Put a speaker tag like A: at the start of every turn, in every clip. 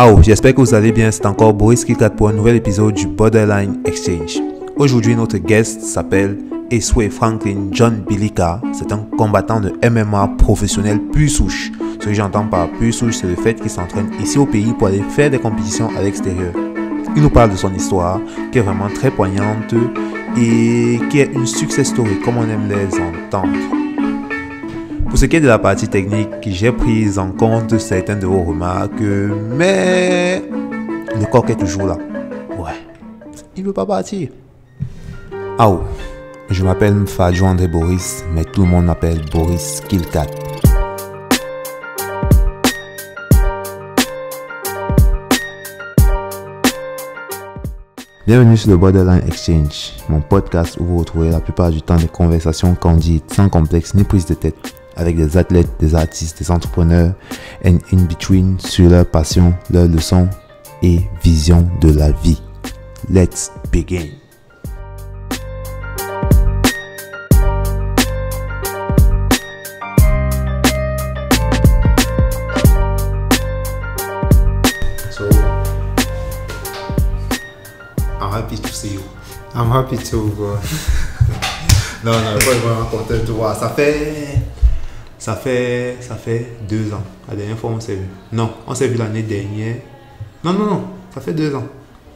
A: Ah oh, j'espère que vous allez bien. C'est encore Boris Kilkat pour un nouvel épisode du Borderline Exchange. Aujourd'hui, notre guest s'appelle Eswe Franklin John Bilika. C'est un combattant de MMA professionnel plus souche. Ce que j'entends par plus souche, c'est le fait qu'il s'entraîne ici au pays pour aller faire des compétitions à l'extérieur. Il nous parle de son histoire, qui est vraiment très poignante et qui est une success story, comme on aime les entendre. Pour ce qui est de la partie technique, j'ai pris en compte certaines de vos remarques, mais le coq est toujours là. Ouais, il ne veut pas partir. Ah oh, je m'appelle Fadjo André Boris, mais tout le monde m'appelle Boris Kilkat. Bienvenue sur le Borderline Exchange, mon podcast où vous retrouvez la plupart du temps des conversations candides, sans complexe ni prise de tête avec des athlètes, des artistes, des entrepreneurs, and in between sur leur passion, leurs leçons et vision de la vie. Let's begin. So, I'm happy to see you.
B: I'm happy to,
A: non, non, vraiment content de voir. Ça fait ça fait, ça fait deux ans. La dernière fois, on s'est vu. Non, on s'est vu l'année dernière. Non, non, non, ça fait deux ans.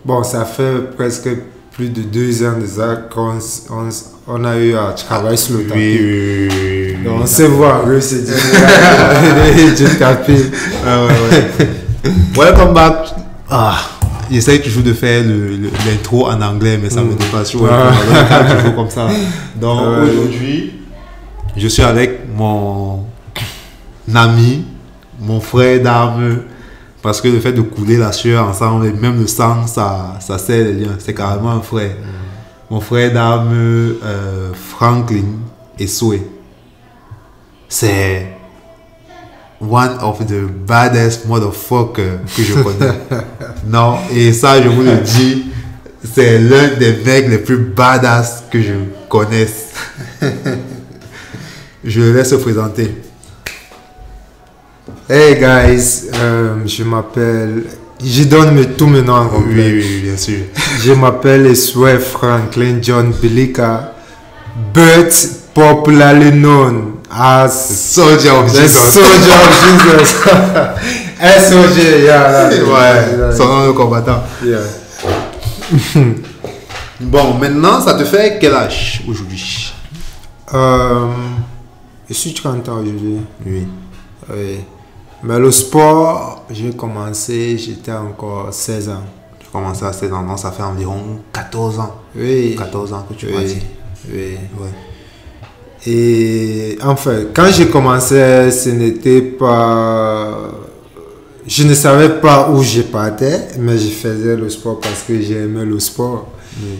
B: Bon, ça fait presque plus de deux ans déjà qu'on on, on a eu à travailler sur le tapis.
A: Oui, oui, oui.
B: Donc, on se voit, oui, c'est du, du tapis.
A: Ah, ouais, ouais. Welcome back. Ah, j'essaie toujours de faire l'intro en anglais, mais ça me dépasse. Ouais, ah. toujours comme ça. Donc, ah, aujourd'hui, je suis avec mon ami, mon frère d'armes, parce que le fait de couler la sueur ensemble, et même le sang, ça, ça sert les liens. C'est carrément un frère. Mon frère d'armes, euh, Franklin Esoué, c'est one of the baddest motherfuckers que je connais. non, et ça, je vous le dis, c'est l'un des mecs les plus badass que je connaisse. Je laisse se présenter.
B: Hey guys, euh, je m'appelle. Je donne mes, tous mes noms en
A: complet. Oui, oui, bien sûr.
B: Je m'appelle Eswe Franklin John Bilika, but popularly known as
A: Soldier of Jesus.
B: Soldier of Jesus. SOG, yeah.
A: ouais, son nom de combattant.
B: Yeah.
A: bon, maintenant, ça te fait quel âge aujourd'hui?
B: Euh, je suis 30 ans aujourd'hui?
A: Oui.
B: Oui. Mais le sport, j'ai commencé, j'étais encore 16 ans.
A: Tu commencé à 16 ans, donc ça fait environ 14 ans.
B: Oui.
A: 14 ans que tu
B: oui.
A: pratiques.
B: Oui.
A: Ouais.
B: Et enfin, quand j'ai commencé, ce n'était pas. Je ne savais pas où je partais, mais je faisais le sport parce que j'aimais le sport.
A: Oui.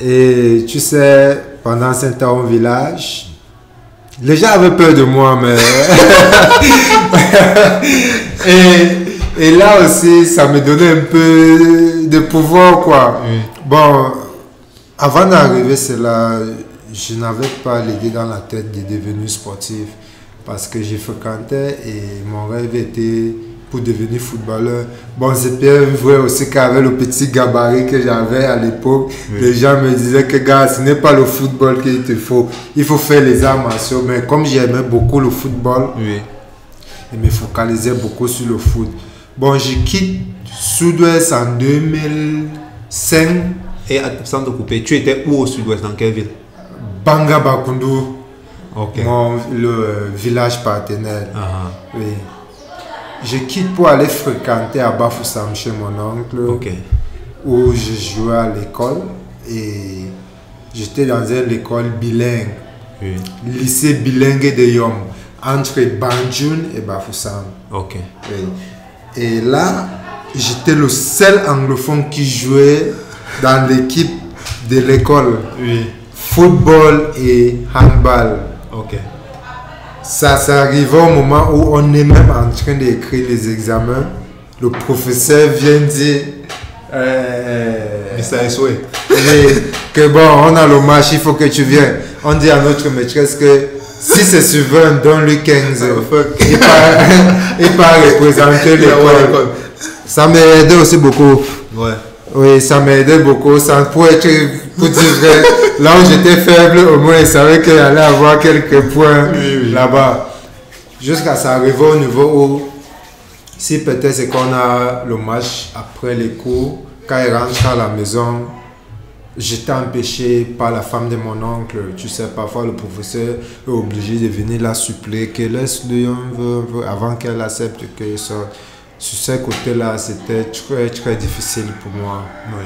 B: Et tu sais, pendant ce temps au village, les gens avaient peur de moi, mais. et, et, là aussi, ça me donnait un peu de pouvoir, quoi.
A: Oui.
B: Bon, avant d'arriver, c'est là, je n'avais pas l'idée dans la tête de devenir sportif. Parce que j'ai fréquentais et mon rêve était pour devenir footballeur. Bon, c'est bien vrai aussi qu'avec le petit gabarit que j'avais à l'époque,
A: Oui.
B: les gens me disaient que, gars, ce n'est pas le football qu'il te faut. Il faut faire les arts martiaux. Mais comme j'aimais beaucoup le football,
A: Oui.
B: je me focalisais beaucoup sur le foot. Bon, je quitte Sud-Ouest en 2005.
A: Et sans te couper, tu étais où au sud-ouest Dans quelle ville?
B: Banga Bakundu, mon, le euh, village partenaire.
A: Ah,
B: Oui. Je quitte pour aller fréquenter à Bafoussam chez mon oncle, où je jouais à l'école. Et j'étais dans une école bilingue,
A: Oui.
B: lycée bilingue de Yom, entre Banjun et Bafoussam.
A: Ok.
B: Et là, j'étais le seul anglophone qui jouait dans l'équipe de l'école.
A: Oui.
B: Football et handball.
A: Ok.
B: Ça, ça arrivait au moment où on est même en train d'écrire les examens. Le professeur vient dire euh.
A: Esoué.
B: et que bon, on a le match, il faut que tu viennes. On dit à notre maîtresse que si c'est sur 20, donne-lui 15.
A: Oh, fuck.
B: Il part, il part représenter l'école. ça m'a aidé aussi beaucoup.
C: Ouais.
B: Oui, ça m'a aidé beaucoup. Ça, pour être, pour dire vrai, là où j'étais faible, au moins, il savait qu'il allait avoir quelques points
C: Oui, oui.
B: là-bas. Jusqu'à ça arriver au niveau où, si peut-être c'est qu'on a le match après les cours, quand il rentre à la maison, j'étais empêché par la femme de mon oncle. Tu sais, parfois le professeur est obligé de venir la suppléer, que laisse-le avant qu'elle accepte qu'il sorte. Sur ce côté-là, c'était très, très difficile pour moi.
C: Oui.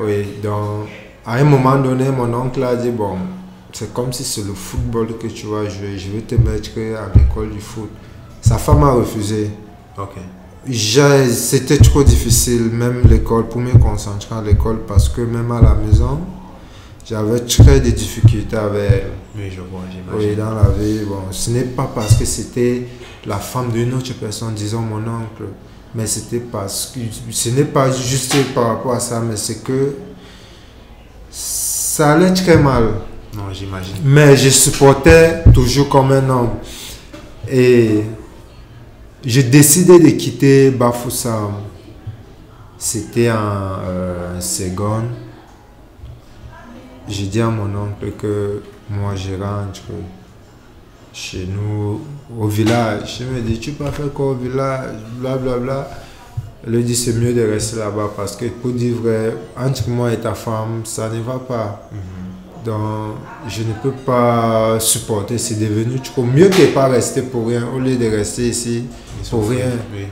B: Oui, donc à un moment donné, mon oncle a dit Bon, c'est comme si c'est le football que tu vas jouer, je vais te mettre à l'école du foot. Sa femme a refusé.
C: Ok.
B: C'était trop difficile, même l'école, pour me concentrer à l'école, parce que même à la maison, j'avais très des difficultés avec elle.
C: Oui, je vois,
B: Oui,
C: j'imagine.
B: dans la vie, bon, ce n'est pas parce que c'était la femme d'une autre personne, disons mon oncle, mais c'était parce que ce n'est pas juste par rapport à ça, mais c'est que ça allait très mal.
C: Non, j'imagine.
B: Mais je supportais toujours comme un homme. Et j'ai décidé de quitter Bafoussam. C'était en euh, seconde. J'ai dit à mon oncle que moi je rentre chez nous au village. Il me dit Tu peux faire quoi au village? Blablabla. Il lui dit C'est mieux de rester là-bas parce que pour dire vrai, entre moi et ta femme, ça ne va pas. Donc, je ne peux pas supporter. C'est devenu trop mieux que pas rester pour rien au lieu de rester ici pour rien.
C: Oui.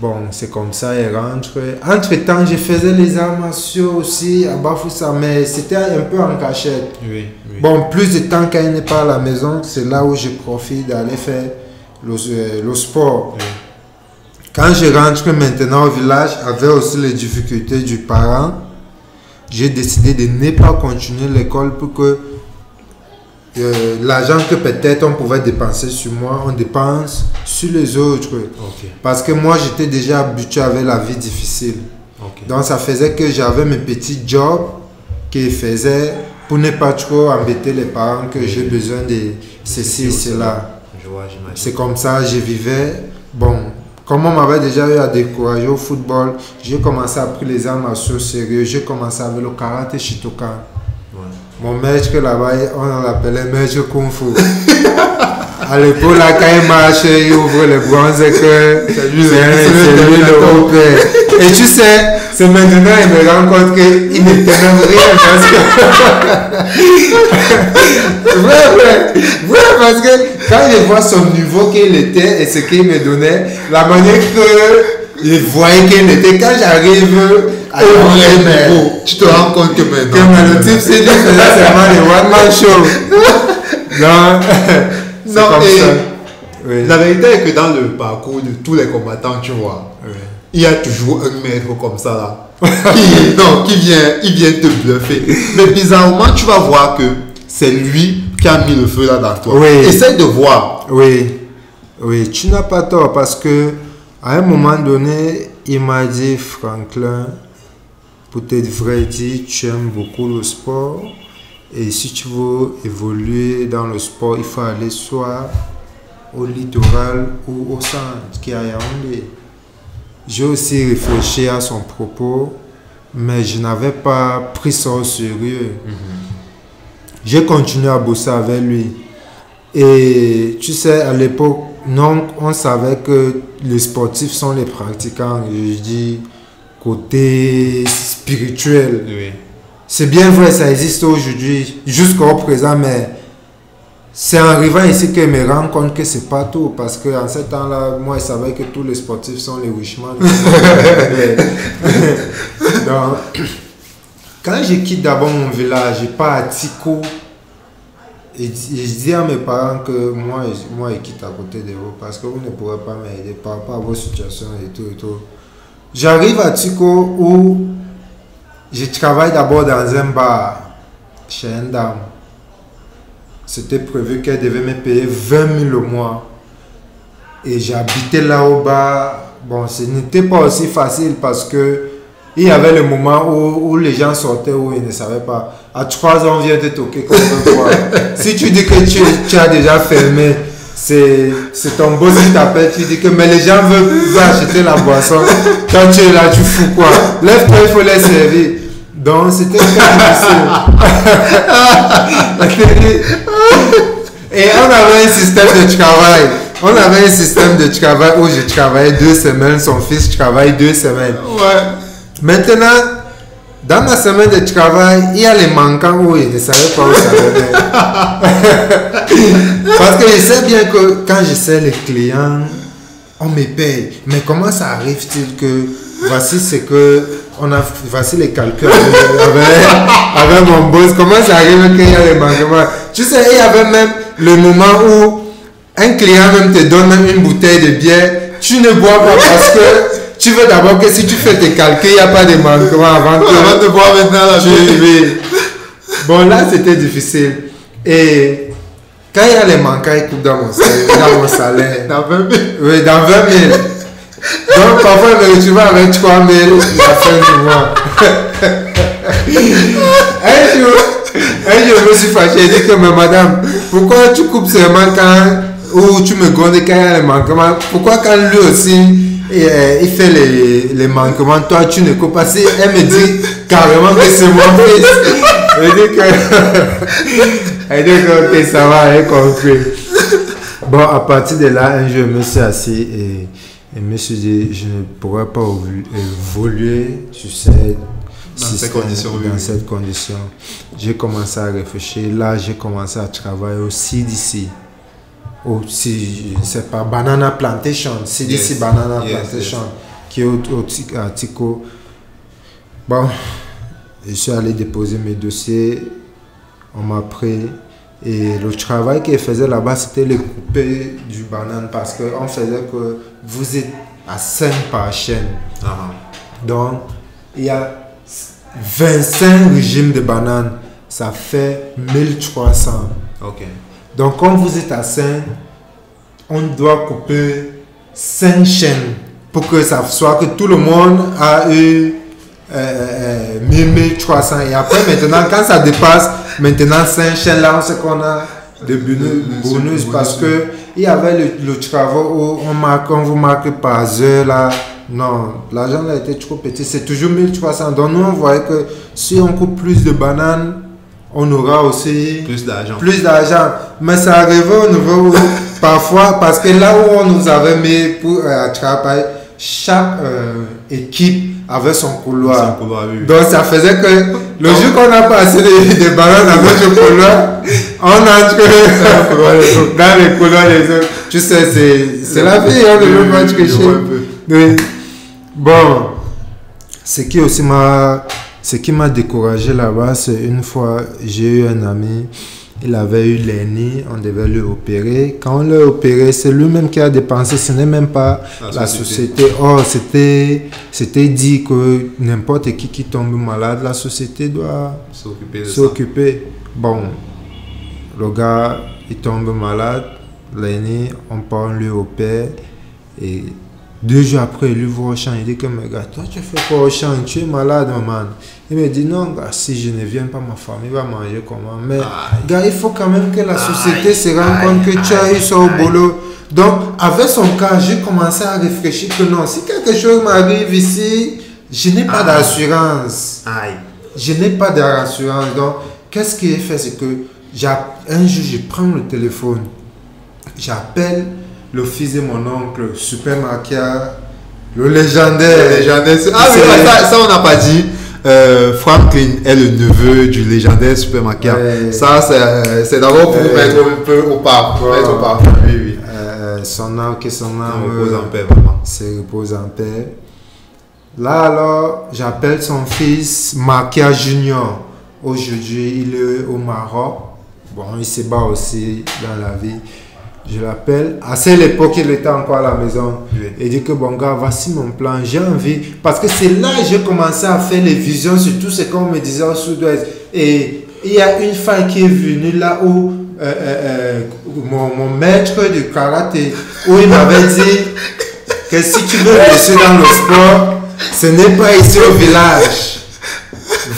B: Bon, c'est comme ça, elle rentre. Entre-temps, je faisais les arts martiaux aussi à Bafoussa, mais c'était un peu en cachette.
C: Oui, oui.
B: Bon, plus de temps quand elle n'est pas à la maison, c'est là où je profite d'aller faire le, euh, le sport.
C: Oui.
B: Quand je rentre maintenant au village, avec aussi les difficultés du parent, j'ai décidé de ne pas continuer l'école pour que euh, l'argent que peut-être on pouvait dépenser sur moi, on dépense sur les autres. Parce que moi, j'étais déjà habitué avec la vie difficile. Donc, ça faisait que j'avais mes petits jobs qu'ils faisaient pour ne pas trop embêter les parents que j'ai besoin de ceci et cela. C'est comme ça, je vivais. Bon, comme on m'avait déjà eu à décourager au football, j'ai commencé à prendre les arts martiaux sérieux. J'ai commencé avec le karaté Shitokan. Mon maître là-bas, on l'appelait maître Kung Fu. à l'époque, là, quand il marche, il ouvre les bronzes et que c'est
C: lui le-
B: père. Et tu sais, c'est maintenant il me rend compte qu'il n'était même rien parce que. vrai, vrai, vrai, parce que quand je vois son niveau qu'il était et ce qu'il me donnait, la manière que je voyais qu'il était, quand j'arrive mais-
A: niveau, tu te rends compte que maintenant.
B: que mais le type c'est seulement des one man show. Non,
A: Non, et
B: ça. Oui.
A: La vérité est que dans le parcours de tous les combattants, tu vois,
B: Oui.
A: il y a toujours un maître comme ça là. qui, non, qui vient, il vient te bluffer. Mais bizarrement, tu vas voir que c'est lui qui a mis le feu là dans toi.
B: Oui.
A: Essaye de voir.
B: Oui, oui, tu n'as pas tort parce que à un moment donné, il m'a dit Franklin, pour être vrai dit, tu aimes beaucoup le sport et si tu veux évoluer dans le sport, il faut aller soit au littoral ou au centre qui est à Yaoundé. J'ai aussi réfléchi à son propos, mais je n'avais pas pris ça au sérieux. J'ai continué à bosser avec lui. Et tu sais, à l'époque, non, on savait que les sportifs sont les pratiquants, je dis, côté spirituel.
C: Oui.
B: C'est bien vrai, ça existe aujourd'hui, jusqu'au présent, mais c'est en arrivant ici que je me rends compte que c'est pas tout. Parce qu'en ce temps-là, moi, je savais que tous les sportifs sont les richements. Donc, quand je quitte d'abord mon village, je pars à Tico. Et et je dis à mes parents que moi, moi, je quitte à côté de vous parce que vous ne pourrez pas m'aider par rapport à vos situations et tout et tout. J'arrive à Tico où je travaille d'abord dans un bar chez une dame. C'était prévu qu'elle devait me payer 20 000 le mois. Et j'habitais là au bar. Bon, ce n'était pas aussi facile parce que il y avait le moment où, où les gens sortaient où ils ne savaient pas. À 3 ans, on vient te toquer comme quoi. si tu dis que tu, tu as déjà fermé, c'est c'est ton boss qui t'appelle, tu dis que mais les gens veulent, veulent acheter la boisson. Quand tu es là, tu fous quoi? Lève-toi, il faut les servir. Donc c'était très difficile. Et on avait un système de travail. On avait un système de travail où je travaillais deux semaines, son fils travaille deux semaines.
A: Ouais.
B: Maintenant, dans ma semaine de travail, il y a les manquants où je ne savais pas où ça venait. Parce que je sais bien que quand je sais les clients, on me paye. Mais comment ça arrive-t-il que voici ce que on a, voici les calculs avec, avec mon boss. Comment ça arrive qu'il y a les manquements Tu sais, il y avait même le moment où un client même te donne même une bouteille de bière. Tu ne bois pas parce que tu veux d'abord que si tu fais tes calculs, il n'y a pas de manquement avant que
A: Avant de boire maintenant la.
B: Bon, là, c'était difficile. Et quand il y a les manquants, ils coupent dans mon salaire. Dans mon salaire.
A: Dans 20 000.
B: Oui, dans 20 000. Donc, parfois, je me retrouve avec 3 000 à la fin du mois. un jour, un jour, je me suis fâché. J'ai dit que, mais madame, pourquoi tu coupes seulement quand, ou tu me gondes quand il y a les manquements? Pourquoi quand lui aussi, et, euh, il fait les, les manquements, toi tu ne coupes pas Si Elle me dit carrément que c'est mon fils. Elle dit que, elle dit que ça va, elle compris. Bon, à partir de là, un jour, je me suis assis et, je me suis dit, je ne pourrais pas évo- évoluer sur cette
A: Dans oui.
B: cette condition. J'ai commencé à réfléchir. Là, j'ai commencé à travailler au CDC. Au, si, c'est pas Banana Plantation, CDC
A: Yes.
B: Banana
A: Yes,
B: Plantation, qui est au, au Ti- à Tico. Bon, je suis allé déposer mes dossiers. On m'a pris. Et le travail qu'il faisait là-bas, c'était le couper du banane parce qu'on faisait que vous êtes à 5 par chaîne.
A: Ah,
B: Donc, il y a 25 régimes de bananes. Ça fait 1300.
A: ok.
B: Donc, quand vous êtes à 5, on doit couper 5 chaînes pour que ça soit que tout le monde a eu euh, euh, 1300. Et après, maintenant, quand ça dépasse maintenant 5 chaînes, là, on sait qu'on a de bonus, parce que il y avait le, le travail où on, marque, on vous marque par heure là. Non, l'argent là était trop petit. C'est toujours 1300. Donc, nous, on voyait que si on coupe plus de bananes, on aura aussi
A: Plus d'argent.
B: plus d'argent. Mais ça arrivait au niveau où, parfois, parce que là où on nous avait mis pour euh, travailler, chaque euh, équipe avait son couloir.
A: Oui.
B: Donc ça faisait que le jour qu'on n'a pas assez de, de bananes dans notre couloir, on entre dans les couloirs des autres. Tu sais, c'est la vie, on ne veut pas tricher. Bon, ce qui aussi m'a, ce qui m'a découragé là-bas, c'est une fois, j'ai eu un ami, il avait eu l'hernie, on devait le opérer. Quand on l'a opéré, c'est lui-même qui a dépensé, ce n'est même pas
A: La
B: la,
A: société.
B: société. Oh, c'était, c'était dit que n'importe qui qui tombe malade, la société doit
A: S'occuper.
B: Bon, le gars, il tombe malade, l'année, on part, on lui opère. Et deux jours après, il lui voit au champ. Il dit que, mais gars, toi, tu fais quoi au champ Tu es malade, man. Il me dit, non, gars, si je ne viens pas, ma famille va manger comment Mais,
A: Aïe.
B: gars, il faut quand même que la société
A: Aïe,
B: se rende compte que tu as eu ça au boulot. Donc, avec son cas, j'ai commencé à réfléchir que non, si quelque chose m'arrive ici, je n'ai pas d'assurance
A: Aïe.
B: je n'ai pas d'assurance. Donc, qu'est-ce qu'il fait? C'est que un jour, je prends le téléphone, j'appelle le fils de mon oncle, Super Makia, le légendaire.
A: Le légendaire. Ah oui,
B: C'est-
A: ça, ça, on n'a pas dit. Euh, Franklin est le neveu du légendaire Super Makia.
B: Ouais.
A: Ça, c'est c'est d'abord pour
B: Ouais.
A: mettre un peu au pape.
B: Ouais.
A: Oui, oui.
B: Euh, son âme, que son
A: On
B: âme
A: repose
B: euh,
A: en paix, vraiment.
B: se repose en paix. Là, alors, j'appelle son fils Makia Junior. Aujourd'hui, il est au Maroc. Bon, il se bat aussi dans la vie. Je l'appelle. À cette époque, il était encore à la maison.
A: Oui.
B: Il dit que bon gars, voici mon plan, j'ai envie. Parce que c'est là que j'ai commencé à faire les visions sur tout ce qu'on me disait au sud-ouest. Et il y a une fois qui est venue là où euh, euh, euh, mon, mon maître de karaté, où il m'avait dit que si tu veux réussir dans le sport, ce n'est pas ici au village.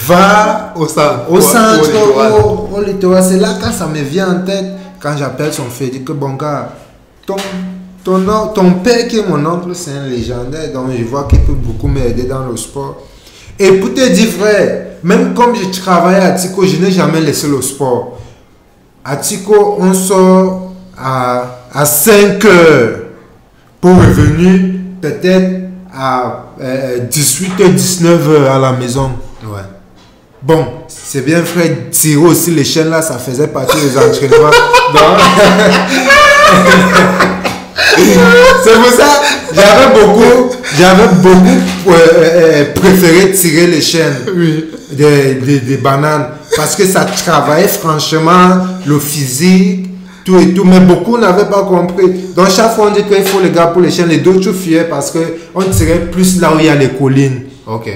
B: Va
A: Au centre.
B: au centre, au, au littoral. C'est là quand ça me vient en tête, quand j'appelle son fils, il dit que bon gars, ton, ton, on- ton père qui est mon oncle, c'est un légendaire, donc je vois qu'il peut beaucoup m'aider dans le sport. Et pour te dire, frère, même comme je travaillais à Tico, je n'ai jamais laissé le sport. À Tico, on sort à, à 5 heures pour revenir peut-être à 18h, 19h à la maison. Bon, c'est bien frère, tirer aussi les chaînes là, ça faisait partie des entraînements. C'est pour ça, j'avais beaucoup, j'avais beaucoup euh, euh, préféré tirer les chaînes des, des, des bananes parce que ça travaillait franchement le physique, tout et tout, mais beaucoup n'avaient pas compris. Donc chaque fois on dit qu'il faut les gars pour les chaînes, les d'autres fuyaient parce que on tirait plus là où il y a les collines.
A: Ok.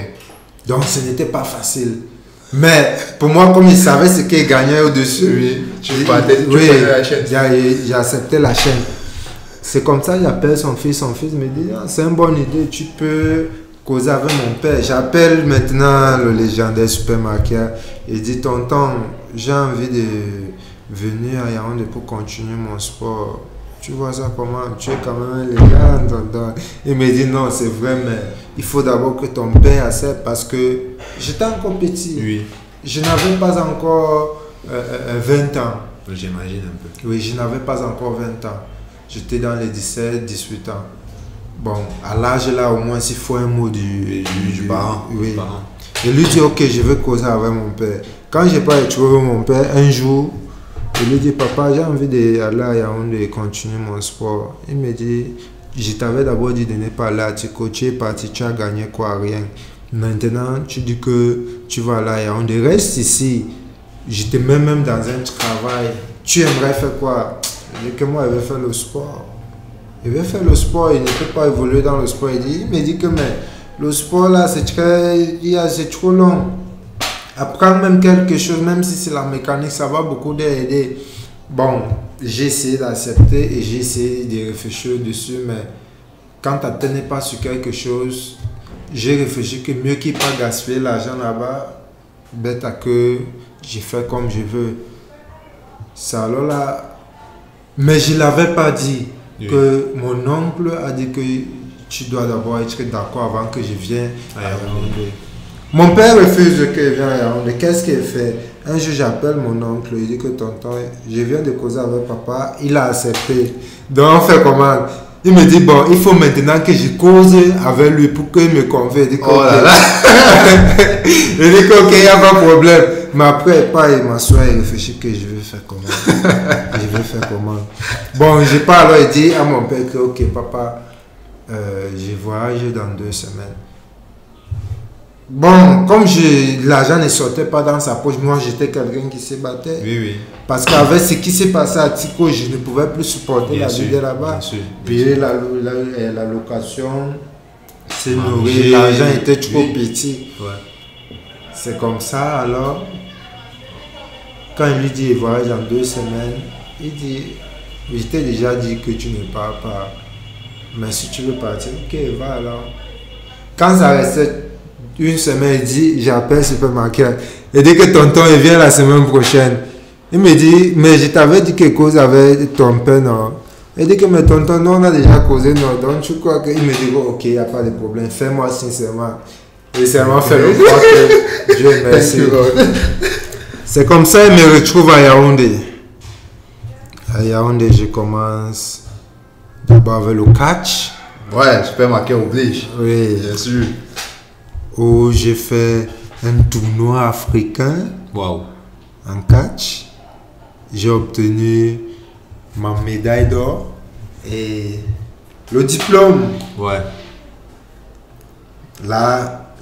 B: Donc ce n'était pas facile. Mais pour moi, comme il savait ce qu'il gagnait au-dessus,
A: Oui, tu
B: il-
A: partais- tu
B: oui,
A: la chaîne.
B: j'ai accepté la chaîne. C'est comme ça, j'appelle son fils. Son fils me dit, Ah, c'est une bonne idée, tu peux causer avec mon père. J'appelle maintenant le légendaire supermarket. Il dit, tonton, j'ai envie de venir à Yaoundé pour continuer mon sport. Tu vois ça comment? Tu es quand même un. Il me dit, non, c'est vrai, mais il faut d'abord que ton père accepte parce que j'étais encore petit.
C: Oui,
B: Je n'avais pas encore euh, euh, 20 ans.
C: j'imagine un peu.
B: Oui, je n'avais pas encore 20 ans. J'étais dans les 17, 18 ans. Bon, à l'âge là, au moins, s'il faut un mot du,
C: Du, du parent.
B: Oui.
C: du parent.
B: Et lui dit, ok, je vais causer avec mon père. Quand j'ai pas trouvé mon père, un jour, je lui dis, papa, j'ai envie d'aller à Yaoundé et continuer mon sport. Il me dit, je t'avais d'abord dit de ne pas aller à tu parti, tu as gagné quoi, rien. Maintenant, tu dis que tu vas aller à Yaoundé, reste ici. J'étais même, même dans un travail. Tu aimerais faire quoi? Je dis que moi, je vais faire le sport. Il veut faire le sport, il ne peut pas évoluer dans le sport. Il, dit, il me dit que mais, le sport là, c'est trop long. Apprendre même quelque chose, même si c'est la mécanique, ça va beaucoup d'aider. Bon, j'ai essayé d'accepter et j'ai essayé de réfléchir dessus, mais quand tu n'es pas sur quelque chose, j'ai réfléchi que mieux qu'il pas gaspiller l'argent là-bas, bête à que j'ai fait comme je veux. Ça alors là, mais je ne l'avais pas dit
C: Oui.
B: que mon oncle a dit que tu dois d'abord être d'accord avant que je vienne à Yaoundé. Mon père refuse que je vienne à Yaoundé. Qu'est-ce qu'il fait? Un jour, j'appelle mon oncle. Il dit que tonton, je viens de causer avec papa. Il a accepté. Donc, on fait comment? Il me dit, bon, il faut maintenant que je cause avec lui pour qu'il me convainc. Il dit,
A: Oh là
B: ok.
A: là.
B: il dit que, ok, il n'y a pas de problème. Mais après, pas, il m'assoit et réfléchit que je vais faire comment? je vais faire comment? Bon, je parle alors, il dit à mon père que, ok, papa, euh, je voyage dans deux semaines. Bon, comme l'argent ne sortait pas dans sa poche, moi j'étais quelqu'un qui se battait.
C: Oui, oui.
B: Parce qu'avec ce qui s'est passé à Tico, je ne pouvais plus supporter
C: Bien
B: la vie de là-bas.
C: bien sûr, bien
B: Payer la, la, la- la location, nourrir, l'argent était trop
C: oui.
B: petit.
C: Ouais.
B: C'est comme ça alors. Quand il lui dit il voyage dans deux semaines, il dit Je t'ai déjà dit que tu ne pars pas. Mais si tu veux partir, ok, va alors. Quand ça restait une semaine, il dit J'appelle supermarket. Il dit que tonton, il vient la semaine prochaine. Il me dit Mais je t'avais dit quelque chose avec ton père, non? Il dit que mais tonton, non, on a déjà causé, non. Donc tu crois qu'il me dit Ok, il n'y a pas de problème. Fais-moi sincèrement. Et sincèrement, fais le croire que Dieu merci. C'est comme ça que je me retrouve à Yaoundé. À Yaoundé, je commence d'abord avec le catch.
A: Ouais, supermarket oblige.
B: Oui.
A: Bien sûr.
B: Où j'ai fait un tournoi africain en catch. J'ai obtenu ma médaille d'or et le diplôme.
C: Ouais.
B: Là,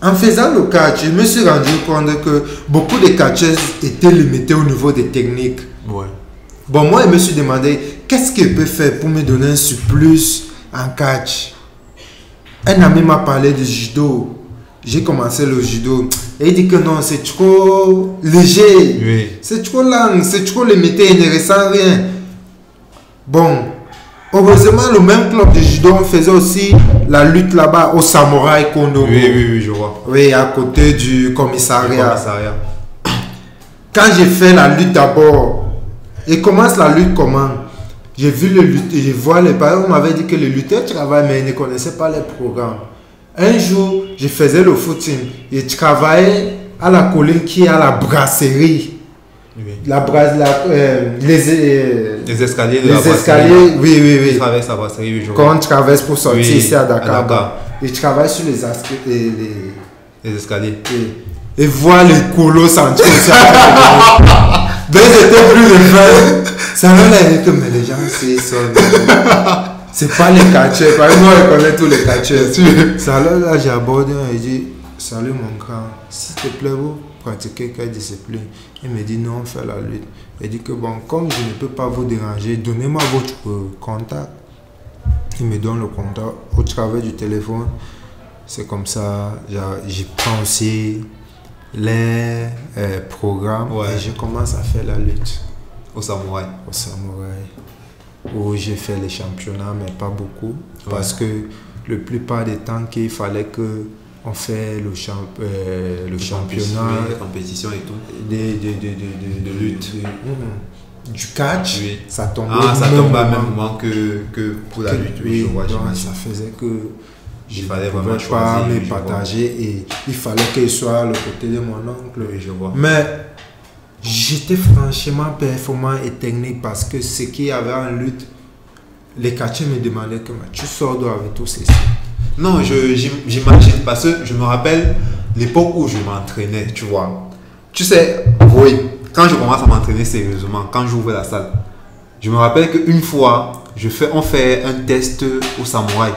B: en faisant le catch, je me suis rendu compte que beaucoup de catcheurs étaient limités au niveau des techniques.
C: Ouais.
B: Bon, moi, je me suis demandé, qu'est-ce qu'il peut faire pour me donner un surplus en catch? Un ami m'a parlé du judo. J'ai commencé le judo. Et il dit que non, c'est trop léger.
C: Oui.
B: C'est trop lent, c'est trop limité, il ne ressent rien. Bon, heureusement, le même club de judo, on faisait aussi la lutte là-bas au Samouraï Kondo.
C: Oui, oui, oui, je vois.
B: Oui, à côté du commissariat.
C: commissariat.
B: Quand j'ai fait la lutte d'abord, et commence la lutte comment? J'ai vu le lutteur, je vois les parents, on m'avait dit que les lutteurs travaillent, mais ils ne connaissaient pas les programmes. Un jour, je faisais le footing, je travaillais à la colline qui est à la brasserie.
A: Oui.
B: La brasse, la, euh, les, euh,
A: Les escaliers de
B: les
A: la
B: escaliers, oui, oui, oui.
A: traverse la brasserie, oui.
B: Quand on traverse pour sortir
A: Oui,
B: ici à
A: à
B: Dakar.
A: Dakar.
B: Je travaille sur les et les,
A: Les escaliers.
B: et, et voir les colos sentir Donc c'était plus de faire. Ça m'a l'air que mais les gens c'est ça. C'est pas les catcheurs. Par exemple, moi je connais tous les catcheurs. Ça là, j'ai abordé un et dit Salut mon grand, s'il te plaît, vous pratiquez quelle discipline? Il me dit non, on fait la lutte. Il dit que bon, comme je ne peux pas vous déranger, donnez-moi votre euh, contact. Il me donne le contact au travers du téléphone. C'est comme ça, j'y prends aussi les euh, programmes
A: Ouais.
B: et je commence à faire la lutte
A: Au samouraï.
B: au samouraï. Où j'ai fait les championnats, mais pas beaucoup. Parce que le plupart des temps qu'il fallait que on fait le, champ, euh, le championnat
A: Les compétitions et tout.
B: de, de,
A: lutte.
B: du catch,
A: Oui.
B: ça tombait
A: Ah, ça tombe même moment que, que pour la
B: que-
A: lutte. Oui, je vois,
B: donc ça faisait que je
A: Il
B: ne
A: fallait
B: pouvais
A: vraiment
B: pas me partager et il fallait qu'il soit à le côté de mon oncle.
A: Oui, je vois.
B: Mais j'étais franchement performant et technique parce que ce qu'il y avait en lutte, les catcheurs me demandaient que tu sors d'où avec tout ceci.
A: Non, j'imagine parce que je me rappelle l'époque où je m'entraînais, tu vois. Tu sais, oui, quand je commence à m'entraîner sérieusement, quand j'ouvre la salle, je me rappelle qu'une fois, je fais, on fait un test au samouraï.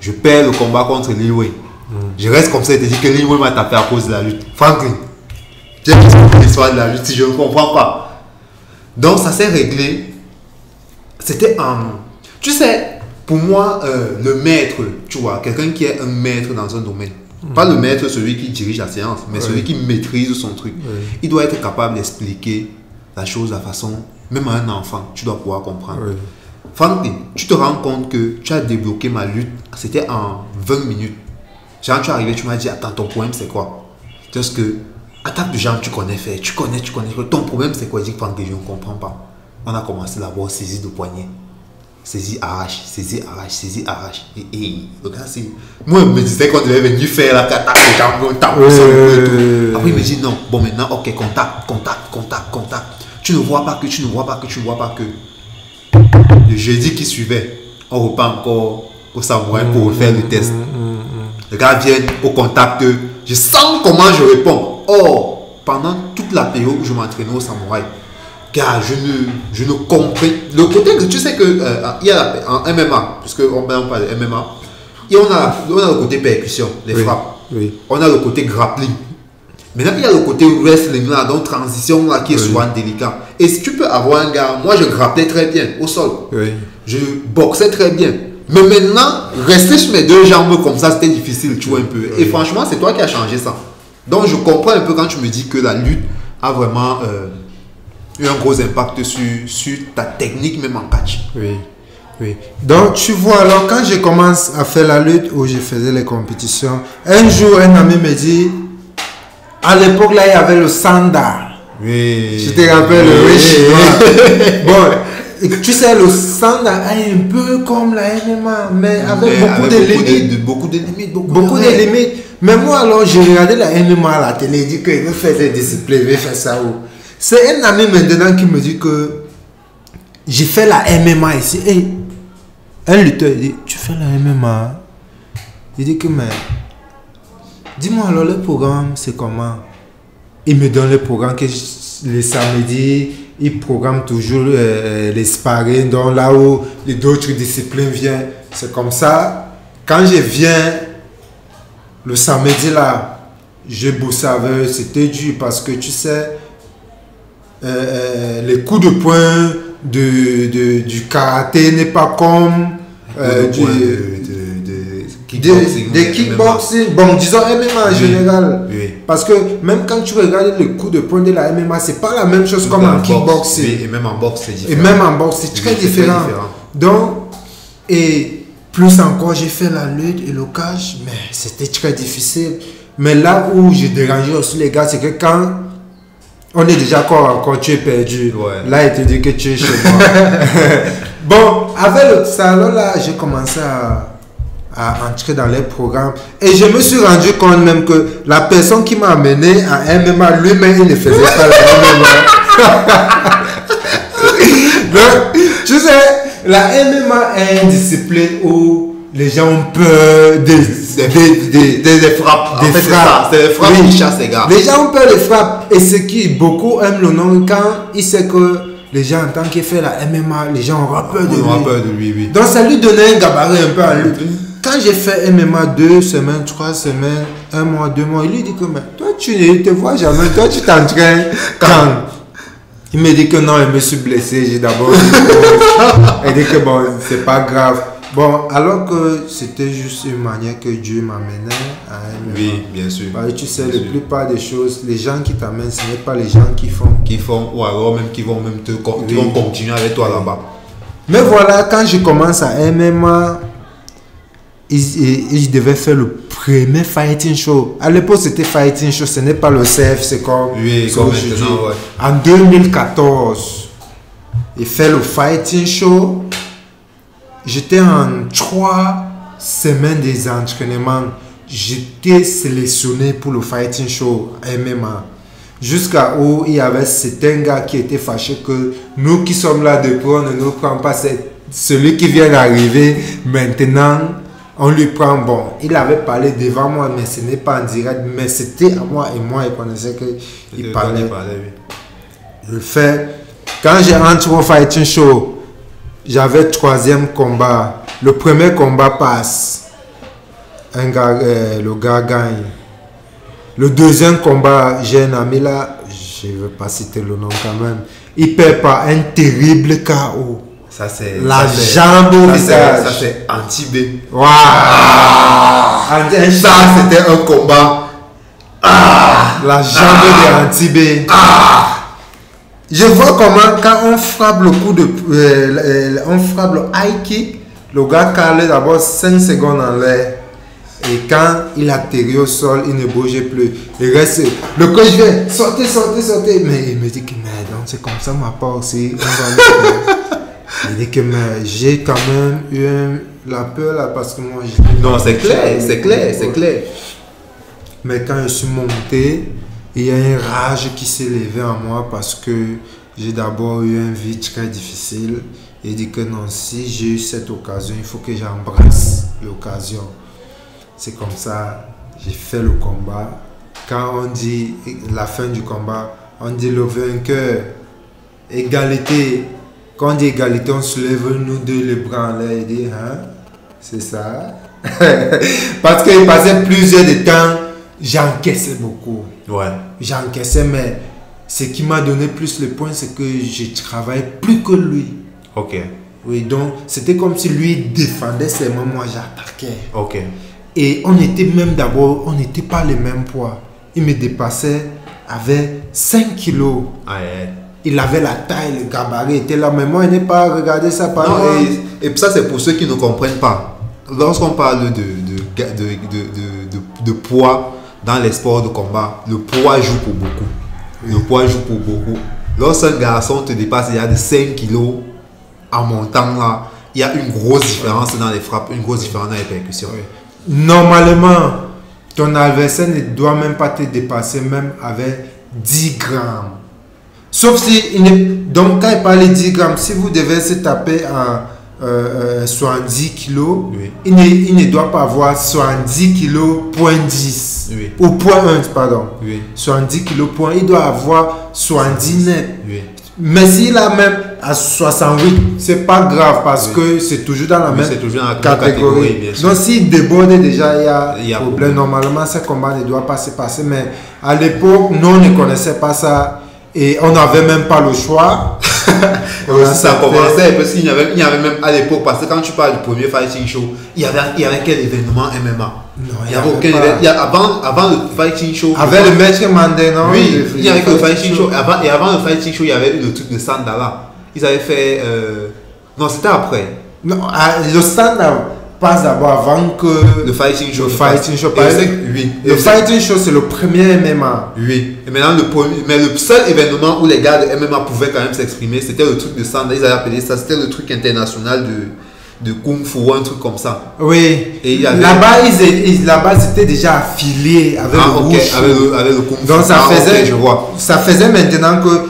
A: Je perds le combat contre Lil Wayne. Je reste comme ça et te dis que Lil Wayne m'a tapé à cause de la lutte. Franklin, j'ai l'histoire de la lutte si je ne comprends pas. Donc ça s'est réglé. C'était un... Tu sais, pour moi, euh, le maître, tu vois, quelqu'un qui est un maître dans un domaine. Pas le maître, celui qui dirige la séance, mais celui qui maîtrise son truc.
B: Oui.
A: Il doit être capable d'expliquer la chose de la façon, même à un enfant, tu dois pouvoir comprendre.
B: Oui.
A: Franklin, tu te rends compte que tu as débloqué ma lutte, c'était en 20 minutes. Genre, tu es arrivé, tu m'as dit, attends, ton problème c'est quoi? Parce que, attaque de jambes, tu connais faire, tu connais, tu connais. Ton problème c'est quoi? Je dis, Franklin, je ne comprends pas. On a commencé d'abord saisie de poignet. Saisie, arrache, saisie, arrache, saisie, arrache. Et, et le gars, c'est. Moi, je me disais qu'on devait venir faire la attaque de jambes, on tape, et tout. Après, il me dit, non, bon, maintenant, ok, contact, contact, contact, contact. Tu ne vois pas que, tu ne vois pas que, tu ne vois pas que. Le jeudi qui suivait, on repart encore au samouraï pour refaire le test. Le gars vient au contact, je sens comment je réponds. Or, pendant toute la période où je m'entraînais au samouraï, car je ne, je ne comprends. Le côté que tu sais que euh, il y a en MMA, puisque on, on parle de MMA, et on a, on a le côté percussion, les
B: Oui.
A: frappes.
B: Oui.
A: On a le côté grappling. Maintenant, il y a le côté wrestling là, donc transition là qui est
B: Oui.
A: souvent délicat. Et si tu peux avoir un gars, moi je grapplais très bien au sol.
B: Oui.
A: Je boxais très bien. Mais maintenant, rester sur mes deux jambes comme ça, c'était difficile, tu vois un peu. Et franchement, c'est toi qui as changé ça. Donc, je comprends un peu quand tu me dis que la lutte a vraiment euh, eu un gros impact sur, sur ta technique, même en catch.
B: Oui. Oui. Donc, tu vois, alors, quand je commence à faire la lutte où je faisais les compétitions, un jour, un ami me dit, à l'époque, là, il y avait le sanda.
A: Oui.
B: Je te rappelle, le riz chinois. bon, tu sais, le sanda est un peu comme la MMA, mais avec beaucoup de limites.
A: beaucoup de limites. Beaucoup,
B: Beaucoup de limites. Mais moi, alors, j'ai regardé la MMA à la télé, il dit qu'il veut faire des disciplines, il veut faire ça. où. C'est un ami maintenant qui me dit que j'ai fait la MMA ici. Et un lutteur, il dit, tu fais la MMA Il dit que, mais, dis-moi alors, le programme, c'est comment? Il me donne le programme que je- les samedis, il programme toujours euh, les sparring, donc là où les d'autres disciplines viennent. C'est comme ça. Quand je viens le samedi là, je bossais avec c'était dur parce que tu sais, euh, euh, les coups de poing de, de- du karaté n'est pas comme euh, du,
A: de
B: des,
A: kickboxing.
B: des
A: MMA.
B: kickboxing. Bon, disons MMA en
A: Oui.
B: général.
A: Oui.
B: Parce que même quand tu regardes le coup de poing de la MMA, c'est pas la même chose comme en kickboxing.
A: oui, Et même en boxe, c'est
B: Et même en boxe, c'est très différent. Donc, et plus encore, j'ai fait la lutte et le catch, mais c'était très difficile. Mais là où j'ai dérangé aussi les gars, c'est que quand on est déjà à corps, tu es perdu.
A: Ouais.
B: Là, il te dit que tu es chez moi. Bon, avec le salon là, j'ai commencé à, à entrer dans les programmes. Et je me suis rendu compte même que la personne qui m'a amené à MMA, lui-même, il ne faisait pas la MMA. Donc, tu sais, la MMA est une discipline où les gens ont peur des,
A: Des,
B: des, des-
A: frappes.
B: des
A: en fait,
B: frappes.
A: C'est les frappes
B: Oui.
A: qui chassent les gars.
B: Les gens ont peur des frappes. Et ce qui, beaucoup aiment le nom quand il sait que les gens, en tant qu'il fait la MMA, les gens auront peur de
A: On aura
B: lui.
A: peur de lui, oui.
B: Donc ça lui donnait un gabarit un peu à lui. Quand j'ai fait MMA deux semaines, trois semaines, un mois, deux mois, il lui dit que mais toi tu ne te vois jamais, toi tu t'entraînes quand? Il me dit que non, je me suis blessé, j'ai d'abord Il dit que bon, c'est pas grave. Bon, alors que c'était juste une manière que Dieu m'amenait à MMA.
A: Oui, bien sûr.
B: Bah, tu sais, la plupart des choses, les gens qui t'amènent, ce n'est pas les gens qui font.
A: Qui font, ou alors même qui vont même te qui
B: Oui.
A: vont continuer avec toi là-bas.
B: Mais voilà, quand je commence à MMA, ils devaient faire le premier fighting show. À l'époque, c'était fighting show, ce n'est pas le CF, c'est comme,
A: Oui, comme maintenant, ouais.
B: En 2014, il fait le fighting show. J'étais en trois semaines des entraînements. J'étais sélectionné pour le fighting show MMA. Jusqu'à où il y avait certains gars qui étaient fâchés que nous qui sommes là depuis, on ne nous prend pas. C'est celui qui vient d'arriver maintenant, on lui prend. Bon, il avait parlé devant moi, mais ce n'est pas en direct. Mais c'était à moi et moi, il connaissait qu'il parlait.
A: parlait, oui.
B: Le fait, quand j'ai rentré au fighting show, j'avais troisième combat. Le premier combat passe. Un gars, euh, le gars gagne. Le deuxième combat, j'ai un ami là, je ne veux pas citer le nom quand même. Il perd par un terrible KO.
A: Ça, c'est.
B: La jambe au
A: ça, c'est-
B: visage.
A: Ça, c'est anti-B.
B: Waouh! Un- un
A: Ça, c'était un combat.
B: La jambe de Antibé. Je vois comment quand on frappe le coup de... euh, euh, on frappe le high kick, le gars calait d'abord 5 secondes en l'air. Et quand il atterrit au sol, il ne bougeait plus. Il reste... Le coach vient, sortez, sortez, sortez. Mais il me dit que, donc c'est comme ça ma part aussi. On va il dit que, j'ai quand même eu un- la peur là parce que moi... j'étais-
A: Non, c'est clair, c'est clair, c'est clair.
B: mais quand je suis monté, il y a une rage qui s'est levée en moi parce que j'ai d'abord eu une vie très difficile. Et dit que non, si j'ai eu cette occasion, il faut que j'embrasse l'occasion. C'est comme ça, j'ai fait le combat. Quand on dit la fin du combat, on dit le vainqueur, égalité. Quand on dit égalité, on se lève nous deux les bras en l'air et dit, hein, c'est ça? Parce qu'il passait plusieurs de temps, j'encaissais beaucoup.
A: Ouais.
B: J'encaissais, mais ce qui m'a donné plus le point, c'est que je travaillais plus que lui.
A: Ok.
B: Oui, donc c'était comme si lui défendait ses mains, moi j'attaquais.
A: Ok.
B: Et on était même d'abord, on n'était pas les mêmes poids. Il me dépassait avec 5 kilos.
A: Aïe, aïe.
B: Il avait la taille, le gabarit était là, mais moi, il n'est pas regardé ça par
A: Non, et, et ça, c'est pour ceux qui ne comprennent pas. Lorsqu'on parle de, de, de, de, de- de- de poids dans les sports de combat, le poids joue pour beaucoup. Le poids joue pour beaucoup. Lorsqu'un garçon te dépasse, il y a de 5 kilos en montant là, il y a une grosse différence dans les frappes, une grosse différence dans les percussions.
B: Normalement, ton adversaire ne doit même pas te dépasser, même avec 10 grammes. Sauf si, il ne- donc quand il parle de 10 grammes, si vous devez se taper à euh, euh, 70 kilos,
A: Oui.
B: il, ne, il ne doit pas avoir 70 kilos point 10.
A: Oui.
B: Ou point 1, pardon.
A: Oui.
B: 70 kilos point, il doit avoir 70 net. Mais s'il a même à 68, c'est pas grave parce que c'est toujours dans la même
A: toujours dans la
B: catégorie.
A: catégorie, bien sûr.
B: Donc s'il déborde déjà, il y a,
A: Il y a
B: problème.
A: problème.
B: Normalement, ce combat ne doit pas se passer. Mais à l'époque, nous, on ne connaissait pas ça. Et on n'avait même pas le choix.
A: Et aussi, ça commençait parce qu'il y avait, il y avait même à l'époque, parce que quand tu parles du premier fighting show, il y avait, il y avait quel événement MMA
B: Non,
A: Il y avait aucun événement. il y a- avant, avant le fighting show.
B: Avec le maître Mandé, non?
A: Oui, il y avait le fighting show. Et avant, et avant le fighting show, il y avait eu le truc de Sandala. Ils avaient fait. euh, Non, c'était après.
B: Non, ah, le stand-up. Passe d'abord avant que
A: Le fighting show.
B: le fighting show. Par exemple,
A: oui.
B: Le fighting show, c'est le premier MMA.
A: Oui. Et maintenant, le, mais le seul événement où les gars de MMA pouvaient quand même s'exprimer, c'était le truc de Sanda. Ils avaient appelé ça, c'était le truc international de, de Kung Fu ou un truc comme ça.
B: Oui.
A: Et il y avait-
B: Là-bas, ils, là-bas, c'était déjà affilié avec
A: Ah,
B: le
A: avec le, avec le Kung Fu.
B: Donc ça
A: Ah,
B: faisait,
A: je vois.
B: ça faisait maintenant que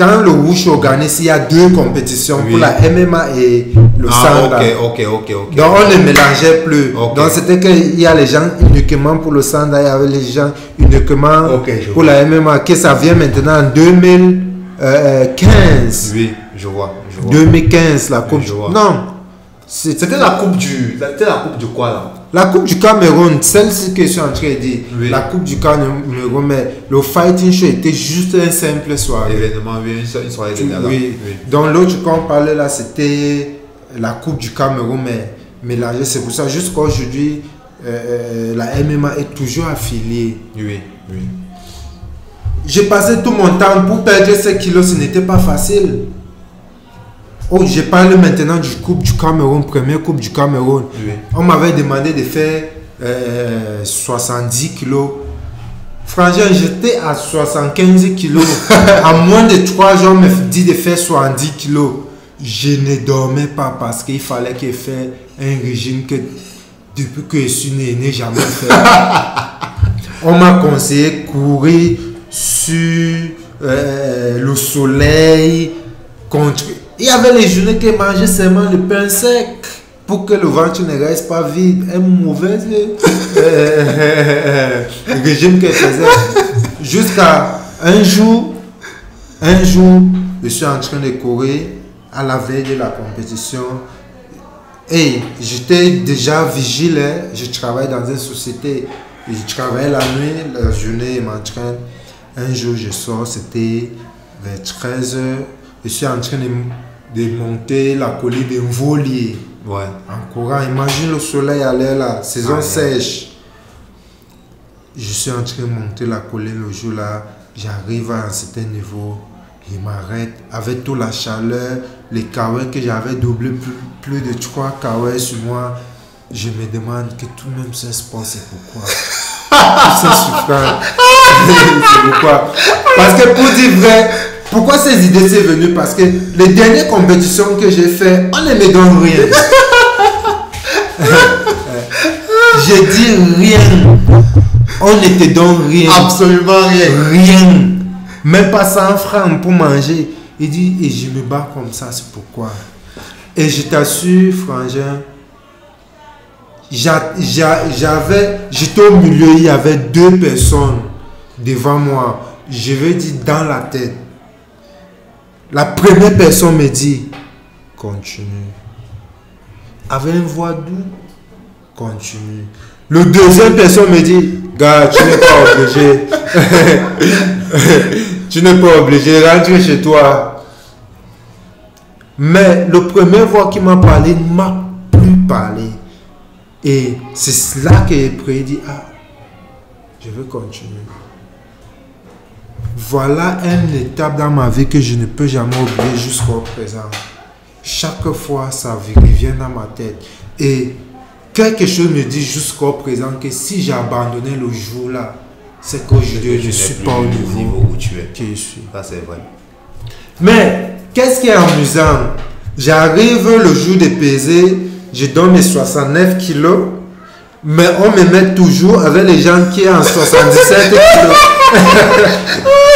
B: quand le Wushu organise, il y a deux compétitions
A: Oui.
B: pour la MMA et le
A: Ah,
B: Sanda.
A: ok, ok, ok, ok.
B: Donc on ne mélangeait plus. Donc c'était qu'il y a les gens uniquement pour le Sanda, il y avait les gens uniquement pour
A: vois.
B: la MMA. Que ça vient maintenant en 2015.
A: Oui, je vois. Je vois.
B: 2015, la Coupe.
A: je vois.
B: Non.
A: C'était la coupe du. C'était la coupe de quoi là?
B: La Coupe du Cameroun, celle-ci que je suis en train de dire,
A: Oui.
B: la Coupe du Cameroun, mais le fighting show était juste un simple soirée.
A: Événement, oui, une, so- une soirée.
B: Oui. Donc l'autre qu'on parlait là, c'était la Coupe du Cameroun, mais mélangée. C'est pour ça, jusqu'à aujourd'hui, euh, la MMA est toujours affiliée.
A: Oui, oui.
B: J'ai passé tout mon temps pour perdre ces kilos, ce n'était pas facile. Oh, je parle maintenant du Coupe du Cameroun, première Coupe du Cameroun.
A: Oui.
B: On m'avait demandé de faire euh, 70 kilos. Franchement, j'étais à 75 kilos. à moins de 3 jours, on me dit de faire 70 kilos. Je ne dormais pas parce qu'il fallait que je fasse un régime que depuis que je suis né, je n'ai jamais fait. on m'a conseillé courir sur euh, le soleil contre. Il y avait les journées qui mangeaient seulement le pain sec pour que le ventre ne reste pas vide. Un mauvais euh, régime qu'elle faisait. Jusqu'à un jour, un jour, je suis en train de courir à la veille de la compétition. Et j'étais déjà vigile, je travaille dans une société, je travaillais la nuit, la journée, je m'entraîne. Un jour, je sors, c'était vers 13h, je suis en train de, de monter la colline d'un volier
A: Ouais.
B: en courant. Imagine le soleil à l'air là, saison
A: Ah,
B: sèche. Je suis en train de monter la colline le jour là, j'arrive à un certain niveau, il m'arrête avec toute la chaleur, les kawaii que j'avais doublé plus, plus de 3 kawaii sur moi. Je me demande que tout de même ce sport c'est pourquoi? Tout c'est souffrant. c'est pourquoi? Parce que pour dire vrai, pourquoi ces idées sont venues? Parce que les dernières compétitions que j'ai fait, on ne me donne rien. j'ai dit rien. On ne te donne rien.
A: Absolument rien.
B: Rien. Même pas 100 francs pour manger. Il dit, et je me bats comme ça, c'est pourquoi? Et je t'assure, frangin, j'a- j'a- j'avais, j'étais au milieu, il y avait deux personnes devant moi. Je veux dire dans la tête. La première personne me dit, continue. Avec une voix douce, continue. Le deuxième personne me dit, gars, tu n'es pas obligé. tu n'es pas obligé, rentre chez toi. Mais le premier voix qui m'a parlé ne m'a plus parlé. Et c'est cela que j'ai prédit. Ah, je veux continuer. Voilà une étape dans ma vie que je ne peux jamais oublier jusqu'au présent. Chaque fois, ça revient dans ma tête. Et quelque chose me dit jusqu'au présent que si j'ai abandonné le jour-là, c'est qu'aujourd'hui, je ne suis pas au niveau
A: où tu es.
B: que je suis.
A: Ça, c'est vrai.
B: Mais qu'est-ce qui est amusant? J'arrive le jour de peser, je donne mes 69 kilos, mais on me met toujours avec les gens qui sont en 77 kilos.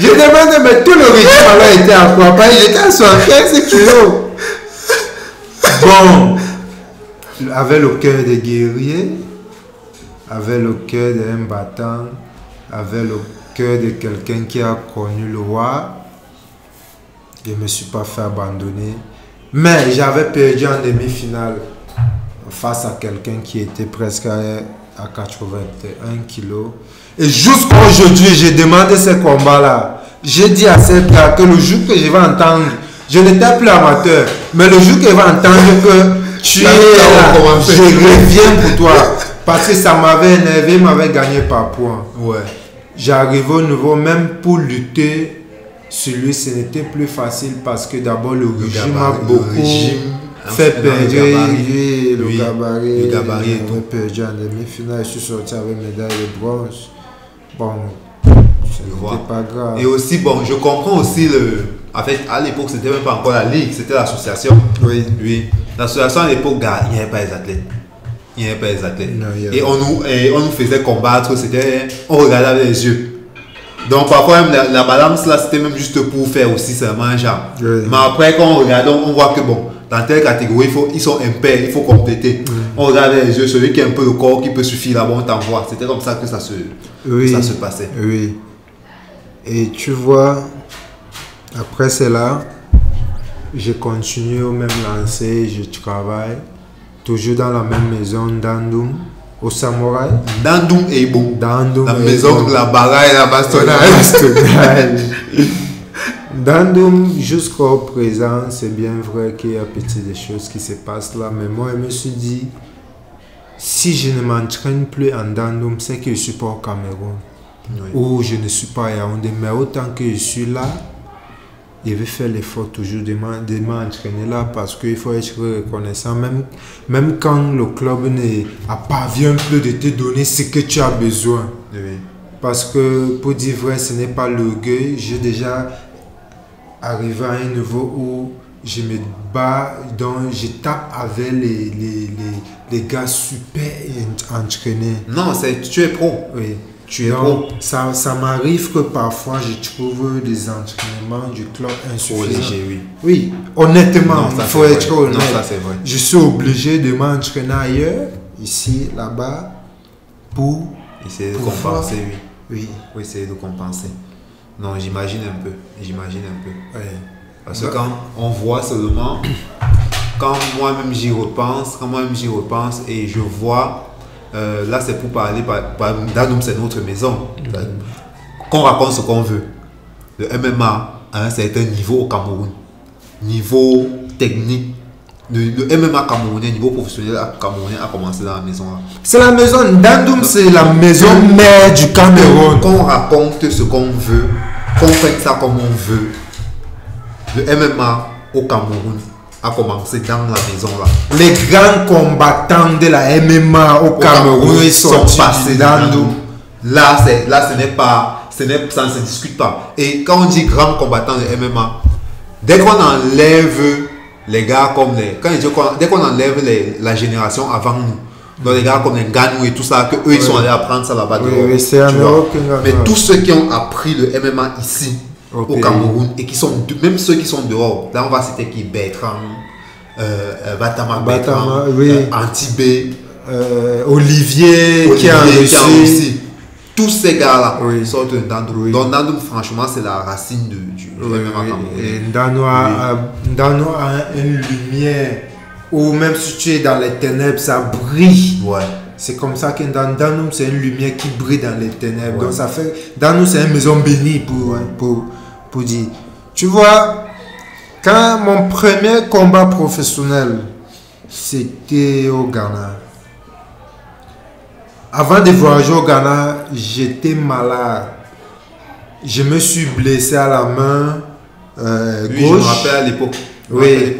B: Je demande, mais tout le régime alors était à quoi Parce que J'étais à 75 kilos. Bon, avec le cœur de guerrier, avec le cœur d'un battant, avec le cœur de quelqu'un qui a connu le roi, je ne me suis pas fait abandonner. Mais j'avais perdu en demi-finale face à quelqu'un qui était presque à, à 81 kilos. Et jusqu'à aujourd'hui, j'ai demandé ce combat-là. J'ai dit à cette gars que le jour que je vais entendre, je n'étais plus amateur, mais le jour que je vais entendre que tu es
A: Là,
B: je reviens pour toi. Parce que ça m'avait énervé, m'avait gagné par point.
A: Ouais.
B: J'arrivais au niveau, même pour lutter sur lui, ce n'était plus facile parce que d'abord le, régime a
A: gabarit,
B: beaucoup
A: régime.
B: Fait perdre
A: le gabarit.
B: le gabarit.
A: le gabarit et
B: j'avais
A: tout.
B: perdu en demi-finale. Je suis sorti avec médaille de bronze. Bon, pas grave.
A: Et aussi, bon, je comprends aussi le. En fait, à l'époque, c'était même pas encore la ligue, c'était l'association.
B: Oui.
A: Oui. L'association à l'époque, il n'y avait pas les athlètes. Il n'y avait pas les athlètes.
B: Non,
A: et, on nous, et on nous faisait combattre, c'était. On regardait avec les yeux. Donc parfois même la, la balance là c'était même juste pour faire aussi seulement genre.
B: Oui.
A: Mais après quand on regarde on, on voit que bon dans telle catégorie il faut, ils sont impairs, il faut compléter. On regarde les yeux, celui qui a un peu le corps qui peut suffire là-bas on t'envoie. C'était comme ça que ça se,
B: Oui.
A: ça se passait.
B: Oui. Et tu vois, après cela, je continue au même lancer, je travaille, toujours dans la même maison d'Andoum, au Samouraï.
A: Dandoum et bon.
B: D'Andoum.
A: La maison de la baraille, la bastonnade.
B: Bastonnage. D'Andoum jusqu'au présent, c'est bien vrai qu'il y a petites des choses qui se passent là, mais moi, je me suis dit, si je ne m'entraîne plus en Dandoum, c'est que je ne suis pas au Cameroun
A: Oui.
B: ou je ne suis pas à Yaoundé, mais autant que je suis là, je vais faire l'effort toujours de m'en- de m'entraîner là parce qu'il faut être reconnaissant. Même, même quand le club ne a pas vient plus de te donner ce que tu as besoin.
A: Oui.
B: Parce que pour dire vrai, ce n'est pas l'orgueil. J'ai déjà arrivé à un niveau où je me bats, donc je tape avec les, les, les, les gars super en- entraînés.
A: Non, tu es pro.
B: Oui.
A: Tu es pro.
B: Ça, ça m'arrive que parfois je trouve des entraînements du club insuffisants.
A: léger, oui.
B: Oui, honnêtement, il faut être
A: vrai.
B: honnête.
A: Non, ça, c'est vrai.
B: Je suis obligé de m'entraîner ailleurs, ici, là-bas, pour.
A: Essayer de
B: Pour
A: compenser, oui.
B: Oui,
A: Oui, essayer de compenser. Non, j'imagine un peu. J'imagine un peu.
B: oui.
A: Parce que
B: Bah-
A: quand on voit seulement, quand moi-même j'y repense, quand moi-même j'y repense et je vois, euh, là c'est pour parler, par, par, c'est notre maison, qu'on raconte ce qu'on veut. Le MMA à un certain niveau au Cameroun, niveau technique, le, le MMA camerounais, niveau professionnel camerounais a commencé dans la maison.
B: C'est la maison, Dandoum, c'est la maison mère du Cameroun.
A: Qu'on raconte ce qu'on veut, qu'on fait ça comme on veut. Le MMA au Cameroun a commencé dans la maison là.
B: Les grands combattants de la MMA au, Cameroun, ils sont passés dans
A: Dandoum. Là, c'est là, ce n'est pas, ce n'est, ça ne se discute pas. Et quand on dit grand combattant de MMA, dès qu'on enlève les gars comme les, quand je dis dès qu'on enlève les, la génération avant nous, donc les gars comme les Ganou et tout ça, que eux ils sont allés apprendre ça là-bas.
B: Oui, oui,
A: Mais tous ceux qui ont appris le MMA ici,
B: Au.
A: Cameroun, et qui sont, même ceux qui sont dehors, là on va citer qui? Bertrand, euh, euh, Batama,
B: Batama,
A: Bertrand,
B: oui.
A: euh, Antibé,
B: Euh, Olivier, qui
A: Olivier,
B: a
A: qui
B: réussi.
A: réussi. Tous ces gars-là
B: Oui.
A: sortent de.
B: Oui.
A: Donc Ndandoum, franchement, c'est la racine de, du, du
B: Oui,
A: MMA camerounais.
B: Ndano a, a- Ndano a une lumière où même si tu es dans les ténèbres, ça brille.
A: Ouais.
B: C'est comme ça que dans Danum, c'est une lumière qui brille dans les ténèbres.
A: Ouais.
B: Donc ça fait. Danum, c'est une maison bénie pour, pour, pour dire. Tu vois, quand mon premier combat professionnel, c'était au Ghana. Avant de voyager au Ghana, j'étais malade. Je me suis blessé à la main euh,
A: Oui, je me
B: gauche.
A: rappelle à l'époque. Me
B: Oui.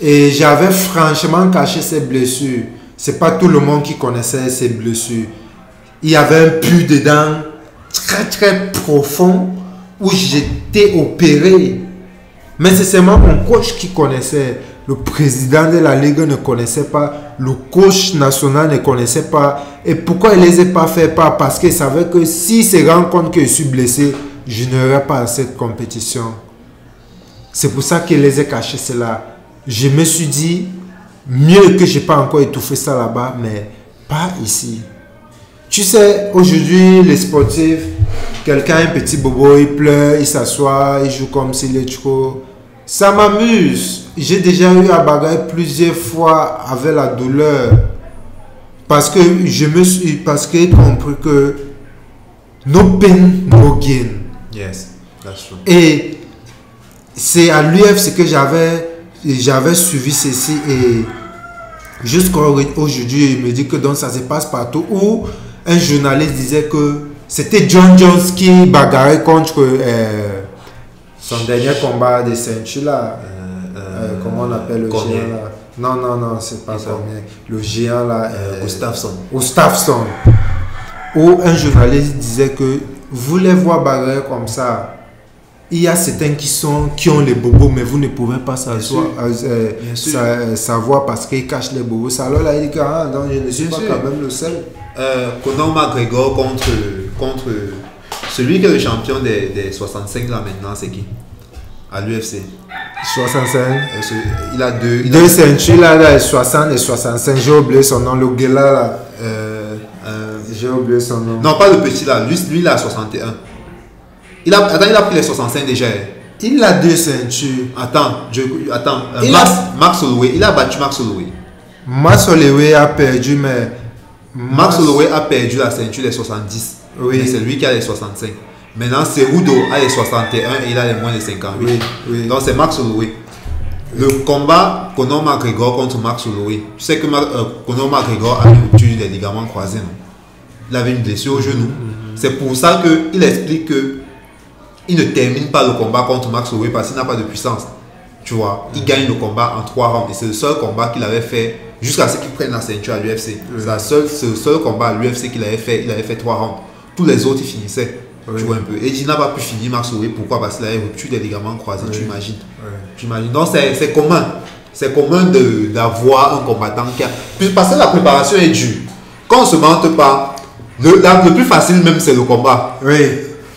B: Et j'avais franchement caché ces blessures. C'est pas tout le monde qui connaissait ces blessures. Il y avait un puits dedans très très profond où j'étais opéré. Mais c'est seulement mon coach qui connaissait. Le président de la ligue ne connaissait pas. Le coach national ne connaissait pas. Et pourquoi il ne les a pas fait? Pas Parce qu'il savait que s'il se rend compte que je suis blessé, je n'aurai pas cette compétition. C'est pour ça qu'il les a cachés cela. Je me suis dit, mieux que je n'ai pas encore étouffé ça là-bas, mais pas ici. Tu sais, aujourd'hui, les sportifs, quelqu'un, un petit bobo, il pleure, il s'assoit, il joue comme s'il est trop. Ça m'amuse. J'ai déjà eu à bagarrer plusieurs fois avec la douleur. Parce que je me suis, parce que compris que no pain, no gain.
A: Yes, that's true.
B: Et c'est à l'UF que j'avais j'avais suivi ceci et jusqu'à aujourd'hui, il me dit que donc ça se passe partout où un journaliste disait que c'était John Jones qui bagarrait contre euh, son dernier combat de ceinture là. Euh, comment on appelle le géant là? Non, non, non, c'est pas combien. Le géant là.
A: Euh,
B: euh,
A: Gustafsson.
B: Gustafsson. Où un journaliste disait que vous les voir bagarrer comme ça. Il y a certains qui, sont, qui ont les bobos, mais vous ne pouvez pas euh, euh, euh, savoir parce qu'ils cachent les bobos. Alors là, il dit que ah, non, je ne suis
A: Bien
B: pas
A: sûr.
B: quand même le seul.
A: Euh, Conor McGregor contre, contre celui qui est le champion des, des 65 là maintenant, c'est qui? À l'UFC.
B: 65.
A: Euh, ce- Il a deux. Il a,
B: Deux ceintures là, là, 60 et 65. J'ai oublié son nom, le gars là. là. J'ai oublié son nom.
A: non, pas le petit là. Lui, lui il a 61. Il a, attends, il a pris les 65 déjà.
B: Il a deux ceintures.
A: Attends, je, attends. euh, Max,
B: a-
A: Max Holloway. Il a battu Max Holloway.
B: Max Holloway a perdu, mais.
A: Max Holloway a perdu la ceinture des 70.
B: Oui.
A: Mais c'est lui qui a les 65. Maintenant, Cerudo a les 61 et il a les moins de 58.
B: Oui, oui.
A: Donc c'est Max Holloway. Le combat Conor McGregor contre Max Holloway. Tu sais que Ma- euh, Conor McGregor a une rupture des ligaments croisés. non? Il avait une blessure au genou. C'est pour ça qu'il explique que il ne termine pas le combat contre Max Holloway parce qu'il n'a pas de puissance. Tu vois, il gagne le combat en trois rounds. Et c'est le seul combat qu'il avait fait jusqu'à ce qu'il prenne la ceinture à l'UFC. C'est seule- c'est le seul combat à l'UFC qu'il avait fait. Il avait fait trois rounds. Tous les autres, il finissait.
B: Oui.
A: Tu vois un peu. Et il n'a pas pu finir Max Holloway. Pourquoi? Parce qu'il avait rupture des ligaments croisés. Tu imagines. Tu imagines. Donc c'est commun. C'est commun d'avoir un combattant qui a. Parce que la préparation est dure. Quand on se mente pas, le, la- le plus facile même c'est le combat.
B: Oui.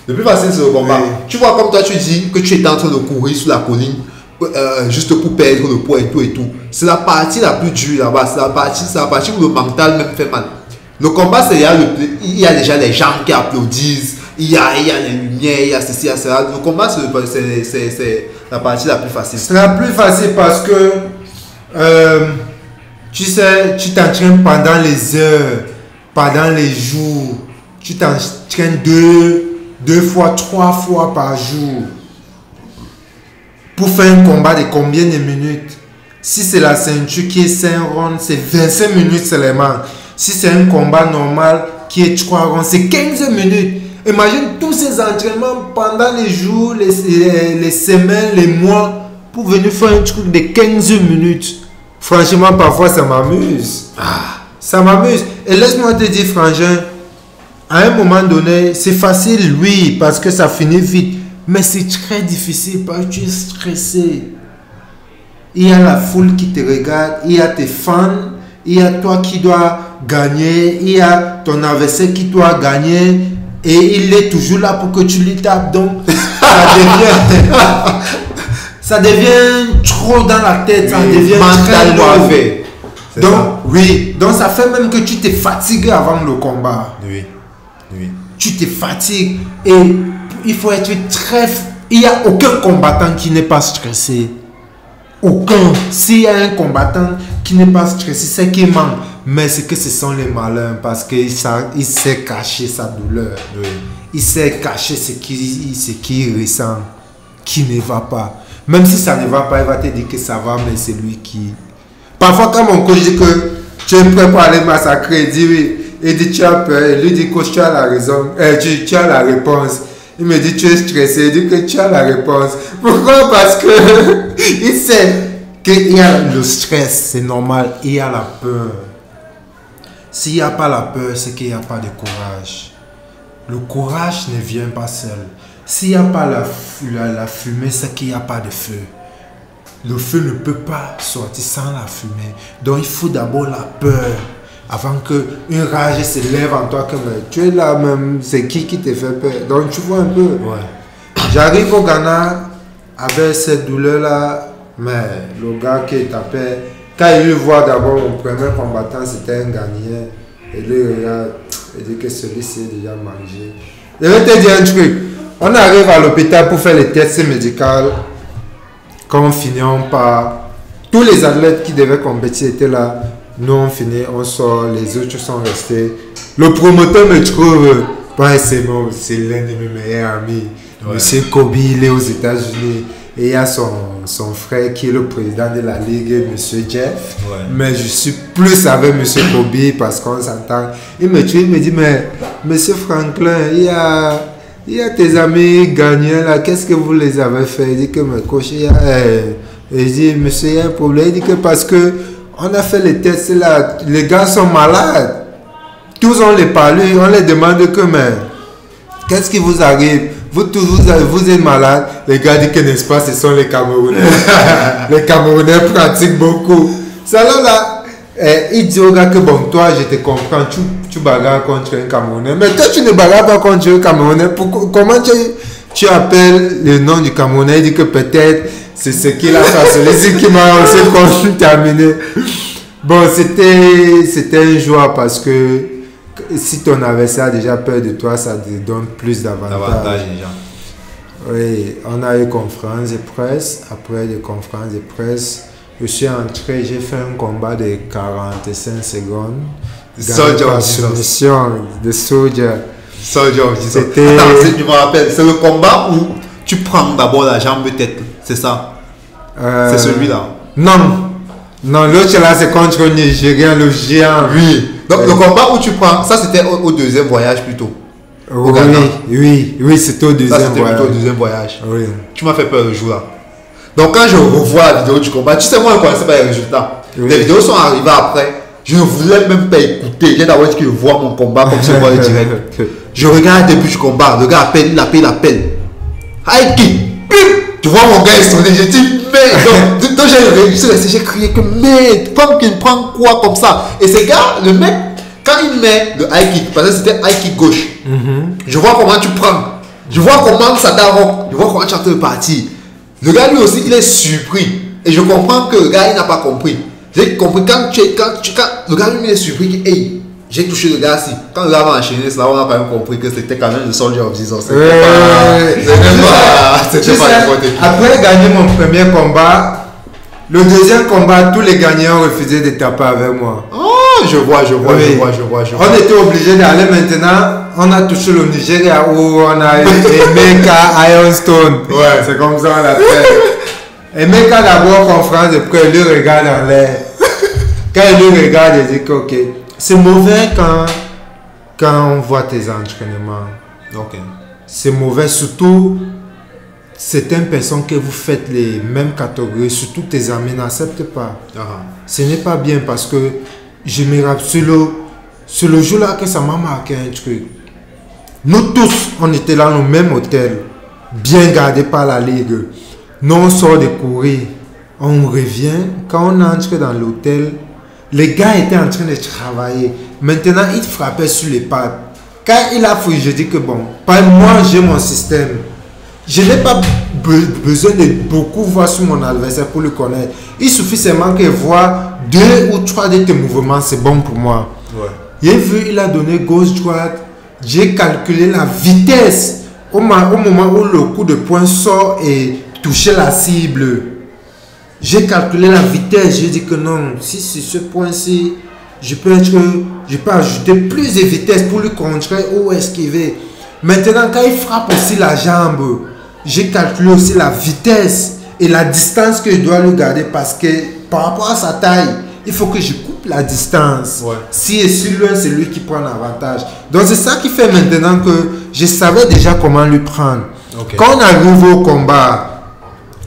A: Le plus facile, c'est le combat.
B: Oui.
A: Tu vois, comme toi, tu dis que tu étais en train de courir sur la colline euh, juste pour perdre le poids et tout et tout. C'est la partie la plus dure là-bas. C'est la partie, c'est la partie où le mental même fait mal. Le combat, c'est il y a, le- il y a déjà les gens qui applaudissent. Il y a, il y a les lumières, il y a ceci, il y a cela. Le combat, c'est la partie la plus facile.
B: C'est la plus facile parce que euh, tu sais, tu t'entraînes pendant les heures, pendant les jours. Tu t'entraînes deux, deux fois, trois fois par jour. Pour faire un combat de combien de minutes? Si c'est la ceinture qui est 5 rounds, c'est 25 minutes seulement. Si c'est un combat normal qui est 3 rounds, c'est 15 minutes. Imagine tous ces entraînements pendant les jours, les, les, les semaines, les mois, pour venir faire un truc de 15 minutes. Franchement, parfois, ça m'amuse. Ça m'amuse. Et laisse-moi te dire, Frangin, à un moment donné, c'est facile, oui, parce que ça finit vite. Mais c'est très difficile parce que tu es stressé. Il y a la foule qui te regarde, il y a tes fans, il y a toi qui dois gagner, il y a ton adversaire qui doit gagner et il est toujours là pour que tu lui tapes. Donc, ça devient, ça devient trop dans la tête, ça devient très lourd. Donc,
A: ça.
B: oui, donc ça fait même que tu t'es fatigué avant le combat
A: Oui.
B: Tu te fatigues et il faut être très... Il n'y a aucun combattant qui n'est pas stressé. Aucun. S'il y a un combattant qui n'est pas stressé, c'est qu'il manque. Mais c'est que ce sont les malins parce qu'il il sait cacher sa douleur.
A: Oui.
B: Il sait cacher ce qu'il qu'il ressent, qui ne va pas. Même si ça ne va pas, il va te dire que ça va, mais c'est lui qui... Parfois, quand mon coach dit que tu es prêt pour aller massacrer, il dit oui. Il dit tu as peur. Il lui dit coach, tu as la raison. Euh, tu, tu as la réponse. Il me dit tu es stressé. Il dit que tu as la réponse. Pourquoi? Parce que il sait qu'il y a le stress, c'est normal. Il y a la peur. S'il n'y a pas la peur, c'est qu'il n'y a pas de courage. Le courage ne vient pas seul. S'il n'y a pas la, fu- la, la fumée, c'est qu'il n'y a pas de feu. Le feu ne peut pas sortir sans la fumée. Donc il faut d'abord la peur. Avant que une rage se lève en toi comme tu es là même, c'est qui qui te fait peur? Donc tu vois un peu.
A: Ouais.
B: J'arrive au Ghana avec cette douleur-là, mais le gars qui tapait, quand il voit d'abord mon premier combattant, c'était un Ghanéen. Et lui, il regarde, il dit que celui-ci est déjà mangé. Je vais te dire un truc. On arrive à l'hôpital pour faire les tests médicaux. Quand on finit, on part. Tous les athlètes qui devaient compétir étaient là. Nous, on finit, on sort. Les autres sont restés. Le promoteur me trouve. Ouais, c'est l'un de mes meilleurs amis.
A: Ouais.
B: Monsieur Kobe, il est aux États-Unis. Et il y a son, son frère qui est le président de la ligue, Monsieur Jeff.
A: Ouais.
B: Mais je suis plus avec Monsieur Kobe parce qu'on s'entend. Il me tue, il me dit, mais Monsieur Franklin, il y a, il y a tes amis gagnants là, qu'est-ce que vous les avez fait? Il dit que mes coachs, il y a, eh, Et je dis, monsieur, il y a un problème. Il dit que parce que on a fait les tests là, les gars sont malades. Tous on les parle, on les demande que, mais qu'est-ce qui vous arrive? Vous, tous, vous, êtes malade. Les gars disent que, n'est-ce pas, ce sont les Camerounais. les Camerounais pratiquent beaucoup. Ça là, là, eh, il dit au gars que, bon, toi, je te comprends, tu, tu contre un Camerounais. Mais toi, tu ne bagarres pas contre un Camerounais. Pourquoi- comment tu, tu appelles le nom du Camerounais dit que peut-être c'est ce qu'il a façonné, c'est ce qui m'a aussi contaminé. Bon, c'était c'était un joie parce que si ton adversaire a déjà peur de toi, ça te donne plus
A: Davantage
B: d'avantages. Oui, on a eu conférence de presse. Après les conférences de presse, je suis entré, j'ai fait un combat de 45 secondes.
A: Soldier
B: soumission de Soldier. C'était-
A: c'est- je me rappelle, c'est le combat où tu prends d'abord la jambe tête. C'est ça?
B: Euh,
A: C'est celui-là.
B: Non. Non, l'autre là, c'est contre un Nigérien, le géant.
A: Oui. Donc le combat où tu prends, ça c'était au, au deuxième voyage plutôt.
B: Oui, oui, oui, c'était au deuxième voyage.
A: plutôt au deuxième voyage.
B: Oui.
A: Tu m'as fait peur le jour là. Donc quand je revois la vidéo du combat, tu sais moi je ne connaissais pas les résultats.
B: Oui.
A: Les vidéos sont arrivées après. Je ne voulais même pas écouter. J'ai d'abord dit que je vois mon combat comme si je voyais direct. Je regarde le début du combat. Le gars appelle, il appelle, il appelle. Kick. Bim. Tu vois mon gars il sonner. J'ai dit merde. Donc, donc j'ai réussi. J'ai crié que merde. Pumpkin prend quoi comme ça? Et ce gars, le mec, quand il met le high kick, parce que c'était high kick gauche. Je vois comment tu prends. Je vois comment ça t'arroque. Je vois comment tu as le parti. Le gars lui aussi, il est surpris. Et je comprends que le gars, il n'a pas compris. J'ai compris quand tu es, quand tu, quand le gars lui il est surpris hey, j'ai touché le gars si. Quand le gars là où on a quand même compris que c'était quand même le soldier of Jesus. C'était
B: Ouais,
A: pas,
B: ouais, ouais.
A: c'était pas,
B: Tu
A: c'était pas
B: sais,
A: n'importe qui.
B: après gagner mon premier combat, le deuxième combat, tous les gagnants ont refusé de taper avec moi.
A: Oh, je vois, je vois, je vois, je vois, je vois.
B: On était obligé d'aller maintenant. On a touché le Nigeria où on a eu Emeka Ironstone.
A: Ouais.
B: C'est comme ça on l'a fait. Emeka d'abord conférence de il le regarde en l'air. Quand il le regarde, il dit que ok. C'est mauvais quand, quand on voit tes entraînements.
A: Ok.
B: C'est mauvais, surtout certaines personnes que vous faites les mêmes catégories, surtout tes amis n'acceptent pas.
A: Ah,
B: Ce n'est pas bien parce que je me rappelle, c'est le, le jour-là que ça m'a marqué un truc. Nous tous, on était dans le même hôtel, bien gardé par la ligue. Nous, on sort de courir, on revient. Quand on entre dans l'hôtel, les gars étaient en train de travailler. Maintenant, ils frappaient sur les pattes. Quand il a fouillé, je dis que bon, pas moi, j'ai mon système. Je n'ai pas be- besoin de beaucoup voir sur mon adversaire pour le connaître. Il suffit seulement que voir deux ou trois de tes mouvements, c'est bon pour moi.
A: Ouais.
B: J'ai vu, il a donné gauche-droite. J'ai calculé la vitesse au moment où le coup de poing sort et toucher la cible. J'ai calculé la vitesse. J'ai dit que non, si c'est ce point-ci, je peux être, je peux ajouter plus de vitesse pour lui contrer ou esquiver. Maintenant, quand il frappe aussi la jambe, j'ai calculé aussi la vitesse et la distance que je dois lui garder parce que par rapport à sa taille, il faut que je coupe la distance.
A: Ouais.
B: Si et si loin, c'est lui qui prend l'avantage. Donc c'est ça qui fait maintenant que je savais déjà comment lui prendre. Quand on arrive au combat,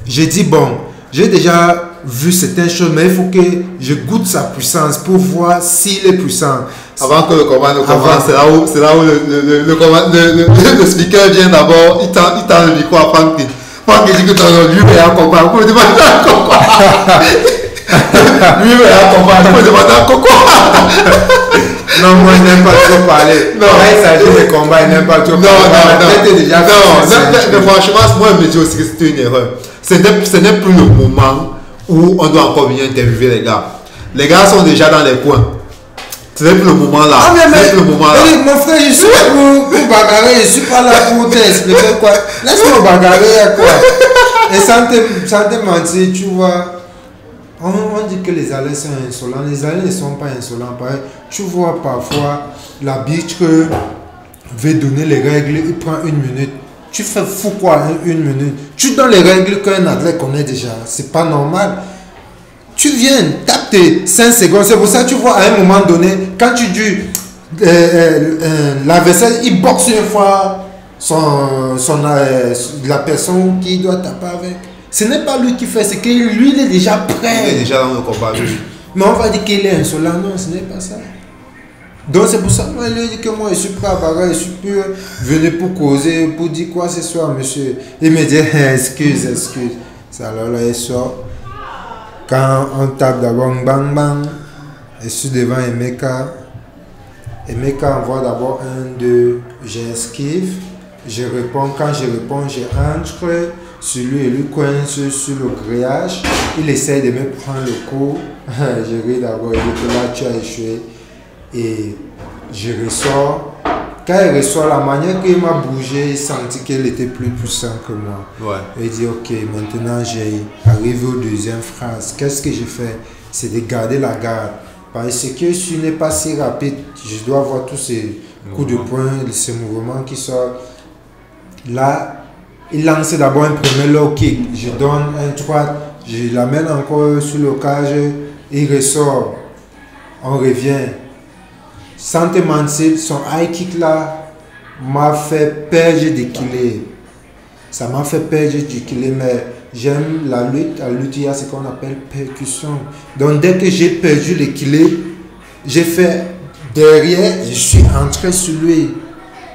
B: j'ai dit bon, j'ai déjà vu certaines choses, mais il faut que je goûte sa puissance pour voir s'il est puissant.
A: Avant que le combat ne
B: Avant.
A: commence, c'est là où, c'est là où le, le, le, le, combat- le, le- le speaker vient d'abord, il tend, il tend le micro à Frank. Frank il dit que ton lui un combat, vous me demandez un combat. lui mais un combat, vous me demandez un combat.
B: Non, moi je n'aime pas trop parler.
A: Non.
B: Quand il s'agit de combat, il n'aime pas trop
A: Non,
B: parler.
A: non, non.
B: est déjà
A: non, non,
B: truc.
A: franchement, moi, je me dis aussi que c'était une erreur. Ce n'est plus le moment où on doit encore venir interviewer les gars. Les gars sont déjà dans les coins. Ce n'est plus le moment là.
B: Ah, mais,
A: le moment là.
B: Eric, mon frère, je suis là pour, pour bagarrer, je suis pas là pour t'expliquer quoi. Laisse-moi bagarrer à quoi. Et sans te, sans te mentir, tu vois, on, on dit que les allées sont insolents. Les allées ne sont pas insolents. Pareil, tu vois parfois l'arbitre veut donner les règles, il prend une minute. Tu fais fou quoi, une minute. Tu donnes les règles qu'un athlète connaît déjà. C'est pas normal. Tu viens, tape tes 5 secondes. C'est pour ça que tu vois à un moment donné, quand tu dis euh, euh, euh, l'adversaire, il boxe une fois son, son, euh, la personne qui doit taper avec. Ce n'est pas lui qui fait, c'est que lui, il est déjà
A: Il est
B: prêt.
A: déjà dans le combat.
B: Mais on va dire qu'il est insolent. Non, ce n'est pas ça. Donc c'est pour ça que moi, il lui dit que moi, je suis prêt à bagarre, je suis plus venu pour causer, pour dire quoi ce soir, monsieur. Il me dit, excuse, excuse. Alors là, il sort. Quand on tape d'abord, bang, bang, je suis devant Emeka. Emeka envoie d'abord un, deux, j'esquive. Je réponds, quand je réponds, je entre sur lui et lui coince sur le grillage. Il essaie de me prendre le coup. je ris d'abord, il dit que là tu as échoué. Et je ressors. Quand il ressort, la manière qu'il m'a bougé, il sentit qu'il était plus puissant que moi.
A: Ouais.
B: Et il dit, ok, maintenant j'ai arrivé aux deuxième phrase. Qu'est-ce que je fais? C'est de garder la garde. Parce que je n'ai pas si rapide, je dois voir tous ces coups de poing, ces mouvements qui sortent. Là, il lance d'abord un premier low kick. Je donne un droite, je l'amène encore sur le cage, il ressort. On revient. Sans te mentir, son high kick là m'a fait perdre d'équilibre. Ça m'a fait perdre d'équilibre, mais j'aime la lutte. La lutte, il y a ce qu'on appelle percussion. Donc, dès que j'ai perdu l'équilibre, j'ai fait derrière, je suis entré sur lui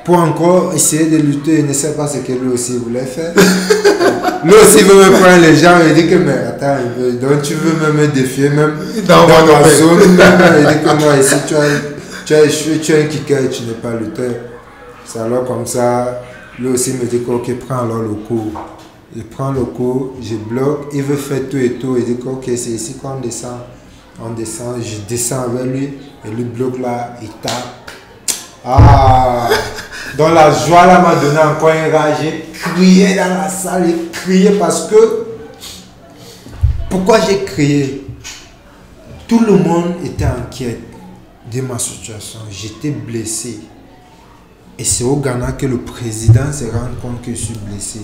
B: pour encore essayer de lutter. Il ne sait pas ce que lui aussi voulait faire. lui aussi veut me prendre les gens et dit que, mais attends, donc tu veux même me défier, même dans
A: non,
B: ma zone. il dit que moi, ici, tu as, tu échoué, tu es un kicker tu n'es pas lutteur. C'est alors comme ça, lui aussi me dit ok, prends alors le coup. Il prend le coup, je bloque, il veut faire tout et tout. Il dit ok, c'est ici qu'on descend. On descend, je descends avec lui et lui bloque là, il tape. Ah! Donc la joie là m'a donné encore une rage. J'ai crié dans la salle, j'ai crié parce que. Pourquoi j'ai crié? Tout le monde était inquiet de ma situation. J'étais blessé. Et c'est au Ghana que le président se rend compte que je suis blessé.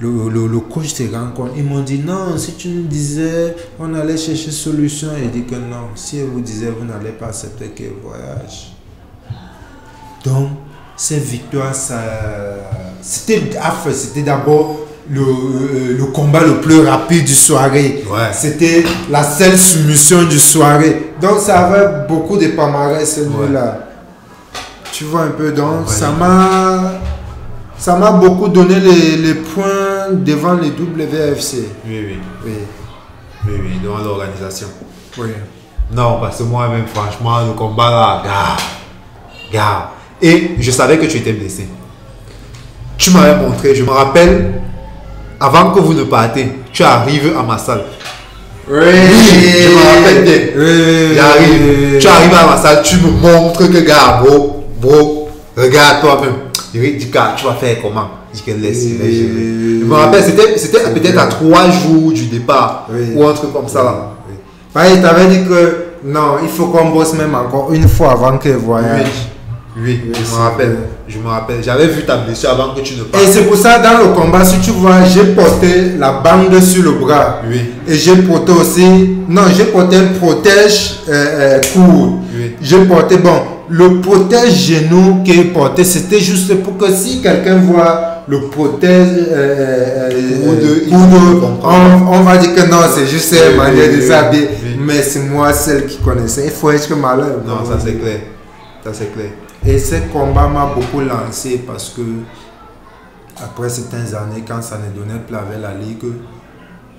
B: Le, le, le coach se rend compte. Ils m'ont dit non, si tu nous disais, on allait chercher solution. Il dit que non, si elle vous disait, vous n'allez pas accepter qu'elle voyage. Donc, cette victoire, ça, c'était c'était d'abord le, le combat le plus rapide du soirée.
A: Ouais.
B: C'était la seule soumission du soirée. Donc, ça avait beaucoup de palmarès celui-là. Tu vois un peu, donc
A: Ouais.
B: ça m'a ça m'a beaucoup donné les, les points devant les WFC.
A: Oui, oui.
B: Oui,
A: Oui, oui, devant l'organisation.
B: oui.
A: Non, parce que moi-même, franchement, le combat là, gars, gars. Et je savais que tu étais blessé. Tu m'avais montré, je me rappelle, avant que vous ne partez, tu arrives à ma salle.
B: Oui,
A: je me rappelle.
B: Oui,
A: J'arrive, tu arrives à ma salle, tu me montres que, gars, bro, bro, regarde-toi même. Je lui dis, gars, tu vas faire comment? Je dis que laisse, je me rappelle, c'était, peut-être à trois jours du départ,
B: Oui.
A: ou un truc comme ça là.
B: Oui. Ouais, il t'avait dit que non, il faut qu'on bosse même encore une fois avant qu'elle voyage.
A: Oui,
B: Oui,
A: je me rappelle.
B: vrai.
A: Je me rappelle. J'avais vu ta blessure avant que tu ne partes.
B: Et c'est pour ça, dans le combat, si tu vois, j'ai porté la bande sur le bras.
A: Oui.
B: Et j'ai porté aussi, non, j'ai porté un protège euh, euh, court.
A: Oui.
B: J'ai porté, bon, le protège genou qui est porté, c'était juste pour que si quelqu'un voit le protège euh, euh,
A: peut comprendre.
B: on, on va dire que non, c'est juste une
A: oui,
B: manière de s'habiller.
A: oui.
B: Mais c'est moi celle qui connaissait. Il faut être malin.
A: Non, ça c'est clair. Ça c'est clair.
B: Et ce combat m'a beaucoup lancé parce que, après certaines années, quand ça ne donnait plus avec la Ligue,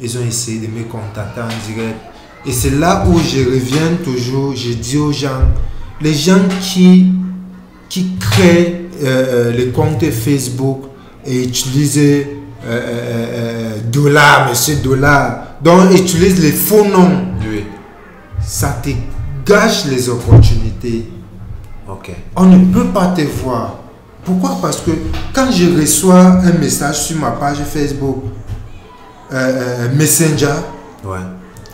B: ils ont essayé de me contacter en direct. Et c'est là où je reviens toujours, je dis aux gens, les gens qui, qui créent euh, euh, les comptes Facebook et utilisent euh, euh, euh, dollar, monsieur dollar, donc utilisent les faux noms,
A: Oui.
B: ça te gâche les opportunités On ne peut pas te voir. Pourquoi? Parce que quand je reçois un message sur ma page Facebook, euh, euh, Messenger,
A: Ouais.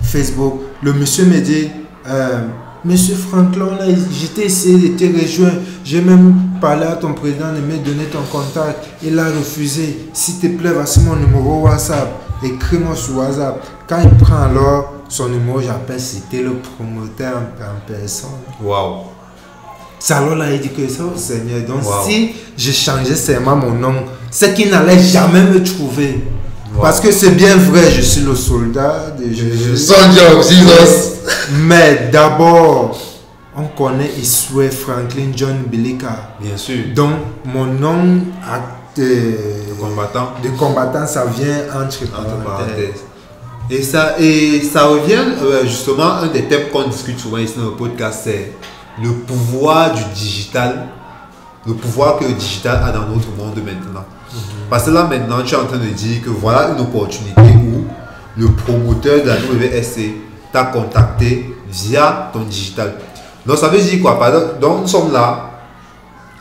B: Facebook, le monsieur me dit, euh, Monsieur Franklin, j'étais essayé de te rejoindre. J'ai même parlé à ton président de me donner ton contact. Il a refusé. S'il te plaît, voici mon numéro WhatsApp. Écris-moi sur WhatsApp. Quand il prend alors son numéro, j'appelle, c'était le promoteur en, en personne.
A: Waouh.
B: C'est alors là, il dit que ça, oh Seigneur. Donc,
A: Wow.
B: si je changeais seulement mon nom, c'est qu'il n'allait jamais me trouver. Parce que c'est bien vrai, je suis le soldat de Jésus.
A: Soldier of Jesus.
B: Mais d'abord, on connaît Iswe Franklin John Bilika.
A: Bien sûr.
B: Donc, mon nom de,
A: Combattant.
B: de combattant, ça vient entre
A: Entre
B: parenthèses.
A: Et ça, et ça revient euh, justement, un des thèmes qu'on discute souvent ici dans le podcast, c'est le pouvoir du digital, le pouvoir que le digital a dans notre monde maintenant. Parce que là maintenant, tu es en train de dire que voilà une opportunité où le promoteur de la WSC t'a contacté via ton digital. Donc ça veut dire quoi? Par exemple, donc nous sommes là,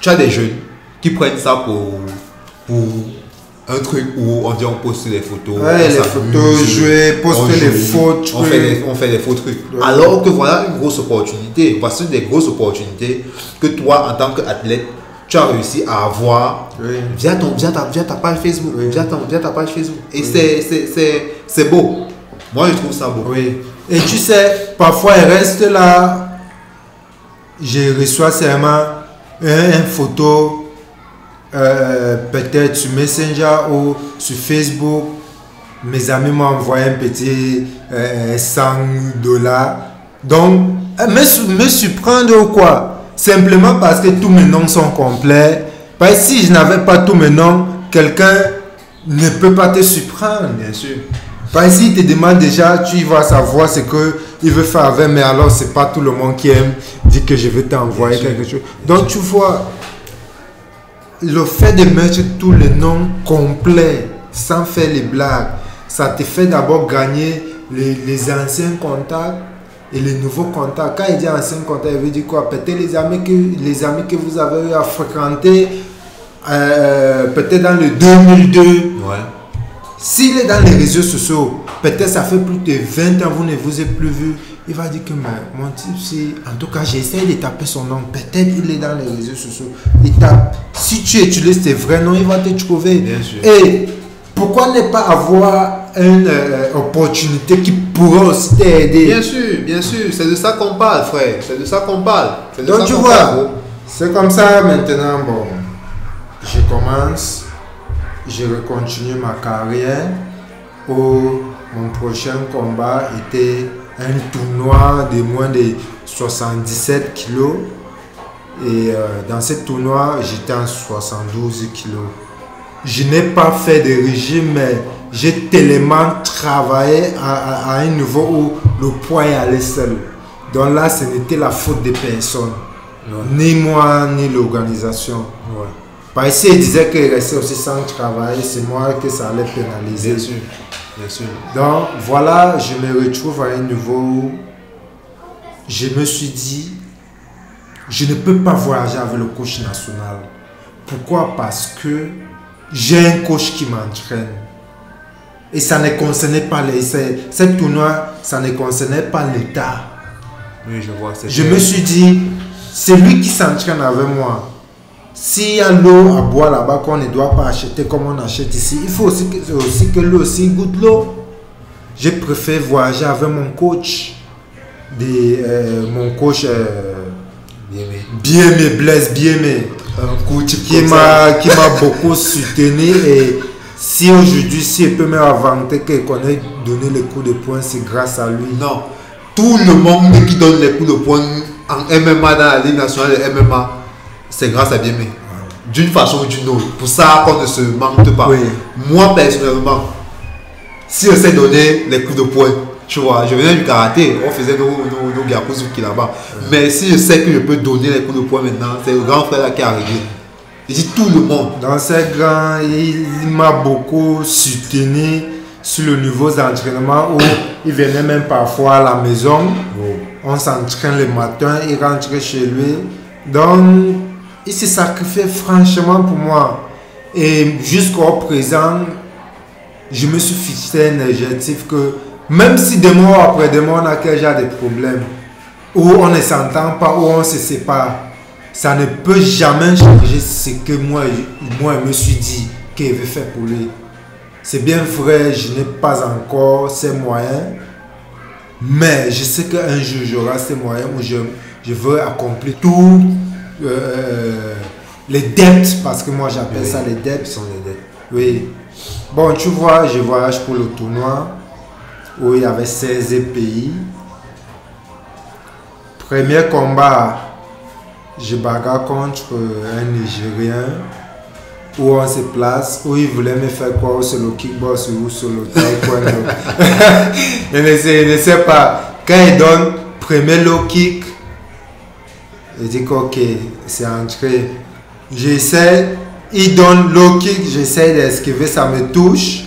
A: tu as des jeunes qui prennent ça pour, pour un truc où on dit on poste les photos.
B: Ouais,
A: on
B: les photos, jouer, poster
A: on
B: les faux
A: on
B: trucs.
A: fait, les, on fait les faux trucs.
B: Ouais.
A: Alors que voilà une grosse opportunité. Voici une des grosses opportunités que toi, en tant qu'athlète, tu as réussi à avoir
B: Oui.
A: via, ton, via, ta, via ta page Facebook.
B: Oui.
A: Via, ton, via ta page Facebook. Et c'est- c'est- beau. Moi, je trouve ça beau.
B: Oui. Et tu sais, parfois, il reste là. Je reçois seulement un, une photo, euh, peut-être sur Messenger ou sur Facebook. Mes amis m'ont envoyé un petit euh, 100 dollars. Donc, euh, me, me surprendre ou quoi? Simplement parce que tous mes noms sont complets. Parce que si je n'avais pas tous mes noms, quelqu'un ne peut pas te surprendre.
A: Bien sûr.
B: Parce que s'il te demande déjà, tu vas savoir ce que il veut faire avec, mais alors c'est pas tout le monde qui aime dire que je vais t'envoyer quelque chose. Donc tu vois, le fait de mettre tous les noms complets, sans faire les blagues, ça te fait d'abord gagner les, les anciens contacts et les nouveaux contacts. Quand il dit anciens contacts, il veut dire quoi? Peut-être les amis que, les amis que vous avez eu à fréquenter, euh, peut-être dans le 2002.
A: Ouais.
B: S'il est dans les réseaux sociaux, peut-être ça fait plus de 20 ans, vous ne vous êtes plus vu. Il va dire que mais, mon type, c'est. En tout cas, j'essaie de taper son nom. Peut-être il est dans les réseaux sociaux. Il tape. Si tu utilises tes vrais noms, il va te trouver.
A: Bien sûr.
B: Et pourquoi ne pas avoir une euh, opportunité qui pourrait aussi t'aider?
A: Bien sûr, bien sûr. C'est de ça qu'on parle, frère. C'est de ça qu'on parle. De
B: Donc
A: ça
B: tu vois, c'est comme ça maintenant, bon, je commence, je continue ma carrière où mon prochain combat était un tournoi de moins de 77 kilos et euh, dans ce tournoi j'étais en 72 kilos. Je n'ai pas fait de régime mais j'ai tellement travaillé à, à- à un niveau où le poids est allé seul. Donc là ce n'était la faute de personne ni moi, ni l'organisation. Parce qu'il disait qu'il restait aussi sans travail, c'est moi que ça allait pénaliser.
A: Bien sûr. Bien sûr.
B: Donc voilà, je me retrouve à un niveau où je me suis dit, je ne peux pas voyager avec le coach national. Pourquoi? Parce que j'ai un coach qui m'entraîne. Et ça ne concernait pas les... c'est- Ce tournoi, ça ne concernait pas l'État.
A: Oui, je vois.
B: Je me suis dit, c'est lui qui s'entraîne avec moi. S'il y a l'eau à boire là-bas qu'on ne doit pas acheter comme on achète ici, il faut aussi que, aussi que lui aussi goûte l'eau. Je préfère voyager avec mon coach. Des, euh, mon coach euh,
A: Bien aimé,
B: Blaise bien
A: Un coach
B: qui m'a qui m'a beaucoup soutenu et si aujourd'hui, si il peut me vanter qu'il connaît donner les coups de poing, c'est grâce à lui.
A: Non. Tout le monde qui donne les coups de poing en MMA dans la Ligue nationale de MMA, c'est grâce à Biemé. D'une façon ou d'une autre. Pour ça qu'on ne se manque pas.
B: Oui.
A: Moi, personnellement, si je sais donner les coups de poing, tu vois, je venais du karaté, on faisait nos, nos, nos Gyakuzuki là-bas. Mais si je sais que je peux donner les coups de poing maintenant, c'est le grand frère là qui a réglé. Il dit tout le monde.
B: Dans ces grands, il, il m'a beaucoup soutenu sur le niveau d'entraînement où il venait même parfois à la maison. On s'entraîne le matin, il rentrait chez lui. Donc, il s'est sacrifié franchement pour moi. Et jusqu'au présent, je me suis fixé un objectif que même si demain ou après-demain on a déjà des problèmes, où on ne s'entend pas, où on se sépare, ça ne peut jamais changer ce que moi, je- moi je me suis dit qu'il veut faire pour lui. C'est bien vrai, je n'ai pas encore ces moyens, mais je sais qu'un jour j'aurai ces moyens où je, je veux accomplir tous euh, les dettes, parce que moi j'appelle
A: Oui.
B: ça les dettes.
A: Sont les dettes.
B: Oui. Bon, tu vois, je voyage pour le tournoi où il y avait 16 pays. Premier combat, je bagarre contre un Nigérien où on se place, où il voulait me faire quoi, sur le kickbox ou sur le taekwondo. je ne sais, je ne sais pas. Quand il donne premier low kick, il dit que ok, c'est entré. J'essaie, il donne low kick, j'essaie d'esquiver, ça me touche.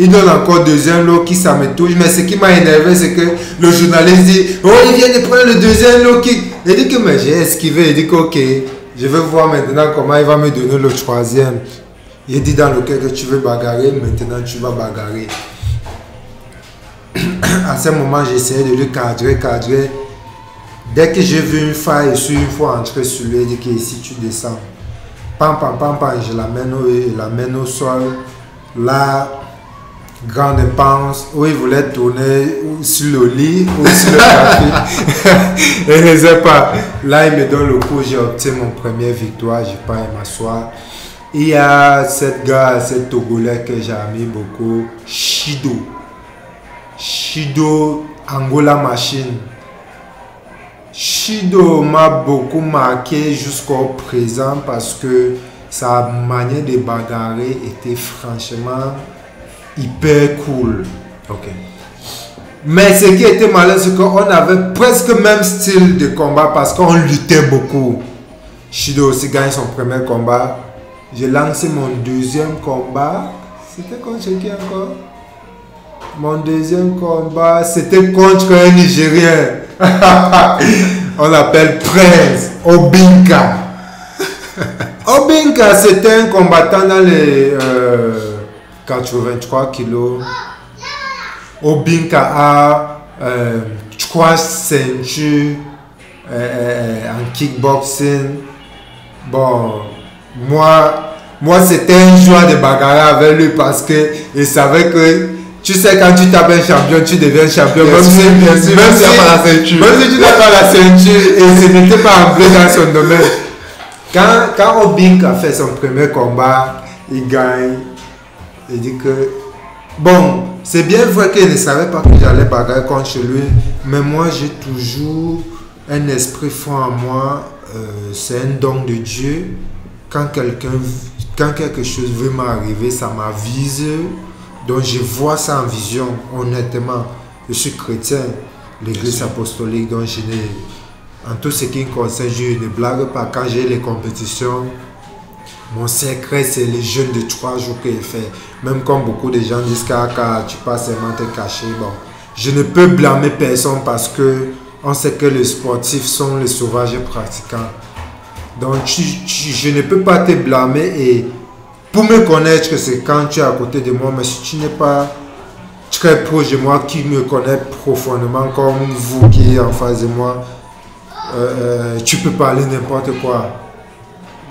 B: Il donne encore deuxième low kick, ça me touche. Mais ce qui m'a énervé, c'est que le journaliste dit Oh, il vient de prendre le deuxième low kick. Il dit que j'ai esquivé. Il dit que ok, je vais voir maintenant comment il va me donner le troisième. Il dit dans lequel que tu veux bagarrer, maintenant tu vas bagarrer. à ce moment, j'essayais de lui cadrer, cadrer. Dès que j'ai vu une faille, je suis une fois entré sur lui, il dit que ici tu descends. Pam, pam, pam, pam, je l'amène au, au sol. Là, grande dépense, où il voulait tourner sur le lit ou sur le tapis. je ne sais pas. Là, il me donne le coup, j'ai obtenu mon première victoire, je pas m'asseoir. Il y a cette gars, cette Togolais que j'ai aimé beaucoup, Shido. Shido Angola Machine. Shido m'a beaucoup marqué jusqu'au présent parce que sa manière de bagarrer était franchement hyper cool.
A: Ok.
B: Mais ce qui était malin, c'est qu'on avait presque le même style de combat parce qu'on luttait beaucoup. Shido aussi gagne son premier combat. J'ai lancé mon deuxième combat. C'était contre qui encore? Mon deuxième combat, c'était contre un Nigérien. On l'appelle Prince Obinka. Obinka, c'était un combattant dans les euh, 83 kilos. Obinka a euh, trois ceintures euh, euh, en kickboxing. Bon, moi, moi c'était un joie de bagarrer avec lui parce que il savait que tu sais quand tu tapes un champion, tu deviens champion.
A: Bien
B: même
A: sûr,
B: si,
A: bien sûr,
B: même
A: même
B: si,
A: si tu n'as pas la ceinture.
B: même si tu n'as pas la ceinture et ce n'était pas entré dans son domaine. Quand, quand Obink a fait son premier combat, il gagne. Il dit que, bon, c'est bien vrai qu'il ne savait pas que j'allais bagarrer contre lui, mais moi j'ai toujours un esprit fort en moi. euh, c'est un don de Dieu. Quand quelqu'un, quand quelque chose veut m'arriver, ça m'avise. Donc je vois ça en vision, honnêtement. Je suis chrétien, l'église apostolique, donc je en tout ce qui me concerne, je ne blague pas. Quand j'ai les compétitions, mon secret, c'est les jeûnes de trois jours que je fais. Même comme beaucoup de gens disent qu'à quand tu passes seulement te cacher. Bon, je ne peux blâmer personne parce que on sait que les sportifs sont les sauvages pratiquants. Donc, tu- tu- je ne peux pas te blâmer et pour me connaître, c'est quand tu es à côté de moi. Mais si tu n'es pas très proche de moi, qui me connaît profondément comme vous qui êtes en face de moi, euh, euh, tu peux parler n'importe quoi.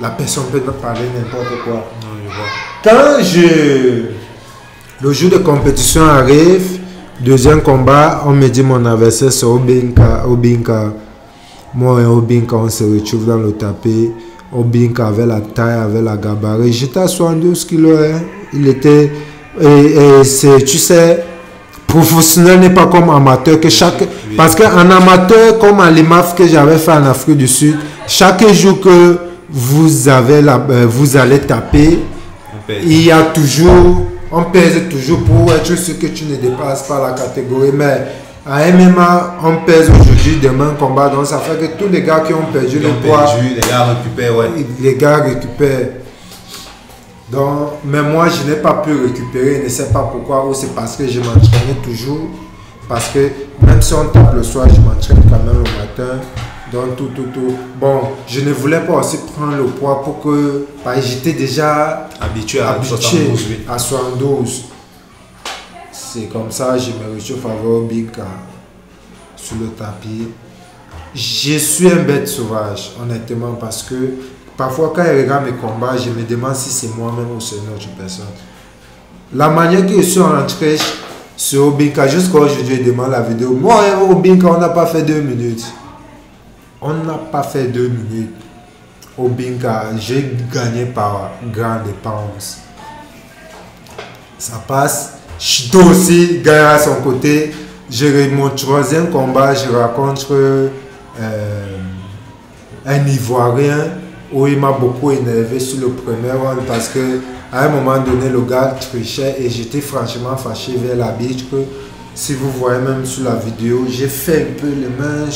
B: La personne peut parler n'importe quoi.
A: Non, je vois.
B: Quand je... le jour de compétition arrive, deuxième combat, on me dit mon adversaire c'est Obinka. Obinka. Moi et Obinka, on se retrouve dans le tapis. Obinka avait la taille, avait la gabarit. J'étais à 72 kilos. hein. Il était. Et, et c'est, tu sais, professionnel n'est pas comme amateur. Que chaque, parce qu'en amateur, comme à l'IMAF que j'avais fait en Afrique du Sud, chaque jour que vous, avez la, euh, vous allez taper, il y a toujours, on pèse toujours pour être sûr que tu ne dépasses pas la catégorie. Mais à MMA, on pèse aujourd'hui, demain combat. Donc ça fait que tous les gars qui ont perdu
A: Ils
B: le
A: ont
B: poids,
A: perdu, les gars récupèrent, ouais.
B: les gars récupèrent. Donc, mais moi, je n'ai pas pu récupérer. Je ne sais pas pourquoi. Ou c'est parce que je m'entraînais toujours. Parce que même si on tape le soir, je m'entraîne quand même le matin. Donc, tout, tout, tout. Bon, je ne voulais pas aussi prendre le poids pour que. Que j'étais déjà
A: Habitué à
B: habitué
A: 72, oui.
B: à 72. C'est comme ça, je me avec Bika sur le tapis. Je suis un bête sauvage, honnêtement, parce que parfois quand je regarde mes combats, je me demande si c'est moi-même ou c'est une autre personne. La manière que je suis rentré sur Obinka, jusqu'à aujourd'hui, je demande la vidéo. Moi Obinka, on n'a pas fait deux minutes. On n'a pas fait deux minutes. Obinka, j'ai gagné par grande dépense. ça passe. Shido aussi gagne à son côté. Je, mon troisième combat, je rencontre euh, un Ivoirien où il m'a beaucoup énervé sur le premier round parce que à un moment donné, le gars trichait et j'étais franchement fâché vers la biche que si vous voyez même sur la vidéo, j'ai fait un peu les mains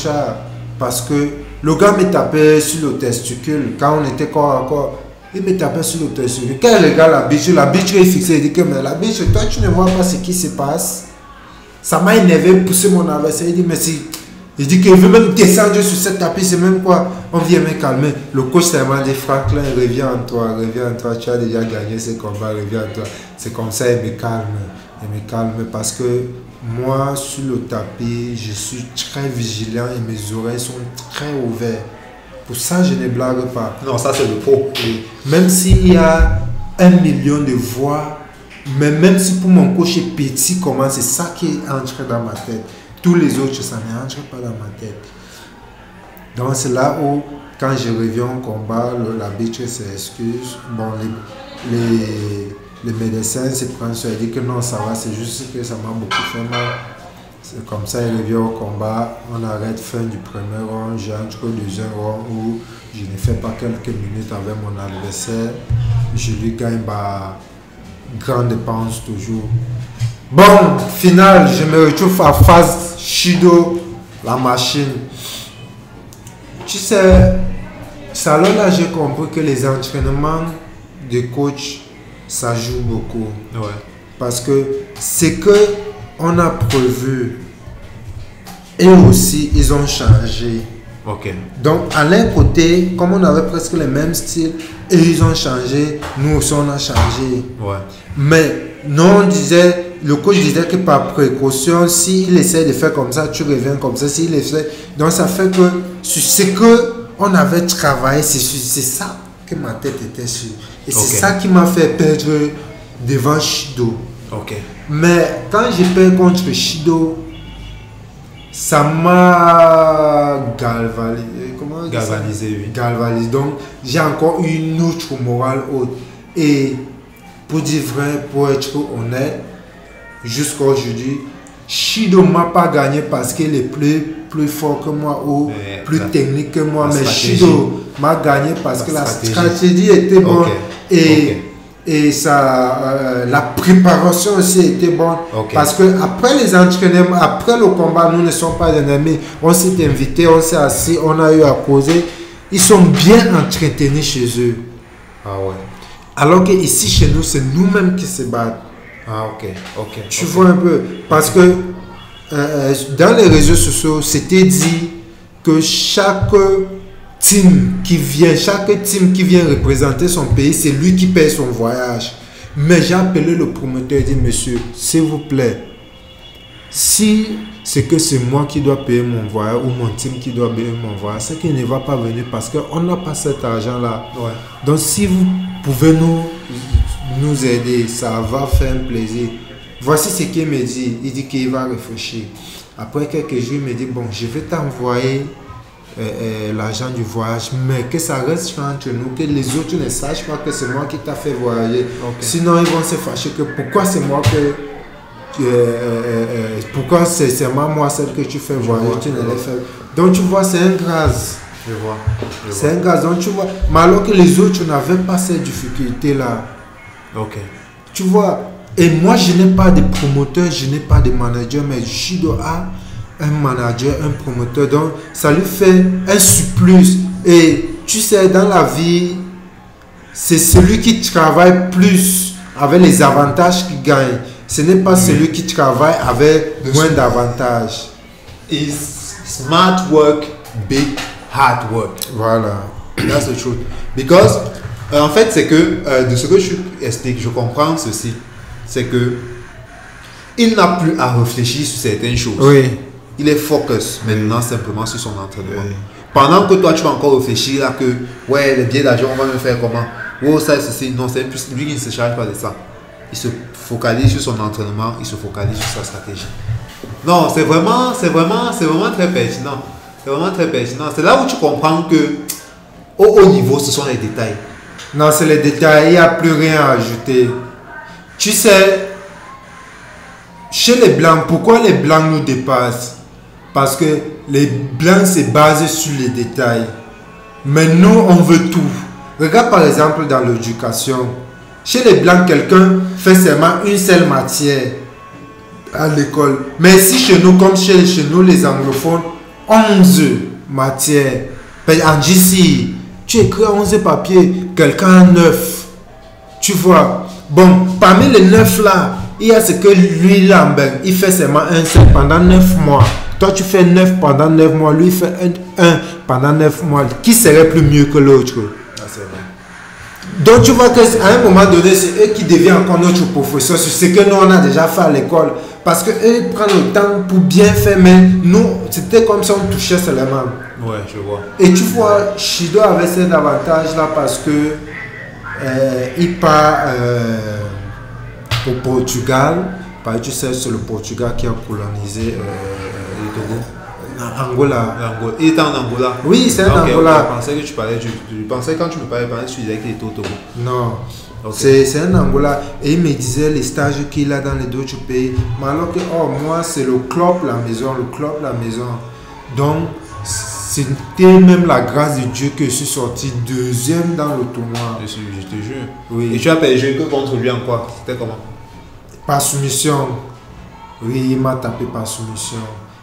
B: parce que le gars me tapait sur le testicule quand on était corps à. Il me tapait sur le testicule. Quand le gars la biche, la biche est fixée, il dit que mais la biche, toi tu ne vois pas ce qui se passe. Ça m'a énervé, poussé mon adversaire. Il dit mais si il dit qu'il veut même descendre sur cette tapis, c'est même quoi? On vient me calmer. Le coach m'a dit Franklin, reviens en toi, reviens en toi, tu as déjà gagné ce combat, reviens en toi. C'est comme ça, il me calme. Il me calme parce que moi, sur le tapis, je suis très vigilant et mes oreilles sont très ouvertes. Pour ça, je ne blague pas.
A: Non, ça c'est le pro.
B: même s'il y a un million de voix, mais même si pour mon coach est petit, comment c'est ça qui est entré dans ma tête. Tous les autres, ça n'entre pas dans ma tête. Donc c'est là où, quand je reviens au combat, l'arbitre s'excuse. Bon, les, les, les, médecins se prennent sur, dit que non, ça va, c'est juste que ça m'a beaucoup fait mal. C'est comme ça, il revient au combat, on arrête fin du premier round, j'entre au deuxième round où je ne fais pas quelques minutes avec mon adversaire. Je lui gagne par grande dépense toujours. Bon, final, je me retrouve à phase Shido, la machine. Tu sais, ça là, j'ai compris que les entraînements de coach, ça joue beaucoup.
A: Ouais.
B: Parce que c'est que on a prévu, et aussi, ils ont changé.
A: Ok.
B: Donc, à l'un côté, comme on avait presque le même style, et ils ont changé, nous aussi, on a changé.
A: Ouais.
B: Mais non, on disait, le coach disait que par précaution, s'il essaie de faire comme ça, tu reviens comme ça. S'il essaie, donc ça fait que ce que on avait travaillé, c'est ça que ma tête était sur. Et c'est ça qui m'a fait perdre devant Shido.
A: Ok.
B: Mais quand j'ai perdu contre Shido, ça m'a galvanisé. Comment
A: Galvanisé, oui.
B: Galvanisé. Donc, j'ai encore une autre morale haute. Et pour dire vrai, pour être honnête, jusqu'à aujourd'hui, Shido m'a pas gagné parce qu'il est plus, plus fort que moi ou plus technique que moi. Mais Shido m'a gagné parce que la stratégie était bonne et, et ça, euh, la préparation aussi était bonne. Parce que après les entraînements, après le combat, nous ne sommes pas ennemis. On s'est invité, on s'est assis, on a eu à causer. Ils sont bien entretenus chez eux.
A: Ah ouais.
B: Alors que ici chez nous, c'est nous-mêmes qui se battent.
A: Ah, ok, ok.
B: Tu vois un peu? Parce que euh, euh, dans les réseaux sociaux, c'était dit que chaque team qui vient, chaque team qui vient représenter son pays, c'est lui qui paye son voyage. Mais j'ai appelé le promoteur et dit, monsieur, s'il vous plaît, si c'est que c'est moi qui dois payer mon voyage ou mon team qui doit payer mon voyage, c'est qu'il ne va pas venir parce qu'on n'a pas cet argent-là.
A: Ouais.
B: Donc si vous pouvez nous nous aider, ça va faire un plaisir. Voici ce qu'il me dit. Il dit qu'il va réfléchir. Après quelques jours, il me dit, bon, je vais t'envoyer euh, euh, l'argent du voyage, mais que ça reste entre nous, que les autres ne sachent pas que c'est moi qui t'a fait voyager. Sinon, ils vont se fâcher que pourquoi c'est moi que... Euh, pourquoi c'est seulement moi celle que tu fais voyager, tu ne. Donc tu vois, c'est un grâce.
A: Je vois.
B: C'est un grâce. Donc tu vois, mais alors que les autres n'avaient pas cette difficulté-là.
A: Ok.
B: Tu vois, et moi, je n'ai pas de promoteur, je n'ai pas de manager, mais Shido a un manager, un promoteur. Donc, ça lui fait un surplus. Et tu sais, dans la vie, c'est celui qui travaille plus avec les avantages qui gagne. Ce n'est pas celui qui travaille avec moins d'avantages.
A: Is smart work, big hard work.
B: Voilà.
A: That's the truth. Because euh, en fait, c'est que euh, de ce que je explique, je comprends ceci. C'est que il n'a plus à réfléchir sur certaines choses.
B: Oui.
A: Il est focus maintenant simplement sur son entraînement. Pendant que toi, tu vas encore réfléchir là que, ouais, les billets d'argent, on va me faire comment? Oh, ça, ceci. Non, c'est plus lui qui ne se charge pas de ça. Il se focalise sur son entraînement, il se focalise sur sa stratégie. Non, c'est vraiment, c'est vraiment, c'est vraiment très pertinent. C'est vraiment très pertinent. C'est là où tu comprends que au haut niveau, ce sont les détails.
B: Non, c'est les détails, il n'y a plus rien à ajouter. Tu sais, chez les blancs, pourquoi les blancs nous dépassent? Parce que les blancs se basent sur les détails. Mais nous, on veut tout. Regarde par exemple dans l'éducation. Chez les blancs, quelqu'un fait seulement une seule matière à l'école. Mais si chez nous, comme chez, nous les anglophones, 11 matières. Ben, En GC, tu écris 11 papiers, quelqu'un a 9. Tu vois. Bon, parmi les 9 là, il y a ce que lui, Lambert, il fait seulement un seul pendant 9 mois. Toi, tu fais 9 pendant 9 mois, lui, il fait 1 pendant 9 mois. Qui serait plus mieux que l'autre
A: Ah,
B: donc tu vois qu'à un moment donné, c'est eux qui deviennent encore notre professeur sur ce que nous on a déjà fait à l'école. Parce que eux prennent le temps pour bien faire, mais nous, c'était comme si on touchait seulement.
A: Ouais, je vois.
B: Et tu vois, Shido avait cet avantage-là parce que euh, il part euh, au Portugal. Parce que tu sais, c'est le Portugal qui a colonisé euh, Angola.
A: L'Angola. Il était en Angola.
B: Oui, c'est un
A: Ok, ok,
B: Angola.
A: Je pensais que tu parlais du. Je pensais quand tu me parlais, tu disais qu'il était au Togo.
B: Non. C'est un Angola. Et il me disait les stages qu'il a dans les autres pays. Mais alors que, oh, moi, c'est le club, la maison, le club, la maison. Donc, c'était même la grâce de Dieu que je suis sorti deuxième dans le tournoi.
A: Je, je te jure.
B: Oui.
A: Et tu as perdu que contre lui en quoi? C'était comment?
B: Par soumission. Oui, il m'a tapé par soumission.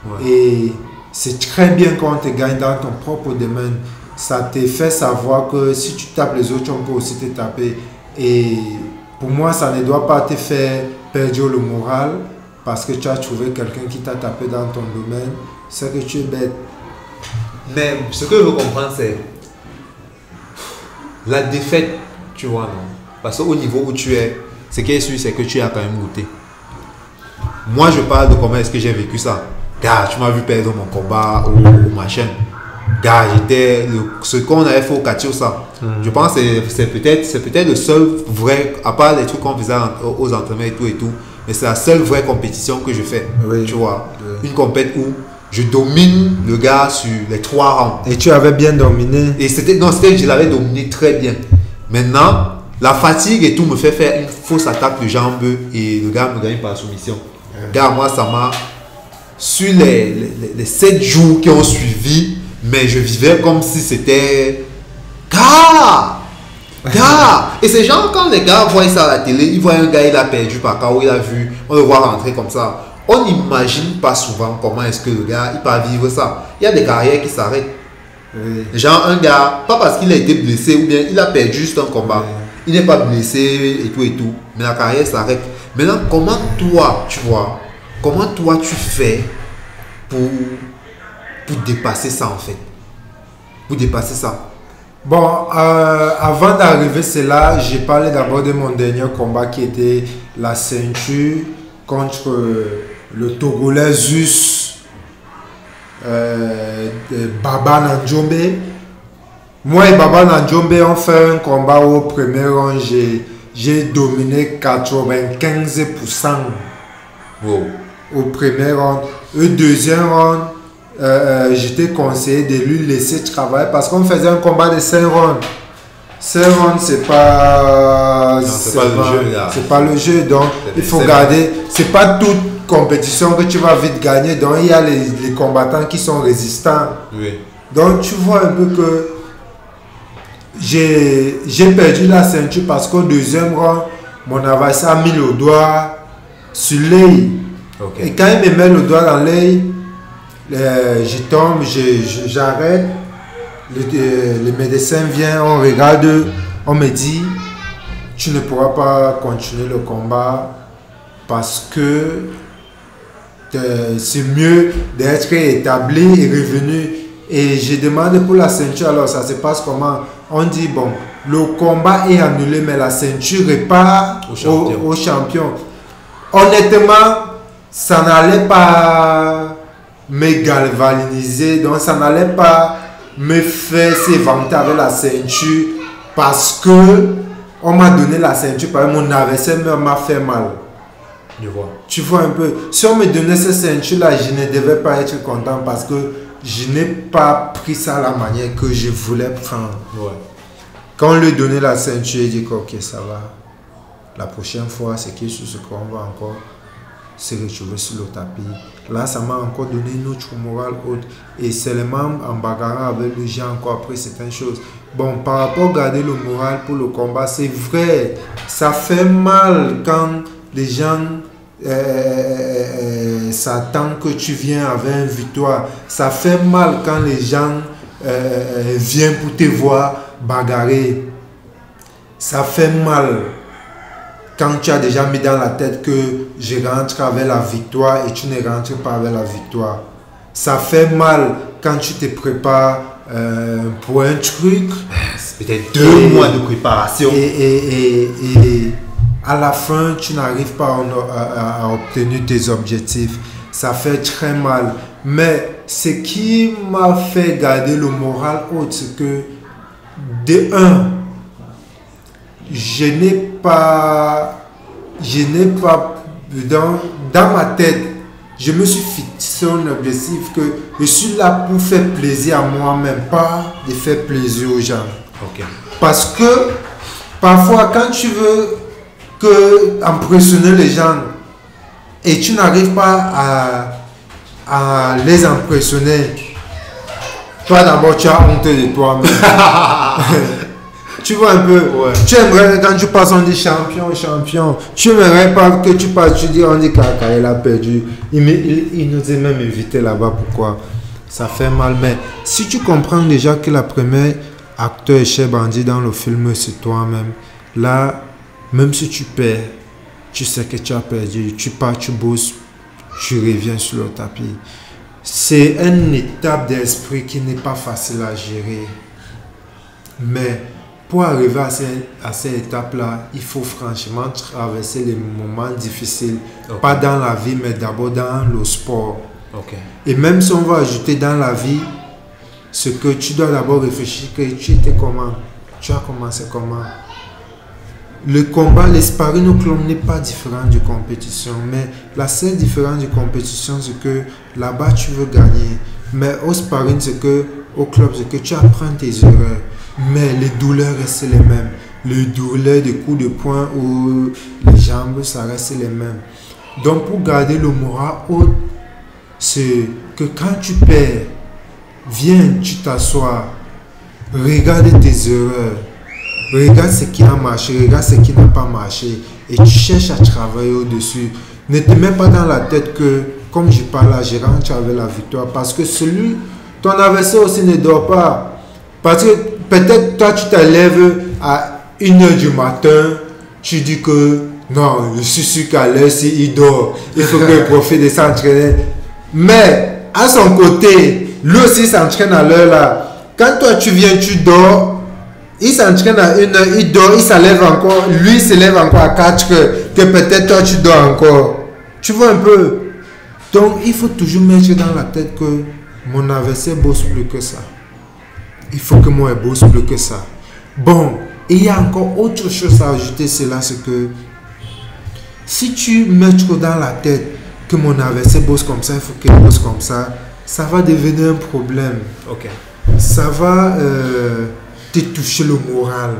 A: Ouais.
B: Et c'est très bien quand on te gagne dans ton propre domaine. Ça te fait savoir que si tu tapes les autres, on peut aussi te taper. Et pour moi, ça ne doit pas te faire perdre le moral parce que tu as trouvé quelqu'un qui t'a tapé dans ton domaine. C'est que tu es bête.
A: Mais ce que je veux comprendre, c'est la défaite, tu vois, non? Parce qu'au niveau où tu es, ce qui est sûr, c'est que tu as quand même goûté. Moi, je parle de comment est-ce que j'ai vécu ça. Gars, tu m'as vu perdre mon combat au, au machin. Gars, j'étais ce qu'on avait fait au Katiosa. Je pense que c'est- peut-être peut-être le seul vrai, à part les trucs qu'on faisait aux entraînements et tout et tout, mais c'est la seule vraie compétition que je fais.
B: Oui.
A: Tu vois,
B: Oui.
A: une compète où je domine le gars sur les trois rounds.
B: Et tu avais bien dominé.
A: Et c'était, non, c'était, je l'avais dominé très bien. Maintenant, la fatigue et tout me fait faire une fausse attaque de jambes et le gars me gagne par soumission. Gars, moi, ça m'a. Sur les, les, les 7 jours qui ont suivi, mais je vivais comme si c'était. Gars! Gars! Et ces gens, quand les gars voient ça à la télé, ils voient un gars, il a perdu par KO, il a vu, on le voit rentrer comme ça. On n'imagine pas souvent comment est-ce que le gars, il peut vivre ça. Il y a des carrières qui s'arrêtent.
B: Oui.
A: Genre un gars, pas parce qu'il a été blessé ou bien il a perdu juste un combat. Il n'est pas blessé et tout et tout. Mais la carrière s'arrête. Maintenant, comment toi, tu vois, comment toi tu fais pour, pour dépasser ça en fait? Pour dépasser ça.
B: Bon, euh, avant d'arriver cela, j'ai parlé d'abord de mon dernier combat qui était la ceinture contre le Togolais Zus euh, de Baba Nanjombe. Moi et Baba Nanjombe, on fait un combat au premier. J'ai, j'ai dominé 95%
A: Wow.
B: Au premier round. Au deuxième round, euh, euh, j'étais conseillé de lui laisser travailler parce qu'on faisait un combat de 5 rounds. 5 rounds, c'est pas.
A: c'est pas le jeu, là.
B: C'est pas le jeu, donc il faut garder. C'est pas toute compétition que tu vas vite gagner, donc il y a les, les combattants qui sont résistants.
A: Oui.
B: Donc tu vois un peu que j'ai perdu la ceinture parce qu'au deuxième round, mon adversaire a mis le doigt sur l'œil. Et quand il me met le doigt dans l'œil, euh, je tombe, je- je- j'arrête. Le, euh, le médecin vient, on regarde, on me dit, tu ne pourras pas continuer le combat parce que euh, c'est mieux d'être établi et revenu. Et je demande pour la ceinture, alors ça se passe comment? On dit, bon, le combat est annulé, mais la ceinture repart
A: Au champion.
B: au- au champion. Honnêtement, ça n'allait pas me galvaniser, donc ça n'allait pas me faire s'éventer avec la ceinture parce que on m'a donné la ceinture, parce que mon adversaire m'a fait mal.
A: Je vois?
B: Tu vois un peu, si on me donnait cette ceinture-là, je ne devais pas être content parce que je n'ai pas pris ça la manière que je voulais prendre. Quand on lui donnait la ceinture, il dit ok, ça va. La prochaine fois, c'est sur ce qu'on va encore se retrouver sur le tapis. Là, ça m'a encore donné une autre morale haute. Et seulement en bagarrant avec les gens encore après certaines choses. Bon, par rapport à garder le moral pour le combat, c'est vrai. Ça fait mal quand les gens euh, euh, euh, s'attendent que tu viens avec une victoire. Ça fait mal quand les gens viennent pour te voir bagarrer. Ça fait mal quand tu as déjà mis dans la tête que je rentre avec la victoire et tu ne rentres pas avec la victoire. Ça fait mal quand tu te prépares euh, pour un truc.
A: C'est peut-être deux
B: Et-
A: mois de préparation.
B: Et, et- et- et à la fin, tu n'arrives pas à, à- à obtenir tes objectifs. Ça fait très mal. Mais ce qui m'a fait garder le moral haut, c'est que, de un, je n'ai pas, je n'ai pas, dans, dans ma tête, je me suis fixé un objectif que je suis là pour faire plaisir à moi-même, pas de faire plaisir aux gens. Parce que parfois, quand tu veux que impressionner les gens et tu n'arrives pas à, à les impressionner, toi d'abord tu as honte de toi-même. tu vois un peu,
A: Ouais.
B: tu aimerais quand tu passes, on dit champion, champion. Tu aimerais pas que tu passes, tu dis on dit Kaka, il a perdu. Il, me- il, il nous est même invité là-bas, pourquoi? Ça fait mal, mais si tu comprends déjà que la première acteur chef bandit dans le film, c'est toi-même, là, même si tu perds, tu sais que tu as perdu, tu pars, tu bosses, tu reviens sur le tapis. C'est une étape d'esprit qui n'est pas facile à gérer. Mais pour arriver à, cette- à cette étape-là, il faut franchement traverser les moments difficiles. Pas dans la vie, mais d'abord dans le sport. Et même si on va ajouter dans la vie, ce que tu dois d'abord réfléchir, que tu étais comment Tu as commencé comment Le combat, le sparring au club n'est pas différent du compétition, mais la seule différence du compétition, c'est que là-bas, tu veux gagner. Mais au sparring, c'est que, au club, c'est que tu apprends tes erreurs. Mais les douleurs restent les mêmes. Les douleurs des coups de poing ou les jambes, ça reste les mêmes. Donc, pour garder le moral haut, c'est que quand tu perds, viens, tu t'assois, regarde tes erreurs, regarde ce qui a marché, regarde ce qui n'a pas marché, et tu cherches à travailler au-dessus. Ne te mets pas dans la tête que, comme je parle là, je rentre avec la victoire, parce que celui, ton adversaire aussi ne dort pas. Parce que peut-être toi, tu te lèves à 1h du matin, tu dis que non, je suis sûr qu'à l'heure, si il dort, il faut qu'il profite de s'entraîner. Mais à son côté, lui aussi s'entraîne à l'heure là. Quand toi tu viens, tu dors, il s'entraîne à 1 heure, il dort, il s'enlève encore, lui il se lève encore à 4 heures, que peut-être toi tu dors encore. Tu vois un peu? Donc il faut toujours mettre dans la tête que mon adversaire bosse plus que ça. Il faut que moi bosse plus que ça. Bon, et il y a encore autre chose à ajouter, c'est là, c'est que si tu mets trop dans la tête que mon adversaire bosse comme ça, il faut qu'il bosse comme ça, ça va devenir un problème.
A: Ok.
B: Ça va euh, te toucher le moral.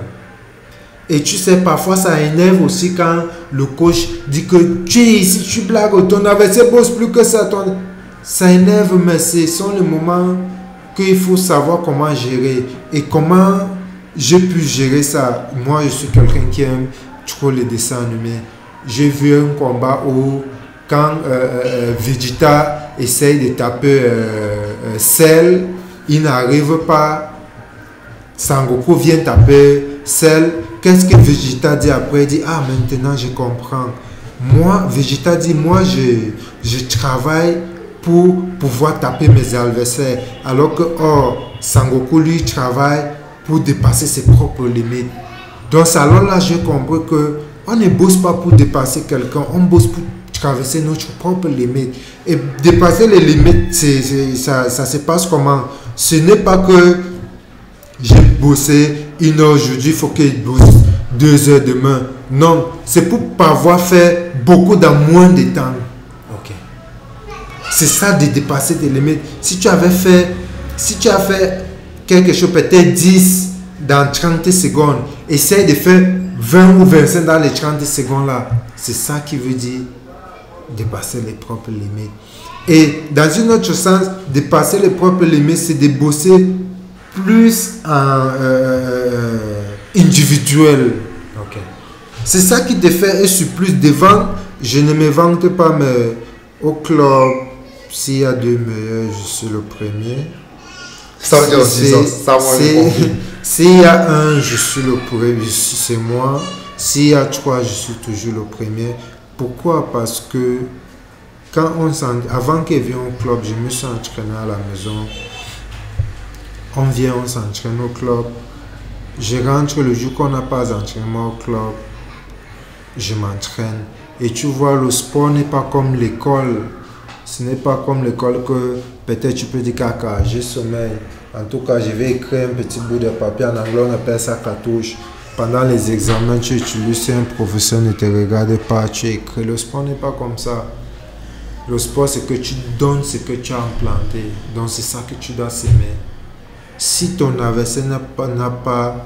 B: Et tu sais, parfois ça énerve aussi quand le coach dit que tu es ici, tu blagues, ton adversaire bosse plus que ça. ton- Ça énerve, mais ce sont les moments qu'il faut savoir comment gérer. Et comment j'ai pu gérer ça. Moi, je suis quelqu'un qui aime trop les dessins animés. J'ai vu un combat où, quand euh, euh, Vegeta essaye de taper euh, euh, Cell, il n'arrive pas. Sangoku vient taper Cell. Qu'est-ce que Vegeta dit après? Il dit Ah, maintenant je comprends. Moi, Vegeta dit Moi, je, je travaille pour pouvoir taper mes adversaires. Alors que, oh, Sangoku, lui, travaille pour dépasser ses propres limites. Donc, alors là, j'ai compris que on ne bosse pas pour dépasser quelqu'un, on bosse pour traverser notre propre limite. Et dépasser les limites, c'est- ça, ça se passe comment? Ce n'est pas que j'ai bossé une heure aujourd'hui, faut que je bosse deux heures demain. Non, c'est pour pouvoir faire beaucoup dans moins de temps. C'est ça de dépasser tes limites. Si tu avais fait, si tu as fait quelque chose, peut-être 10 dans 30 secondes, essaye de faire 20 ou 25 dans les 30 secondes là. C'est ça qui veut dire dépasser les propres limites. Et dans une autre sens, dépasser les propres limites, c'est de bosser plus en euh, individuel. C'est ça qui te fait être plus devant. Je ne me vante pas, mais au club, s'il y a deux meilleurs, je suis le premier.
A: Ça veut dire aussi ça. ça moi, j'ai compris.
B: S'il y a un, je suis le premier, c'est moi. S'il y a trois, je suis toujours le premier. Pourquoi? Parce que quand on avant qu'il vienne au club, je me suis entraîné à la maison. On vient, on s'entraîne au club. Je rentre le jour qu'on n'a pas d'entraînement au club. Je m'entraîne. Et tu vois, le sport n'est pas comme l'école. Ce n'est pas comme l'école que peut-être tu peux dire caca, j'ai sommeil. En tout cas, je vais écrire un petit bout de papier. En anglais, on appelle ça cartouche. Pendant les examens, tu utilises, si un professeur ne te regarde pas, tu écris. Le sport n'est pas comme ça. Le sport, c'est que tu donnes ce que tu as implanté. Donc, c'est ça que tu dois s'aimer. Si ton adversaire n'a pas, pas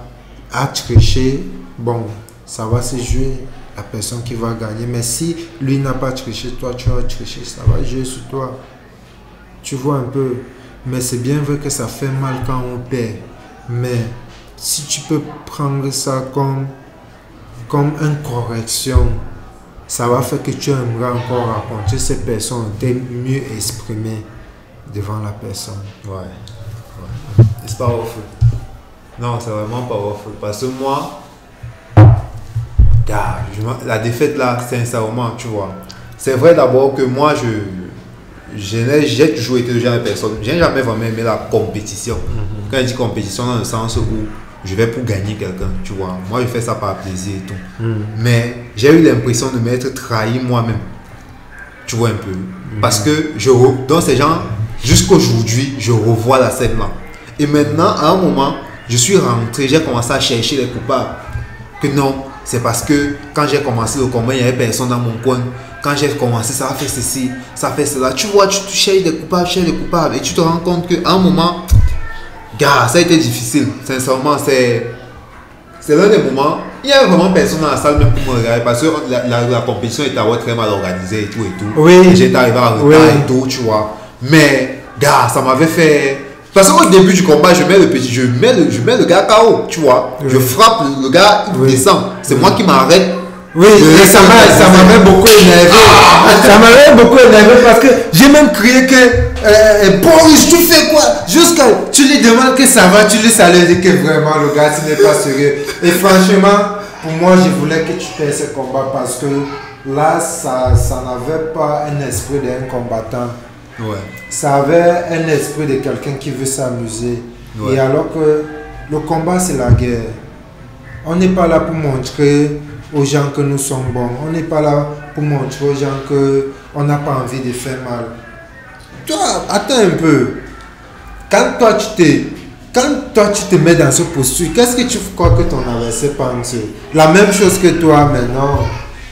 B: à tricher, bon, ça va se jouer la personne qui va gagner. Mais si lui n'a pas triché, toi tu as triché, ça va jouer sur toi. Tu vois un peu. Mais c'est bien vrai que ça fait mal quand on perd. Mais si tu peux prendre ça comme, comme une correction, ça va faire que tu aimeras encore rencontrer ces personnes, t'es mieux exprimé devant la personne.
A: Ouais. ouais. C'est powerful. Non, c'est vraiment powerful. Parce que moi, gars, m'en- la défaite là, sincèrement, tu vois. C'est vrai d'abord que moi, je, je n'ai- j'ai toujours été le genre de personne. J'ai jamais vraiment aimé la compétition. Quand je dis compétition, dans le sens où je vais pour gagner quelqu'un, tu vois. Moi, je fais ça par plaisir et tout. Mais j'ai eu l'impression de m'être trahi moi-même. Tu vois un peu. Parce que je re- dans ces gens, jusqu'aujourd'hui, je revois la scène là. Et maintenant, à un moment, je suis rentré, j'ai commencé à chercher les coupables. Que non, c'est parce que quand j'ai commencé le combat, il n'y avait personne dans mon coin. Quand j'ai commencé, ça a fait ceci, ça a fait cela. Tu vois, tu, tu cherches des coupables, tu cherches des coupables. Et tu te rends compte qu'à un moment, gars, ça a été difficile. Sincèrement, c'est. C'est l'un des moments. Il n'y avait vraiment personne dans la salle même pour me regarder parce que la, la- la compétition était très mal organisée et tout et tout.
B: Oui.
A: Et J'étais arrivé en retard
B: Oui.
A: et tout, tu vois. Mais, gars, ça m'avait fait. Parce qu'au début du combat, je mets le petit, je mets le, je mets le gars KO, tu vois.
B: Oui.
A: Je frappe le, gars, il
B: Oui.
A: descend. C'est moi qui m'arrête.
B: Oui, et ça m'avait beaucoup énervé. Ça m'avait beaucoup énervé parce que j'ai même crié que euh, Boris, tu fais quoi? Jusqu'à tu lui demandes que ça va, tu lui salues et que vraiment le gars ce n'est pas sérieux. Et franchement, pour moi, je voulais que tu perds ce combat parce que là, ça, ça n'avait pas un esprit d'un combattant.
A: Ouais.
B: Ça avait un esprit de quelqu'un qui veut s'amuser.
A: Ouais.
B: Et alors que le combat, c'est la guerre. On n'est pas là pour montrer aux gens que nous sommes bons. On n'est pas là pour montrer aux gens que on n'a pas envie de faire mal. Toi, attends un peu. Quand toi tu te, quand toi tu te mets dans ce posture, qu'est-ce que tu crois que ton adversaire pense? La même chose que toi maintenant.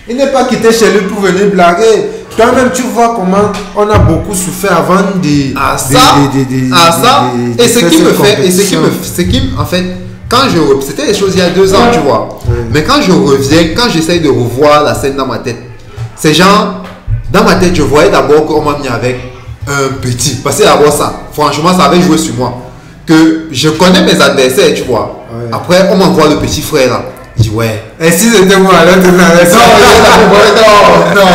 B: Il n'est pas quitté chez lui pour venir blaguer. Toi-même, tu vois comment on a beaucoup souffert avant de.
A: à ça,
B: de- de- de-
A: à ça, et ce qui me fait, et ce qui me, ce qui, en fait, quand je, c'était des choses il y a deux ans, tu vois, mais quand je reviens, quand j'essaye de revoir la scène dans ma tête, c'est genre, dans ma tête, je voyais d'abord qu'on m'a mis avec un petit, parce que d'abord ça, franchement, ça avait joué sur moi, que je connais mes adversaires, tu vois, après, on m'envoie le petit frère là, je dis ouais,
B: Et si c'était moi, alors tu
A: non, non, non, non, non.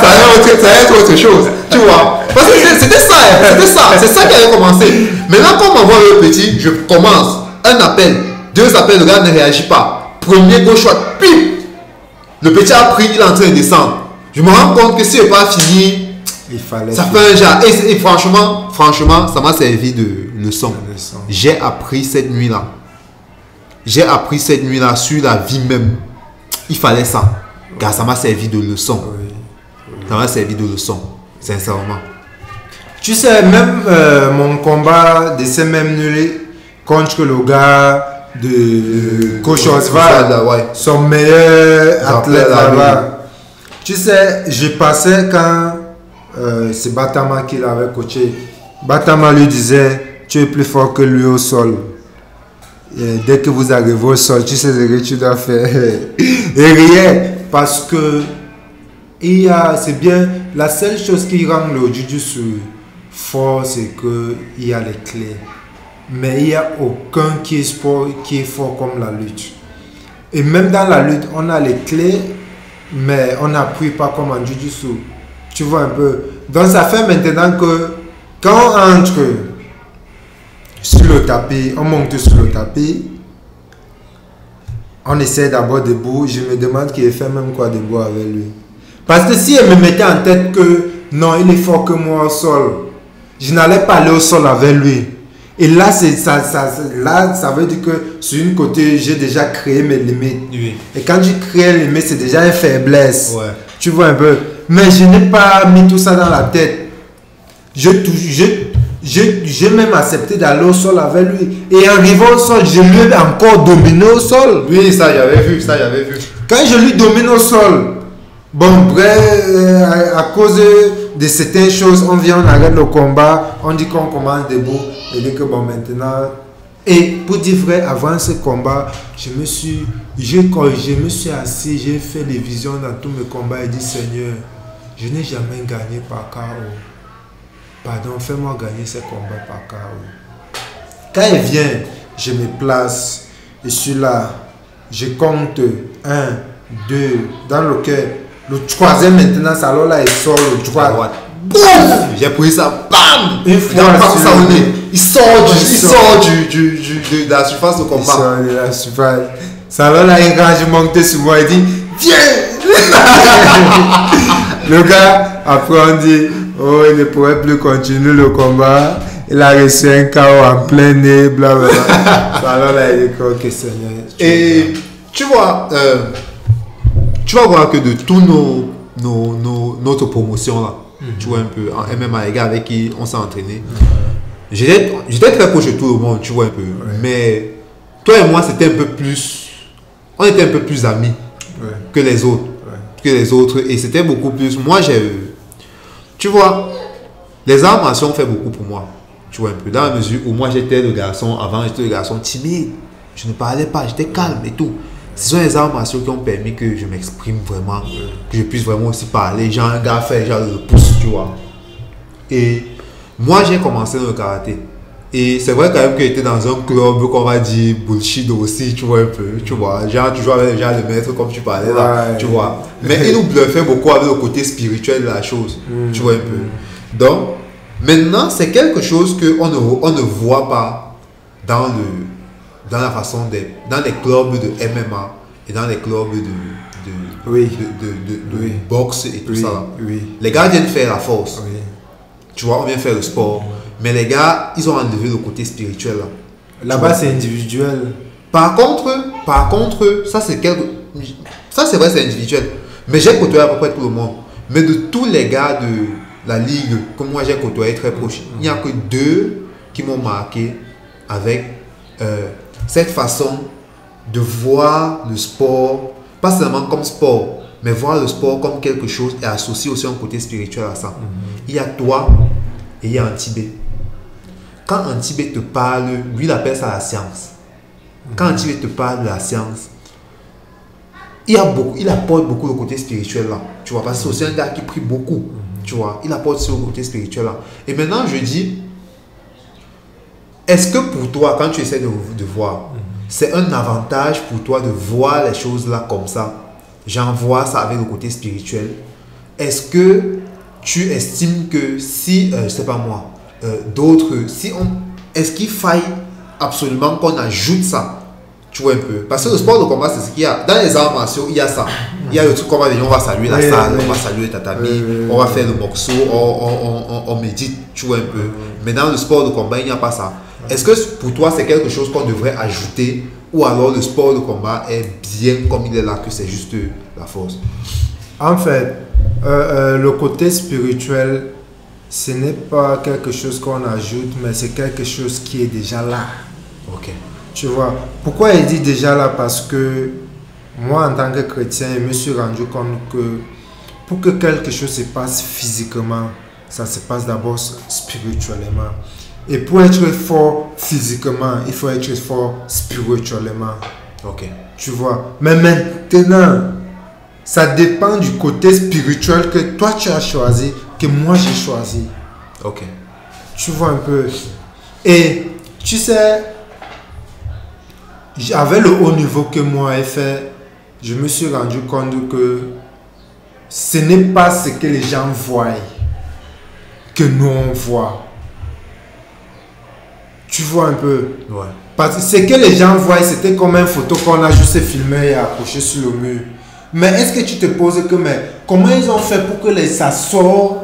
A: Ça allait autre, ça allait être autre chose, tu vois. Parce que c'était- ça, hein, c'était ça, c'est ça qui avait commencé. Maintenant, quand on m'envoie le petit, je commence. Un appel, deux appels, le gars ne réagit pas. Premier gauche pip Le petit a pris, il est en train de descendre. Je me rends compte que si n'ai pas fini,
B: Il fallait.
A: ça fait un genre. Et, franchement, franchement, ça m'a servi de leçon.
B: De leçon.
A: J'ai appris cette nuit-là. J'ai appris cette nuit-là sur la vie même. Il fallait ça. Car ça m'a servi de leçon. Ça m'a servi de leçon. Sincèrement.
B: Tu sais, même euh, mon combat de ces mêmes nuits contre le gars de Coach Oswald,
A: ouais.
B: son meilleur athlète là-bas. Tu sais, je passais quand euh, c'est Batama qui l'avait coaché. Batama lui disait Tu es plus fort que lui au sol. Dès que vous arrivez au sol, tu sais ce que tu dois faire. Et rien, parce que il c'est bien, la seule chose qui rend le jujutsu fort, c'est qu'il y a les clés. Mais il n'y a aucun qui est, sport, qui est fort comme la lutte. Et même dans la lutte, on a les clés, mais on n'appuie pas comme en jujutsu. Tu vois un peu. Donc ça fait maintenant que quand on entre sur le tapis, on monte sur le tapis, on essaie d'abord debout. Je me demande qu'il fait même quoi debout avec lui. Parce que si elle me mettait en tête que non, il est fort que moi au sol, je n'allais pas aller au sol avec lui. Et là, c'est ça, ça, là, ça veut dire que sur une côté, j'ai déjà créé mes limites.
A: Oui.
B: Et quand tu crées les limites, c'est déjà une faiblesse.
A: Ouais.
B: Tu vois un peu. Mais je n'ai pas mis tout ça dans la tête. Je, je, j'ai même accepté d'aller au sol avec lui. Et en arrivant au sol, je lui ai encore dominé au sol.
A: Oui, ça j'avais vu, ça j'avais vu.
B: Quand je lui domine au sol, bon, bref, euh, à, à cause de certaines choses, on vient, on arrête le combat, on dit qu'on commence debout, et dit que bon, maintenant. Et pour dire vrai, avant ce combat, je me suis, je, je me suis assis, j'ai fait les visions dans tous mes combats et dit Seigneur, je n'ai jamais gagné par KO. Pardon, fais-moi gagner ce combat par KO. Quand il vient, je me place, je suis là, je compte 1, 2, dans lequel le troisième maintenant, ça alors là, il sort le droit.
A: droite. J'ai pris ça, bam
B: Une
A: Il
B: fois
A: ça
B: le
A: au nez. Il sort, du,
B: Il
A: il
B: sort.
A: du, du, du- de, la surface de
B: Il
A: combat.
B: sort de la surface. Ça alors là, il rage monté sur moi, il dit Viens Le gars, après on dit Oh, il ne pourrait plus continuer le combat. Il a reçu un KO en plein nez, blablabla. Ça alors là, il que, Ok, Seigneur. tu
A: Et tu vois, euh, tu vas voir que de tous nos, nos, nos- notre promotion là, tu vois un peu, en MMA, les gars avec qui on s'est entraîné, j'étais j'étais très proche de tout le monde, tu vois un peu. Mais toi et moi, c'était un peu plus. On était un peu plus amis
B: Ouais.
A: que les autres.
B: Ouais.
A: Que les autres. Et c'était beaucoup plus. Moi, j'ai. Tu vois, les arts martiaux ont fait beaucoup pour moi. Tu vois un peu. Dans la mesure où moi, j'étais le garçon. Avant, j'étais le garçon timide. Je ne parlais pas. J'étais calme et tout. Ce sont les arts martiaux qui ont permis que je m'exprime vraiment. Que je puisse vraiment aussi parler. Genre, un gars fait genre le pouce, tu vois. Et moi, j'ai commencé dans le karaté. Et c'est vrai quand même que j'étais dans un club qu'on va dire bullshit aussi, tu vois un peu, tu vois. Genre, tu joues avec gens de maître comme tu parlais là,
B: Ouais.
A: tu vois. Mais il nous bluffait beaucoup avec le côté spirituel de la chose, tu vois un peu. Donc, maintenant, c'est quelque chose qu'on ne, on ne voit pas dans, le, dans la façon des, dans les clubs de MMA et dans les clubs de, de,
B: Oui.
A: de, de, de- de
B: Oui.
A: boxe et tout
B: Oui,
A: ça. là. Les gars viennent faire la force. Tu vois, on vient faire le sport. Mais les gars, ils ont enlevé le côté spirituel là.
B: Là-bas, c'est individuel.
A: Par contre, par contre, ça c'est quelque... Ça c'est vrai, c'est individuel. Mais j'ai côtoyé à peu près tout le monde. Mais de tous les gars de la ligue que moi j'ai côtoyé très proche, il n'y a que deux qui m'ont marqué avec euh, cette façon de voir le sport, pas seulement comme sport, mais voir le sport comme quelque chose et associer aussi un côté spirituel à ça. Il y a toi et il y a Antibé. Quand Antibé te parle, lui il appelle ça la science. Quand Antibé te parle de la science, il, a beaucoup, il apporte beaucoup le côté spirituel là. Tu vois, parce que c'est aussi un gars qui prie beaucoup. Tu vois, il apporte ce côté spirituel là. Et maintenant, je dis, est-ce que pour toi, quand tu essaies de, de voir, c'est un avantage pour toi de voir les choses là comme ça? J'en vois ça avec le côté spirituel. Est-ce que tu estimes que si, euh, je sais pas moi, euh, d'autres, si on, est-ce qu'il faille absolument qu'on ajoute ça? Tu vois un peu. Parce que le sport de combat, c'est ce qu'il y a. Dans les arts martiaux, il y a ça. Il y a le truc qu'on va dire, on va saluer la
B: Oui,
A: salle,
B: oui.
A: on va saluer le tatami,
B: Oui,
A: on va faire le morceau, on, on, on, on- on médite, tu vois un peu. Mais dans le sport de combat, il n'y a pas ça. Est-ce que pour toi, c'est quelque chose qu'on devrait ajouter? Ou alors le sport de combat est bien comme il est là, que c'est juste la force?
B: En fait, euh, euh, le côté spirituel, ce n'est pas quelque chose qu'on ajoute, mais c'est quelque chose qui est déjà là.
A: Ok.
B: Tu vois, pourquoi il dit déjà là? Parce que moi, en tant que chrétien, je me suis rendu compte que pour que quelque chose se passe physiquement, ça se passe d'abord spirituellement. Et pour être fort physiquement, il faut être fort spirituellement.
A: Ok.
B: Tu vois. Mais maintenant, ça dépend du côté spirituel que toi tu as choisi, que moi j'ai choisi.
A: Ok.
B: Tu vois un peu. Et tu sais, avec le haut niveau que moi j'ai fait, je me suis rendu compte que ce n'est pas ce que les gens voient que nous on voit. Tu vois un peu.
A: Ouais.
B: Parce que ce que les gens voient, c'était comme une photo qu'on a juste filmé et accroché sur le mur. Mais est-ce que tu te poses que, mais comment ils ont fait pour que les, ça sort,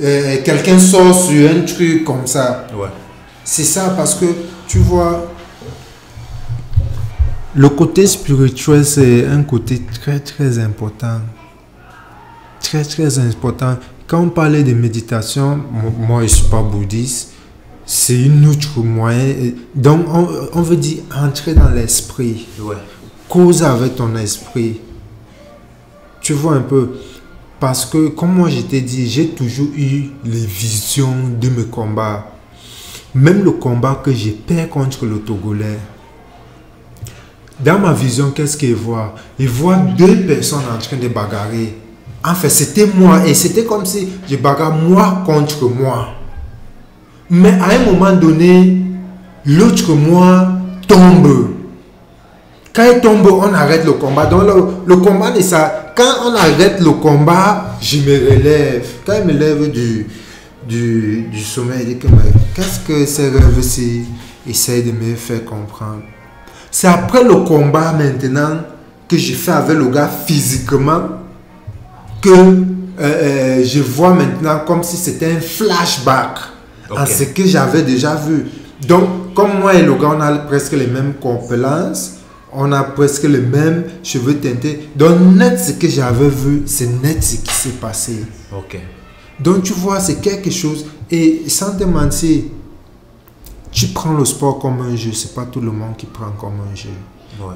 B: euh, quelqu'un sort sur un truc comme ça
A: Ouais.
B: C'est ça parce que, tu vois, le côté spirituel, c'est un côté très, très important. Très, très important. Quand on parlait de méditation, mo- moi, je ne suis pas bouddhiste, c'est une autre moyen. Donc, on, on veut dire entrer dans l'esprit
A: Ouais.
B: cause avec ton esprit. Tu vois un peu. Parce que, comme moi je t'ai dit, j'ai toujours eu les visions de mes combats. Même le combat que j'ai perdu contre le Togolais. Dans ma vision, qu'est-ce qu'il voit Il voit deux personnes en train de bagarrer. En fait, c'était moi. Et c'était comme si je bagarre moi contre moi. Mais à un moment donné, l'autre moi tombe. Quand il tombe, on arrête le combat. Donc le, le combat c'est ça. Quand on arrête le combat, je me relève. Quand je me lève du, du, du sommeil, je dis que qu'est-ce que ces rêves-ci essayent de me faire comprendre? C'est après le combat maintenant que je fais avec le gars physiquement que euh, euh, je vois maintenant comme si c'était un flashback
A: Ok.
B: ce que j'avais déjà vu. Donc, comme moi et le gars, on a presque les mêmes compétences, on a presque les mêmes cheveux teintés. Donc, net ce que j'avais vu, c'est net ce qui s'est passé.
A: Ok.
B: Donc, tu vois, c'est quelque chose. Et sans te mentir, tu prends le sport comme un jeu, c'est pas tout le monde qui prend comme un jeu.
A: Ouais.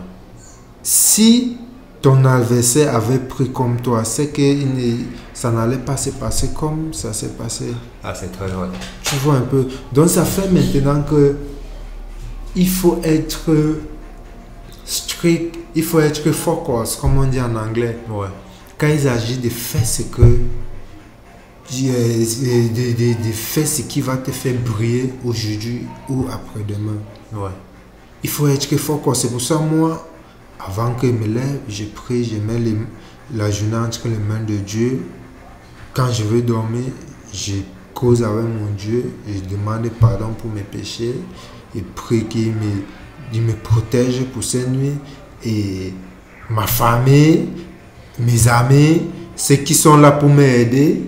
B: Si ton adversaire avait pris comme toi, c'est que ça n'allait pas se passer comme ça s'est passé.
A: Ah, c'est très vrai.
B: Tu vois un peu. Donc ça fait maintenant que il faut être strict, il faut être focus, comme on dit en anglais.
A: Ouais.
B: Quand il s'agit de faire ce que euh, de, de, de faire ce qui va te faire briller aujourd'hui ou après-demain.
A: Ouais.
B: Il faut être focus. C'est pour ça, moi, avant que je me lève, je prie, je mets les- la journée entre les mains de Dieu. Quand je veux dormir, je cause avec mon Dieu, je demande pardon pour mes péchés et prie qu'il me, il me protège pour cette nuit. Et ma famille, mes amis, ceux qui sont là pour m'aider,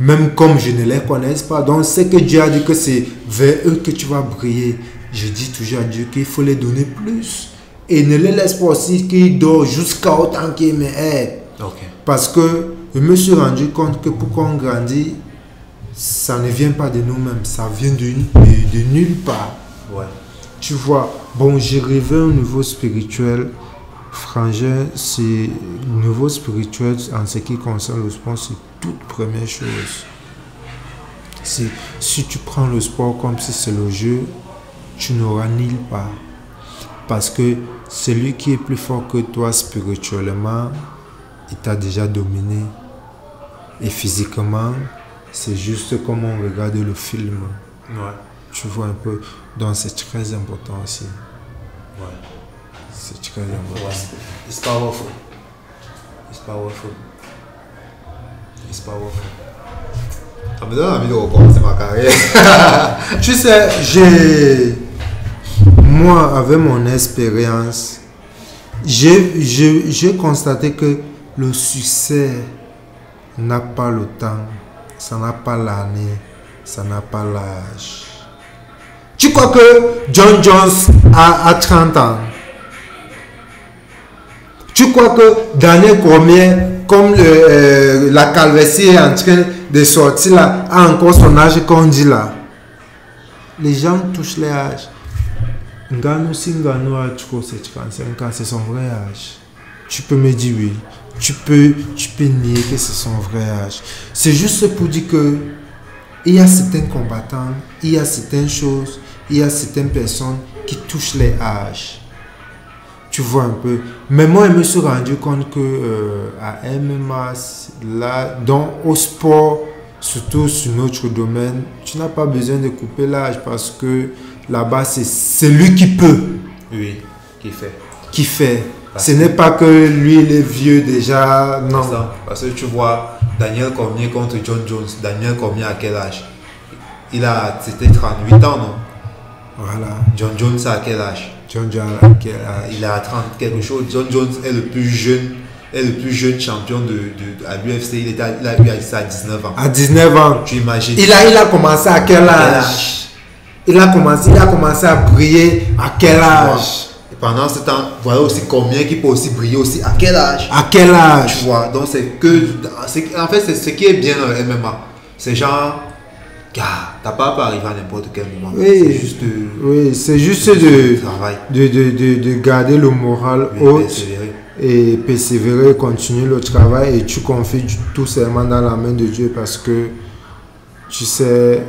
B: même comme je ne les connais pas. Donc, c'est que Dieu a dit que c'est vers eux que tu vas briller. Je dis toujours à Dieu qu'il faut les donner plus. Et ne les laisse pas aussi qu'ils dorment jusqu'à autant qu'ils m'aident.
A: Ok.
B: Parce que je me suis rendu compte que pour qu'on grandit, ça ne vient pas de nous-mêmes, ça vient de, de, de nulle part. Tu vois, bon, j'ai rêvé au niveau spirituel. Frangin, c'est niveau spirituel en ce qui concerne le sport, c'est toute première chose. Si tu prends le sport comme si c'est le jeu, tu n'auras nulle part. Parce que celui qui est plus fort que toi spirituellement, il t'a déjà dominé. Et physiquement, c'est juste comme on regarde le film.
A: Ouais.
B: Tu vois un peu. Donc c'est très important aussi.
A: Ouais.
B: C'est très important.
A: Ouais. It's powerful. It's powerful. It's powerful. Ça me donne envie de recommencer ma carrière.
B: Tu sais, j'ai. Moi, avec mon expérience, j'ai j'ai- j'ai constaté que le succès n'a pas le temps, ça n'a pas l'année, ça n'a pas l'âge. Tu crois que John Jones a, a 30 ans? Tu crois que Daniel Cormier, comme euh, la calvitie est en train de sortir là, a encore son âge qu'on dit là? Les gens touchent les âges. Singano a trop c'est 35 ans, c'est son vrai âge. Tu peux me dire oui. Tu peux, tu peux nier que c'est son vrai âge. C'est juste pour dire que il y a certains combattants, il y a certaines choses, il y a certaines personnes qui touchent les âges. Tu vois un peu. Mais moi, je me suis rendu compte que euh, à MMA, là, dans, au sport, surtout sur notre domaine, tu n'as pas besoin de couper l'âge parce que là-bas, c'est celui qui peut
A: Oui, qui fait.
B: qui fait.
A: Parce
B: Ce n'est pas que lui, il est vieux déjà. Non.
A: Ça. Parce que tu vois, Daniel Cormier contre John Jones. Daniel Cormier à quel âge? Il a, c'était 38 ans, non?
B: Voilà.
A: John Jones à quel âge?
B: John John, à quel âge?
A: Il a 30 quelque chose. John Jones est le plus jeune, est le plus jeune champion de, de, à l'UFC. Il, était à- il a eu ça à 19 ans.
B: À 19 ans.
A: Tu imagines?
B: Il a, il a commencé à quel âge? il a, commencé, il a commencé à briller à quel âge?
A: Et pendant ce temps, voilà aussi combien qui peut aussi briller aussi. À quel âge?
B: À quel
A: Tu
B: âge
A: vois, donc c'est que. En fait, c'est ce qui est bien dans le MMA. C'est genre. Gars, t'as pas à arriver à n'importe quel moment.
B: Oui.
A: C'est juste.
B: Oui, c'est juste de, de, de, de, de garder le moral
A: Mais
B: haut et persévérer, continuer le travail et tu confies tout seulement dans la main de Dieu parce que tu sais,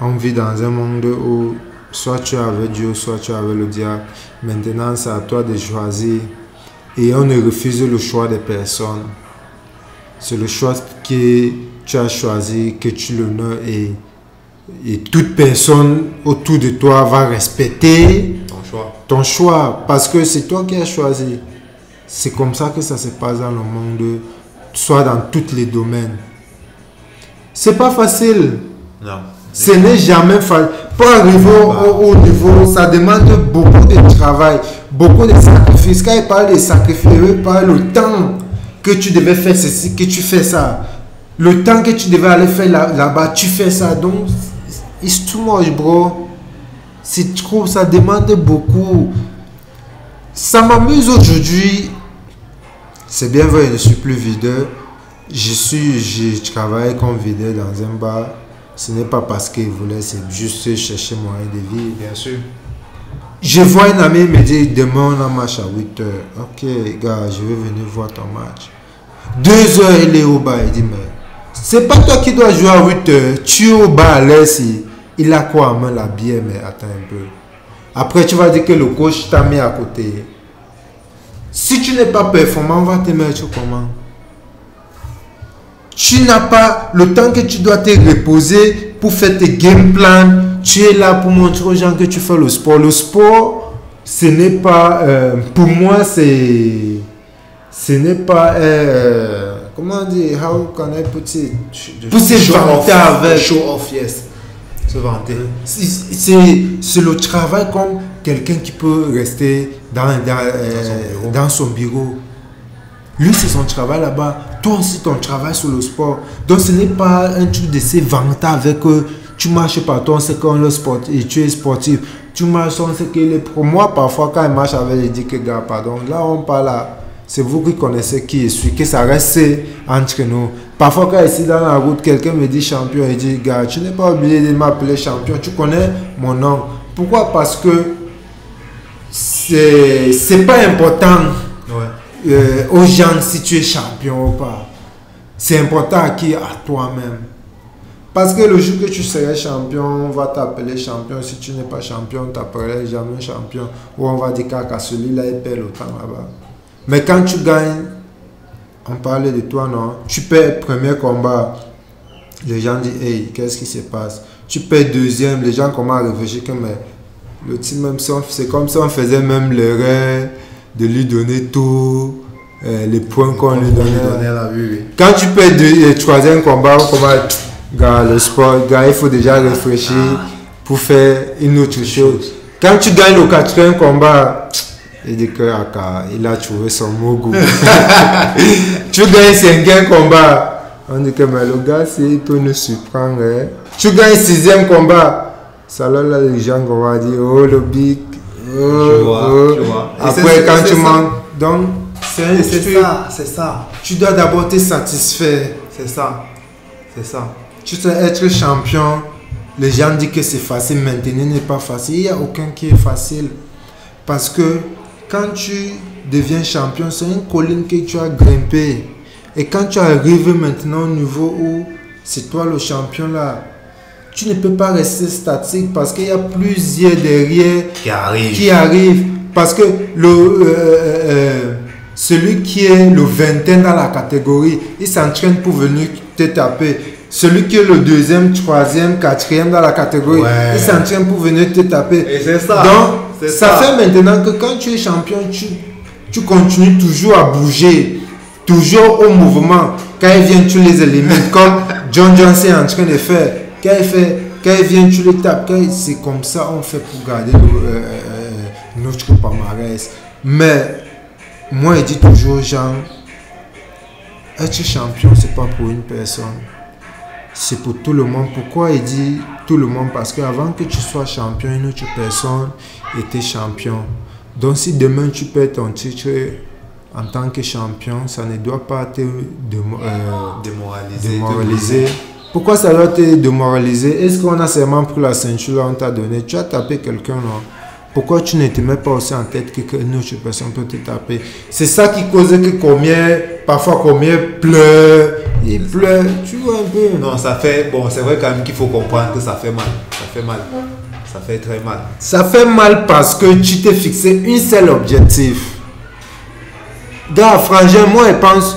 B: on vit dans un monde où soit tu es avec Dieu, soit tu es avec le diable. Maintenant, c'est à toi de choisir et on ne refuse le choix des personnes. C'est le choix que tu as choisi, que tu l'honores et, et toute personne autour de toi va respecter
A: Ton choix.
B: ton choix parce que c'est toi qui as choisi. C'est comme ça que ça se passe dans le monde, soit dans tous les domaines. C'est pas facile.
A: Non.
B: Ce n'est jamais facile. Pour arriver au, au- au niveau, ça demande beaucoup de travail, beaucoup de sacrifices. Quand il parle de sacrifices, il parle le temps que tu devais faire ceci, que tu fais ça. Le temps que tu devais aller faire là- là-bas, tu fais ça. Donc, it's too much, bro. C'est trop, ça demande beaucoup. Ça m'amuse aujourd'hui. C'est bien vrai, je ne suis plus videur. Je suis, je travaille comme videur dans un bar. Ce n'est pas parce qu'il voulait, c'est juste chercher moyen de vivre.
A: Bien sûr.
B: Je vois un ami me dire demain on a match à 8 heures. Ok, gars, je vais venir voir ton match. 2 heures, il est au bar. Il dit, mais c'est pas toi qui dois jouer à 8 heures. Tu es au bar à l'aise. il- Il a quoi en main la bière, mais attends un peu. Après, tu vas dire que le coach t'a mis à côté. Si tu n'es pas performant, on va te mettre comment? Tu n'as pas le temps que tu dois te reposer pour faire tes game plans. Tu es là pour montrer aux gens que tu fais le sport. Le sport, ce n'est pas. euh, pour moi, c'est. Ce n'est pas. euh, comment dire How can I put it? Se
A: show
B: vanter avec.
A: Show off, yes. Se vanter.
B: C'est- le travail comme quelqu'un qui peut rester dans, dans, euh, dans son bureau. Lui, c'est son travail là-bas. Toi aussi, ton travail sur le sport. Donc, ce n'est pas un truc de se vanter avec eux. Tu marches partout, on sait qu'on est sport et tu es sportif. Tu marches, on sait qu'il est. Moi, parfois, quand il marche avec, il dit que, gars, pardon, là, on parle là. C'est vous qui connaissez qui je suis, que ça reste entre nous. Parfois, quand ici dans la route, quelqu'un me dit champion, il dit, gars, tu n'es pas obligé de m'appeler champion, tu connais mon nom. Pourquoi? Parce que c'est c'est pas important
A: Ouais.
B: euh, aux gens si tu es champion ou pas. C'est important à qui? À toi-même. Parce que le jour que tu serais champion, on va t'appeler champion. Si tu n'es pas champion, on t'appellerait jamais champion. Ou on va dire qu'à celui-là, il perd le temps là-bas. Mais quand tu gagnes, on parlait de toi, non? Tu perds premier combat. Les gens disent, hey, qu'est-ce qui se passe? Tu perds deuxième. Les gens commencent à réfléchir que, mais le team, même si on- c'est comme si on faisait même l'erreur de lui donner tout, euh, les points qu'on lui donnait.
A: Oui.
B: Quand tu perds deux- le troisième combat, on commence, gars, le sport, gars, il faut déjà réfléchir pour faire une autre chose. Quand tu gagnes le quatrième combat, il dit que Aka, il a trouvé son mot goût. tu gagnes le cinquième combat, on dit que mais le gars, c'est- il peut nous surprendre. hein. Tu gagnes sixième combat, ça là, là, les gens vont dire, oh le big, oh,
A: Je vois,
B: oh.
A: je vois. Et
B: Après,
A: c'est-
B: quand
A: c'est
B: tu manques, donc, c'est un
A: C'est ça, c'est ça.
B: tu dois d'abord te satisfaire.
A: C'est ça. C'est ça.
B: Tu sais, être champion, les gens disent que c'est facile, maintenir n'est pas facile. Il n'y a aucun qui est facile. Parce que quand tu deviens champion, c'est une colline que tu as grimpé. Et quand tu arrives maintenant au niveau où c'est toi le champion là, tu ne peux pas rester statique parce qu'il y a plusieurs derrière
A: Qui arrive.
B: qui arrivent. Parce que le, euh, euh, celui qui est le vingtaine dans la catégorie, il s'entraîne pour venir te taper. Celui qui est le deuxième, troisième, quatrième dans la catégorie,
A: Ouais.
B: il s'entraîne pour venir te taper.
A: Et c'est ça.
B: Donc, ça,
A: ça.
B: fait maintenant que quand tu es champion, tu, tu continues toujours à bouger, toujours au mouvement. Quand il vient, tu les élimines, comme John Johnson est en train de faire. Quand il, fait, quand il vient, tu les tapes. C'est comme ça on fait pour garder le- euh, euh, notre palmarès. Mais moi, je dis toujours, Jean, être champion, c'est pas pour une personne. C'est pour tout le monde. Pourquoi il dit tout le monde? Parce qu'avant que tu sois champion, une autre personne était champion. Donc si demain tu perds ton titre en tant que champion, ça ne doit pas te démo- euh, démoraliser. Pourquoi ça doit te démoraliser? Est-ce qu'on a seulement pris la ceinture on t'a donné? Tu as tapé quelqu'un là. Pourquoi tu ne te mets pas aussi en tête que qu'une autre personne peut te taper? C'est ça qui cause que combien, parfois combien pleure, il pleure, tu vois un peu.
A: Non, ça fait. Bon, c'est vrai quand même qu'il faut comprendre que ça fait mal. Ça fait mal. Ça fait très mal.
B: Ça fait mal parce que tu t'es fixé un seul objectif. Gars, frangin, moi je pense,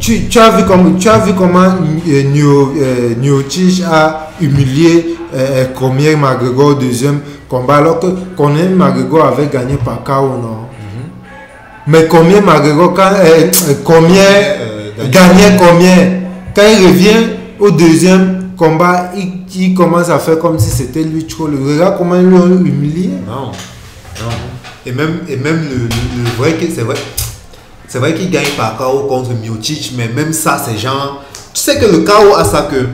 B: tu, as vu tu as vu comment euh, Nio- euh, a humilié euh, Cormier McGregor au deuxième combat alors que Cormier McGregor avait gagné par KO, non? Mais Cormier McGregor, quand euh, euh, Cormier
A: Euh,
B: gagnait combien? Quand il revient au deuxième combat, il, il commence à faire comme si c'était lui trop. Le regarde comment ils l'ont humilié?
A: Non. Non. Et même, et même le, le, le vrai que c'est vrai. C'est vrai qu'il gagne par KO contre Miocic, mais même ça, c'est genre. Tu sais que le KO a ça que.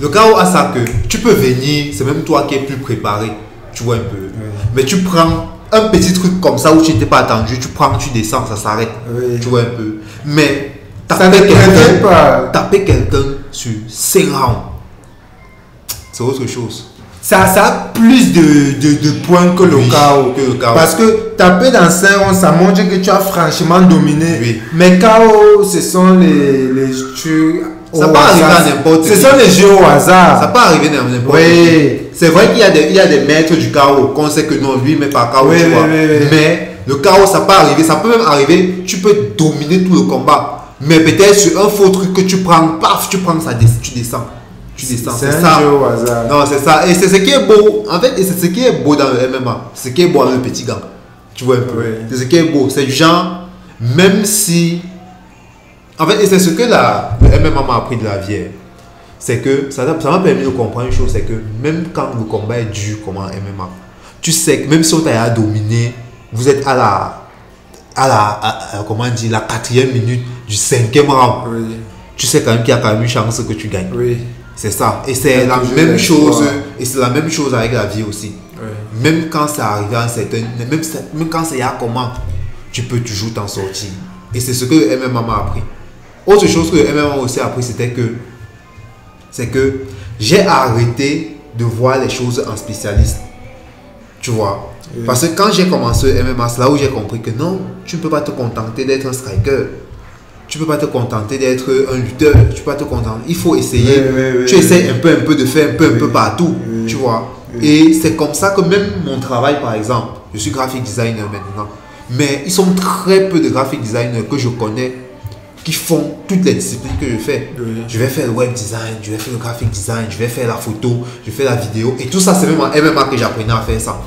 A: Le KO a ça que tu peux venir, c'est même toi qui es plus préparé. Tu vois un peu. Mais tu prends un petit truc comme ça où tu n'étais pas attendu, tu prends, tu descends, ça s'arrête.
B: Oui.
A: Tu vois un peu. Mais taper quelqu'un taper quelqu'un sur 5 rounds, c'est autre chose.
B: Ça, ça a plus de, de, de points que le
A: Oui,
B: KO.
A: que le KO.
B: Parce que taper dans 5 ronds, ça montre que tu as franchement dominé.
A: Oui.
B: Mais KO, ce sont les, les.
A: Ça peut arriver
B: hasard.
A: à n'importe
B: Ce
A: qui.
B: sont les jeux au hasard.
A: Ça peut arriver dans n'importe
B: Oui.
A: C'est vrai qu'il y, a des- il y a des maîtres du chaos qu'on sait que non, lui, mais pas chaos,
B: Oui,
A: tu vois.
B: oui.
A: Mais le chaos, ça peut arriver. Ça peut même arriver, tu peux dominer tout le combat. Mais peut-être sur un faux truc que tu prends, paf, tu prends ça, des- tu descends. Tu descends.
B: C'est
A: ça.
B: jeu au hasard.
A: Non, c'est ça. Et c'est ce qui est beau. En fait, et c'est ce qui est beau dans le MMA. C'est ce qui est beau avec le petit gant. Tu vois un peu. C'est ce qui est beau. C'est du genre, même si. En fait, et c'est ce que la, le MMA m'a appris de la vie. C'est que ça ça m'a permis de comprendre une chose c'est que même quand le combat est dur comme en MMA, tu sais que même si on t'a dominé, vous êtes à la. À la. à- à- comment dit La quatrième minute du cinquième round.
B: Oui.
A: Tu sais quand même qu'il y a quand même une chance que tu gagnes.
B: Oui.
A: C'est ça. Et c'est la même chose. Et c'est la même chose avec la vie aussi.
B: oui.
A: Même quand c'est arrivé à un certain. Même, même quand c'est à comment, tu peux toujours t'en sortir. Et c'est ce que le MMA m'a appris. Autre chose que le MMA m'a aussi appris, c'était que. C'est que j'ai arrêté de voir les choses en spécialiste. Tu vois?
B: Oui.
A: Parce que quand j'ai commencé le MMA, c'est là où j'ai compris que non, tu ne peux pas te contenter d'être un striker. Tu peux pas te contenter d'être un lutteur. Tu peux pas te contenter. Il faut essayer.
B: Oui, oui, oui,
A: tu essaies un peu, un peu de faire un peu, un peu partout. Tu vois? Et c'est comme ça que même mon travail, par exemple, je suis graphic designer maintenant. Mais ils sont très peu de graphic designers que je connais qui font toutes les disciplines que je fais.
B: Oui.
A: Je vais faire le web design, je vais faire le graphic design, je vais faire la photo, je vais faire la vidéo. Et tout ça, c'est même en MMA que j'apprenais à faire ça.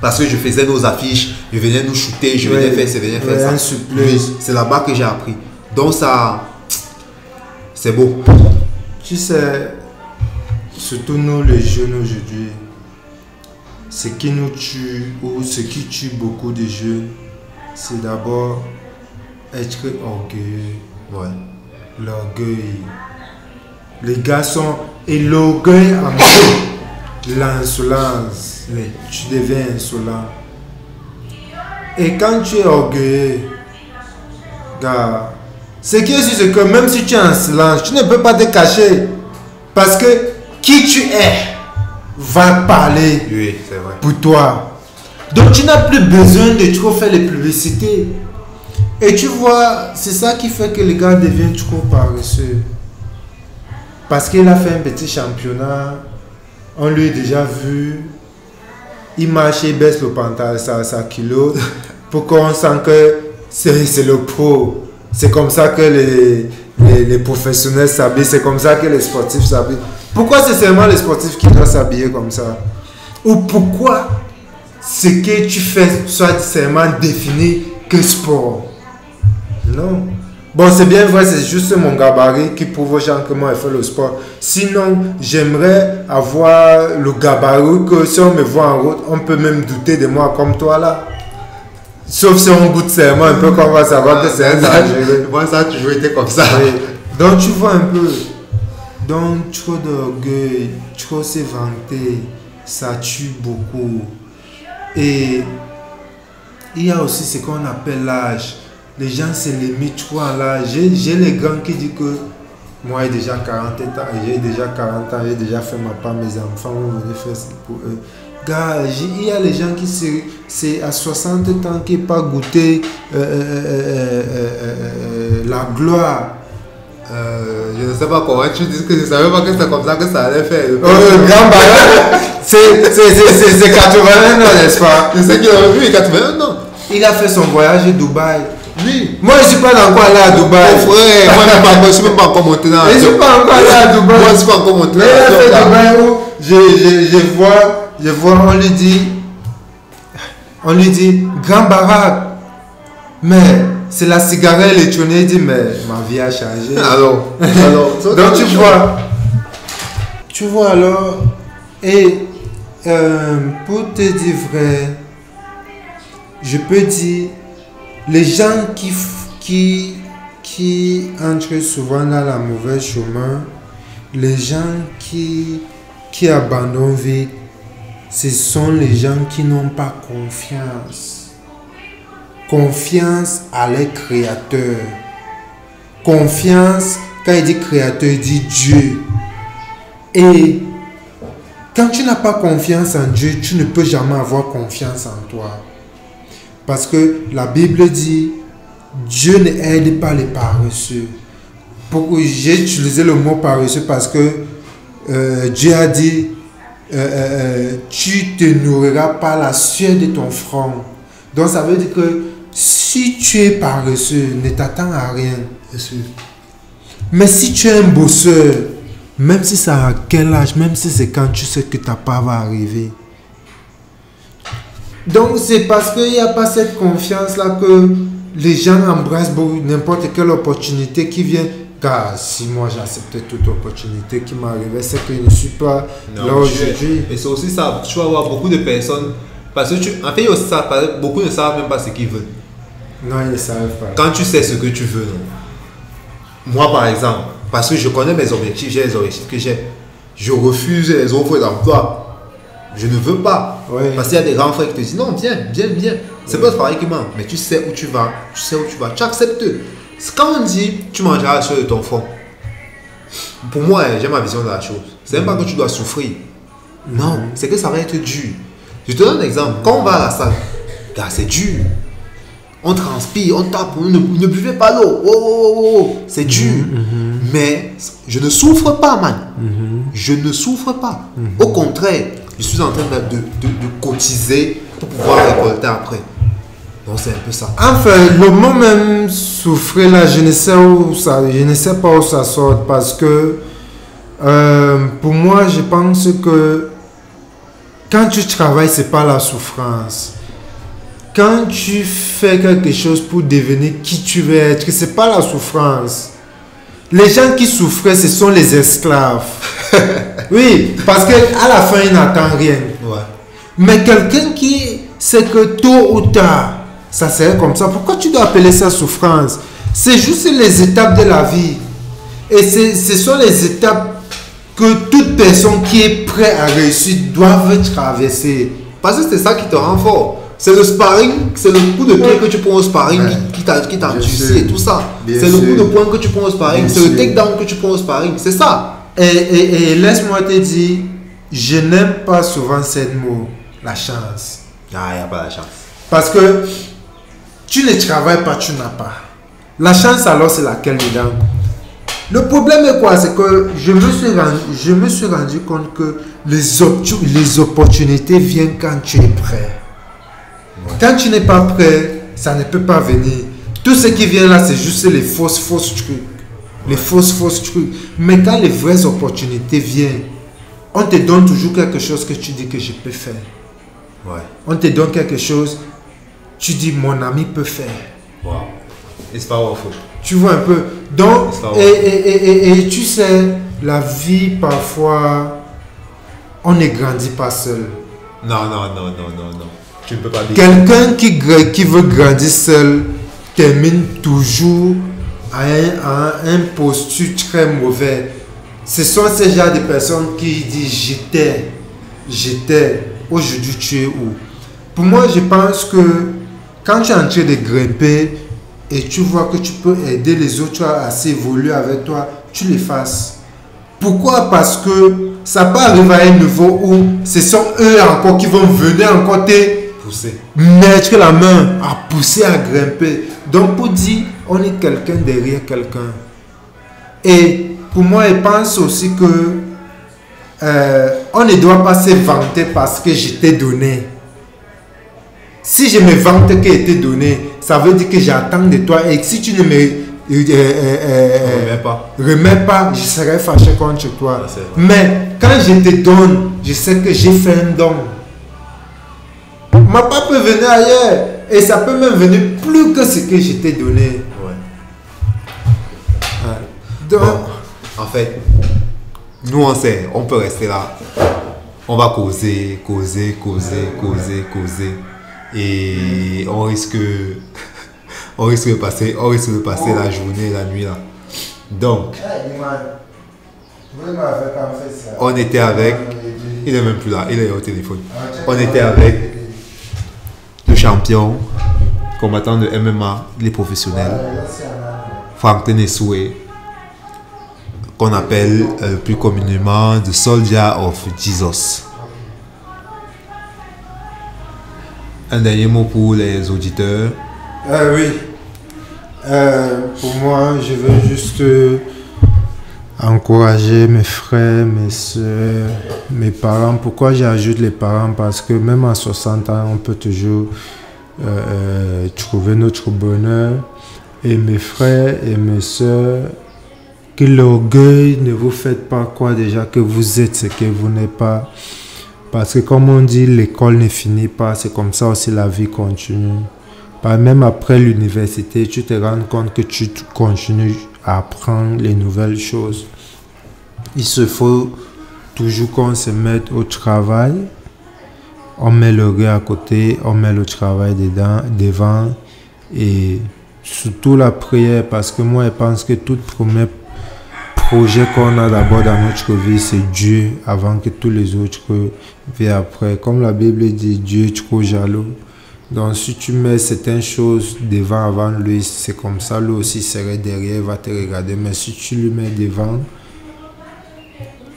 A: Parce que je faisais nos affiches, je venais nous shooter, je venais
B: Oui.
A: faire, je venais
B: Oui,
A: faire
B: un
A: ça. Oui, c'est là-bas que j'ai appris. Donc ça, c'est beau.
B: Tu sais, surtout nous les jeunes aujourd'hui, ce qui nous tue ou ce qui tue beaucoup de jeunes, c'est d'abord être orgueilleux.
A: Ouais.
B: L'orgueil. Les garçons, et l'orgueil amène l'insolence. Tu deviens insolent. Et quand tu es orgueilleux, gars, ce qui est sûr, c'est que même si tu es en silence, tu ne peux pas te cacher. Parce que qui tu es va parler
A: Oui, vrai.
B: pour toi. Donc tu n'as plus besoin de trop faire les publicités. Et tu vois, c'est ça qui fait que les gars deviennent trop paresseux. Parce qu'il a fait un petit championnat, on lui a déjà vu, il marche, il baisse le pantalon, ça, ça kilo, pour qu'on sent que c'est c'est le pro. C'est comme ça que les, les, les professionnels s'habillent, c'est comme ça que les sportifs s'habillent. Pourquoi c'est seulement les sportifs qui doivent s'habiller comme ça? Ou pourquoi ce que tu fais soit seulement défini que sport? Non. Bon, c'est bien vrai, c'est juste mon gabarit qui prouve aux gens que moi, je fais le sport. Sinon, j'aimerais avoir le gabarit que si on me voit en route, on peut même douter de moi comme toi là. Sauf si on goûte seulement un peu qu'on va savoir que c'est un dangereux.
A: Moi, ça a toujours été comme ça.
B: Oui. Donc tu vois un peu. Donc trop d'orgueil, trop se vanter, ça tue beaucoup. Et il y a aussi ce qu'on appelle l'âge. Les gens se limitent trop à l'âge. J'ai les grands qui disent que moi j'ai déjà 40 ans, j'ai déjà 40 ans, j'ai déjà fait ma part, mes enfants vont venir faire ça pour eux. Gars, il y a les gens qui se- c'est à 60 ans qui n'ont pas goûté euh, euh, euh, la gloire.
A: Euh, je ne sais pas comment tu dis que je ne savais pas que c'est comme ça que ça allait faire.
B: Oh, le grand balade, c'est c'est- c'est- c'est- c'est 81 ans, n'est-ce pas?
A: Je sais qu'il a vu, il a 81 ans.
B: Il a fait son voyage à Dubaï.
A: Lui.
B: Moi, je ne suis pas encore allé à Dubaï.
A: Mon frère, moi, je je suis même pas encore monté dans
B: Je ne suis pas encore allé à Dubaï.
A: Moi, je suis pas encore monté
B: Mais
A: dans
B: il a fait
A: l'avion, là.
B: Dubaï où je, je, je vois, je vois, on lui dit, on lui dit, grand baraque. Mais c'est la cigarette électronique. Il dit, mais ma vie a changé.
A: Alors, alors.
B: Donc tu vois, tu vois alors, et euh, pour te dire vrai, je peux dire, les gens qui, entrent souvent dans la mauvaise chemin, les gens qui, qui abandonnent vite, ce sont les gens qui n'ont pas confiance. Confiance à leur créateur. Confiance, quand il dit créateur, il dit Dieu. Et quand tu n'as pas confiance en Dieu, tu ne peux jamais avoir confiance en toi. Parce que la Bible dit, Dieu n'aide pas les paresseux. Pourquoi j'ai utilisé le mot paresseux? Parce que euh, Dieu a dit, euh, euh, euh, tu te nourriras par la sueur de ton front. Donc ça veut dire que si tu es paresseux, ne t'attends à rien. Mais si tu es un bosseur, même si c'est à quel âge, même si c'est quand tu sais que ta part va arriver. Donc c'est parce qu'il n'y a pas cette confiance-là que les gens embrassent n'importe quelle opportunité qui vient. Car si moi j'acceptais toute opportunité qui m'arrivait, c'est que je ne suis pas là aujourd'hui.
A: Et c'est aussi ça, tu vas avoir beaucoup de personnes. Parce que tu. En fait, ça, beaucoup ne savent même pas ce qu'ils veulent.
B: Non, ils ne savent pas.
A: Quand tu sais ce que tu veux, non. Moi, par exemple, parce que je connais mes objectifs, j'ai les objectifs que j'ai. Je refuse les offres d'emploi. Je ne veux pas.
B: Ouais.
A: Parce qu'il y a des grands frères qui te disent non, viens, viens, viens. C'est pas le travail qui manque, mais tu sais où tu vas, tu sais où tu vas, tu acceptes. Quand on dit tu mangeras sur de ton front, pour moi, j'ai ma vision de la chose. C'est même pas que tu dois souffrir. Non, c'est que ça va être dur. Je te donne un exemple. Quand on va à la salle, c'est dur. On transpire, on tape, on ne, ne buvez pas l'eau. Oh, oh, oh, oh, c'est dur. Mais je ne souffre pas, man. Je ne souffre pas. Au contraire, je suis en train de, de- cotiser pour pouvoir récolter après. Donc c'est un peu ça.
B: Enfin, le mot même souffrir là, je ne sais où ça, je ne sais pas où ça sort parce que euh, pour moi, je pense que quand tu travailles, c'est pas la souffrance. Quand tu fais quelque chose pour devenir qui tu veux être, c'est pas la souffrance. Les gens qui souffraient, ce sont les esclaves. oui, parce que à la fin, ils n'attendent rien.
A: Ouais.
B: Mais quelqu'un qui sait que tôt ou tard, ça serait comme ça, pourquoi tu dois appeler ça souffrance? C'est juste les étapes de la vie. Et ce sont les étapes que toute personne qui est prête à réussir doit traverser.
A: Parce que c'est ça qui te rend fort. C'est le sparring, c'est le coup de pied que tu prends au sparring
B: Ouais.
A: qui, t'a qui
B: sûr.
A: et tout ça. C'est le coup de poing que tu prends au sparring, c'est le takedown que tu prends au sparring. C'est ça.
B: Et, et- et laisse-moi te dire, je n'aime pas souvent ce mot, la chance.
A: Ah, il n'y a pas la chance.
B: Parce que tu ne travailles pas, tu n'as pas. La chance alors c'est laquelle dedans Le problème est quoi? C'est que je me, suis rendu, je me suis rendu compte que les, op- les opportunités viennent quand tu es prêt. Quand tu n'es pas prêt, ça ne peut pas venir. Tout ce qui vient là, c'est juste les fausses, fausses trucs. Les fausses, fausses trucs. Mais quand les vraies opportunités viennent, on te donne toujours quelque chose que tu dis que je peux faire.
A: Ouais.
B: On te donne quelque chose, tu dis mon ami peut faire.
A: Wow. It's powerful.
B: Tu vois un peu. Donc,
A: Ça va.
B: et, et, et, et, et tu sais, la vie, parfois, on ne grandit pas seul.
A: Non, non, non, non, non, non. Peux pas.
B: Quelqu'un qui, veut grandir seul termine toujours à un, à posture très mauvais. Ce sont ces genres de personnes qui disent j'étais, j'étais, aujourd'hui tu es où? Pour moi, je pense que quand tu es en train de grimper et tu vois que tu peux aider les autres à s'évoluer avec toi, tu les fasses. Pourquoi? Parce que ça peut arriver à un niveau où ce sont eux encore qui vont venir encore te Mettre la main à pousser à grimper. Donc pour dire, on est quelqu'un derrière quelqu'un. Et pour moi, je pense aussi que euh, on ne doit pas se vanter parce que je t'ai donné. Si je me vante que je t'ai donné, ça veut dire que j'attends de toi. Et si tu ne me euh, euh,
A: remets pas.
B: remets pas, je serai fâché contre toi.
A: Ah.
B: Mais quand je te donne, je sais que j'ai fait un don. Ma part peut venir ailleurs. Et ça peut même venir plus que ce que je t'ai donné.
A: Ouais.
B: Donc,
A: Bon, en fait, nous on sait, on peut rester là. On va causer, causer, causer, causer, causer. Et on risque, on risque de passer, on risque de passer la journée, la nuit là. Donc, on était avec, il est même plus là, il est au téléphone. On était avec champion, combattant de MMA, il est professionnel. Franklin qu'on appelle euh, plus communément The Soldier of Jesus. Un dernier mot pour les auditeurs.
B: Euh, oui. Euh, pour moi, je veux juste encourager mes frères, mes soeurs, mes parents. Pourquoi j'ajoute les parents? Parce que même à 60 ans, on peut toujours euh, euh, trouver notre bonheur. Et mes frères et mes soeurs, que l'orgueil ne vous faites pas croire déjà que vous êtes ce que vous n'êtes pas. Parce que comme on dit, l'école ne finit pas, c'est comme ça aussi la vie continue. Même après l'université, tu te rends compte que tu continues apprendre les nouvelles choses. Il se faut toujours qu'on se mette au travail. On met le rêve à côté, on met le travail devant et surtout la prière parce que moi je pense que tout premier projet qu'on a d'abord dans notre vie c'est Dieu avant que tous les autres viennent après. Comme la Bible dit, Dieu trop jaloux. Donc si tu mets certaines choses devant avant lui, c'est comme ça, lui aussi serait derrière, il va te regarder. Mais si tu lui mets devant,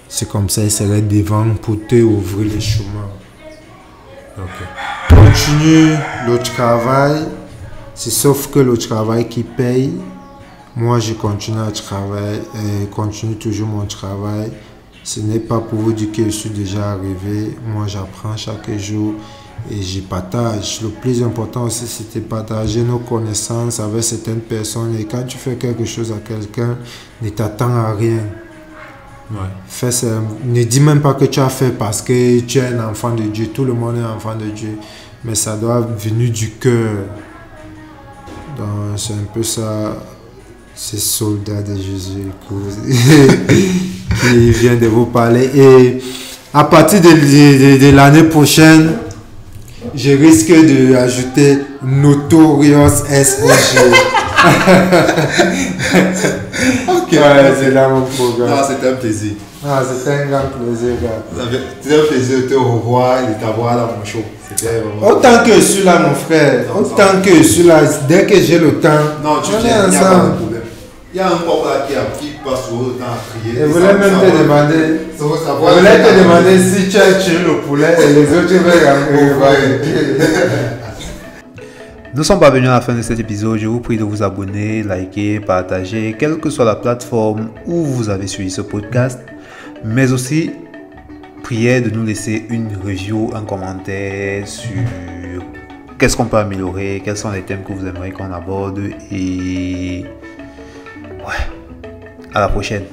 B: c'est comme ça, il serait devant pour te ouvrir les chemins. Continue le travail, c'est sauf que le travail qui paye. Moi, je continue à travailler, et continue toujours mon travail. Ce n'est pas pour vous dire que je suis déjà arrivé. Moi, j'apprends chaque jour et je partage. Le plus important aussi, c'est de partager nos connaissances avec certaines personnes. Et quand tu fais quelque chose à quelqu'un, ne t'attends à rien. Fais ça. Ne dis même pas que tu as fait parce que tu es un enfant de Dieu. Tout le monde est un enfant de Dieu. Mais ça doit venir du cœur. Donc, c'est un peu ça. Ces soldats de Jésus qui vient de vous parler. Et à partir de, de- de- de l'année prochaine, je risque de ajouter Notorious SSG.
A: Ok.
B: Ouais, c'est là mon programme.
A: Non, c'était un plaisir.
B: Ah, c'était un grand plaisir, gars.
A: C'était un plaisir de te revoir et de t'avoir dans mon show. C'était vraiment.
B: Autant que je suis là, mon frère, autant que je suis là, dès que j'ai le temps,
A: Non, tu viens,
B: ensemble.
A: Il y a un qui, a, qui passe le temps à crier.
B: Je voulais même te demander, je voulais te demander si tu as tué le poulet et les autres veulent.
A: Nous sommes parvenus à la fin de cet épisode. Je vous prie de vous abonner, liker, partager, quelle que soit la plateforme où vous avez suivi ce podcast. Mais aussi, priez de nous laisser une review, un commentaire sur qu'est-ce qu'on peut améliorer, quels sont les thèmes que vous aimeriez qu'on aborde. Et ouais, à la prochaine.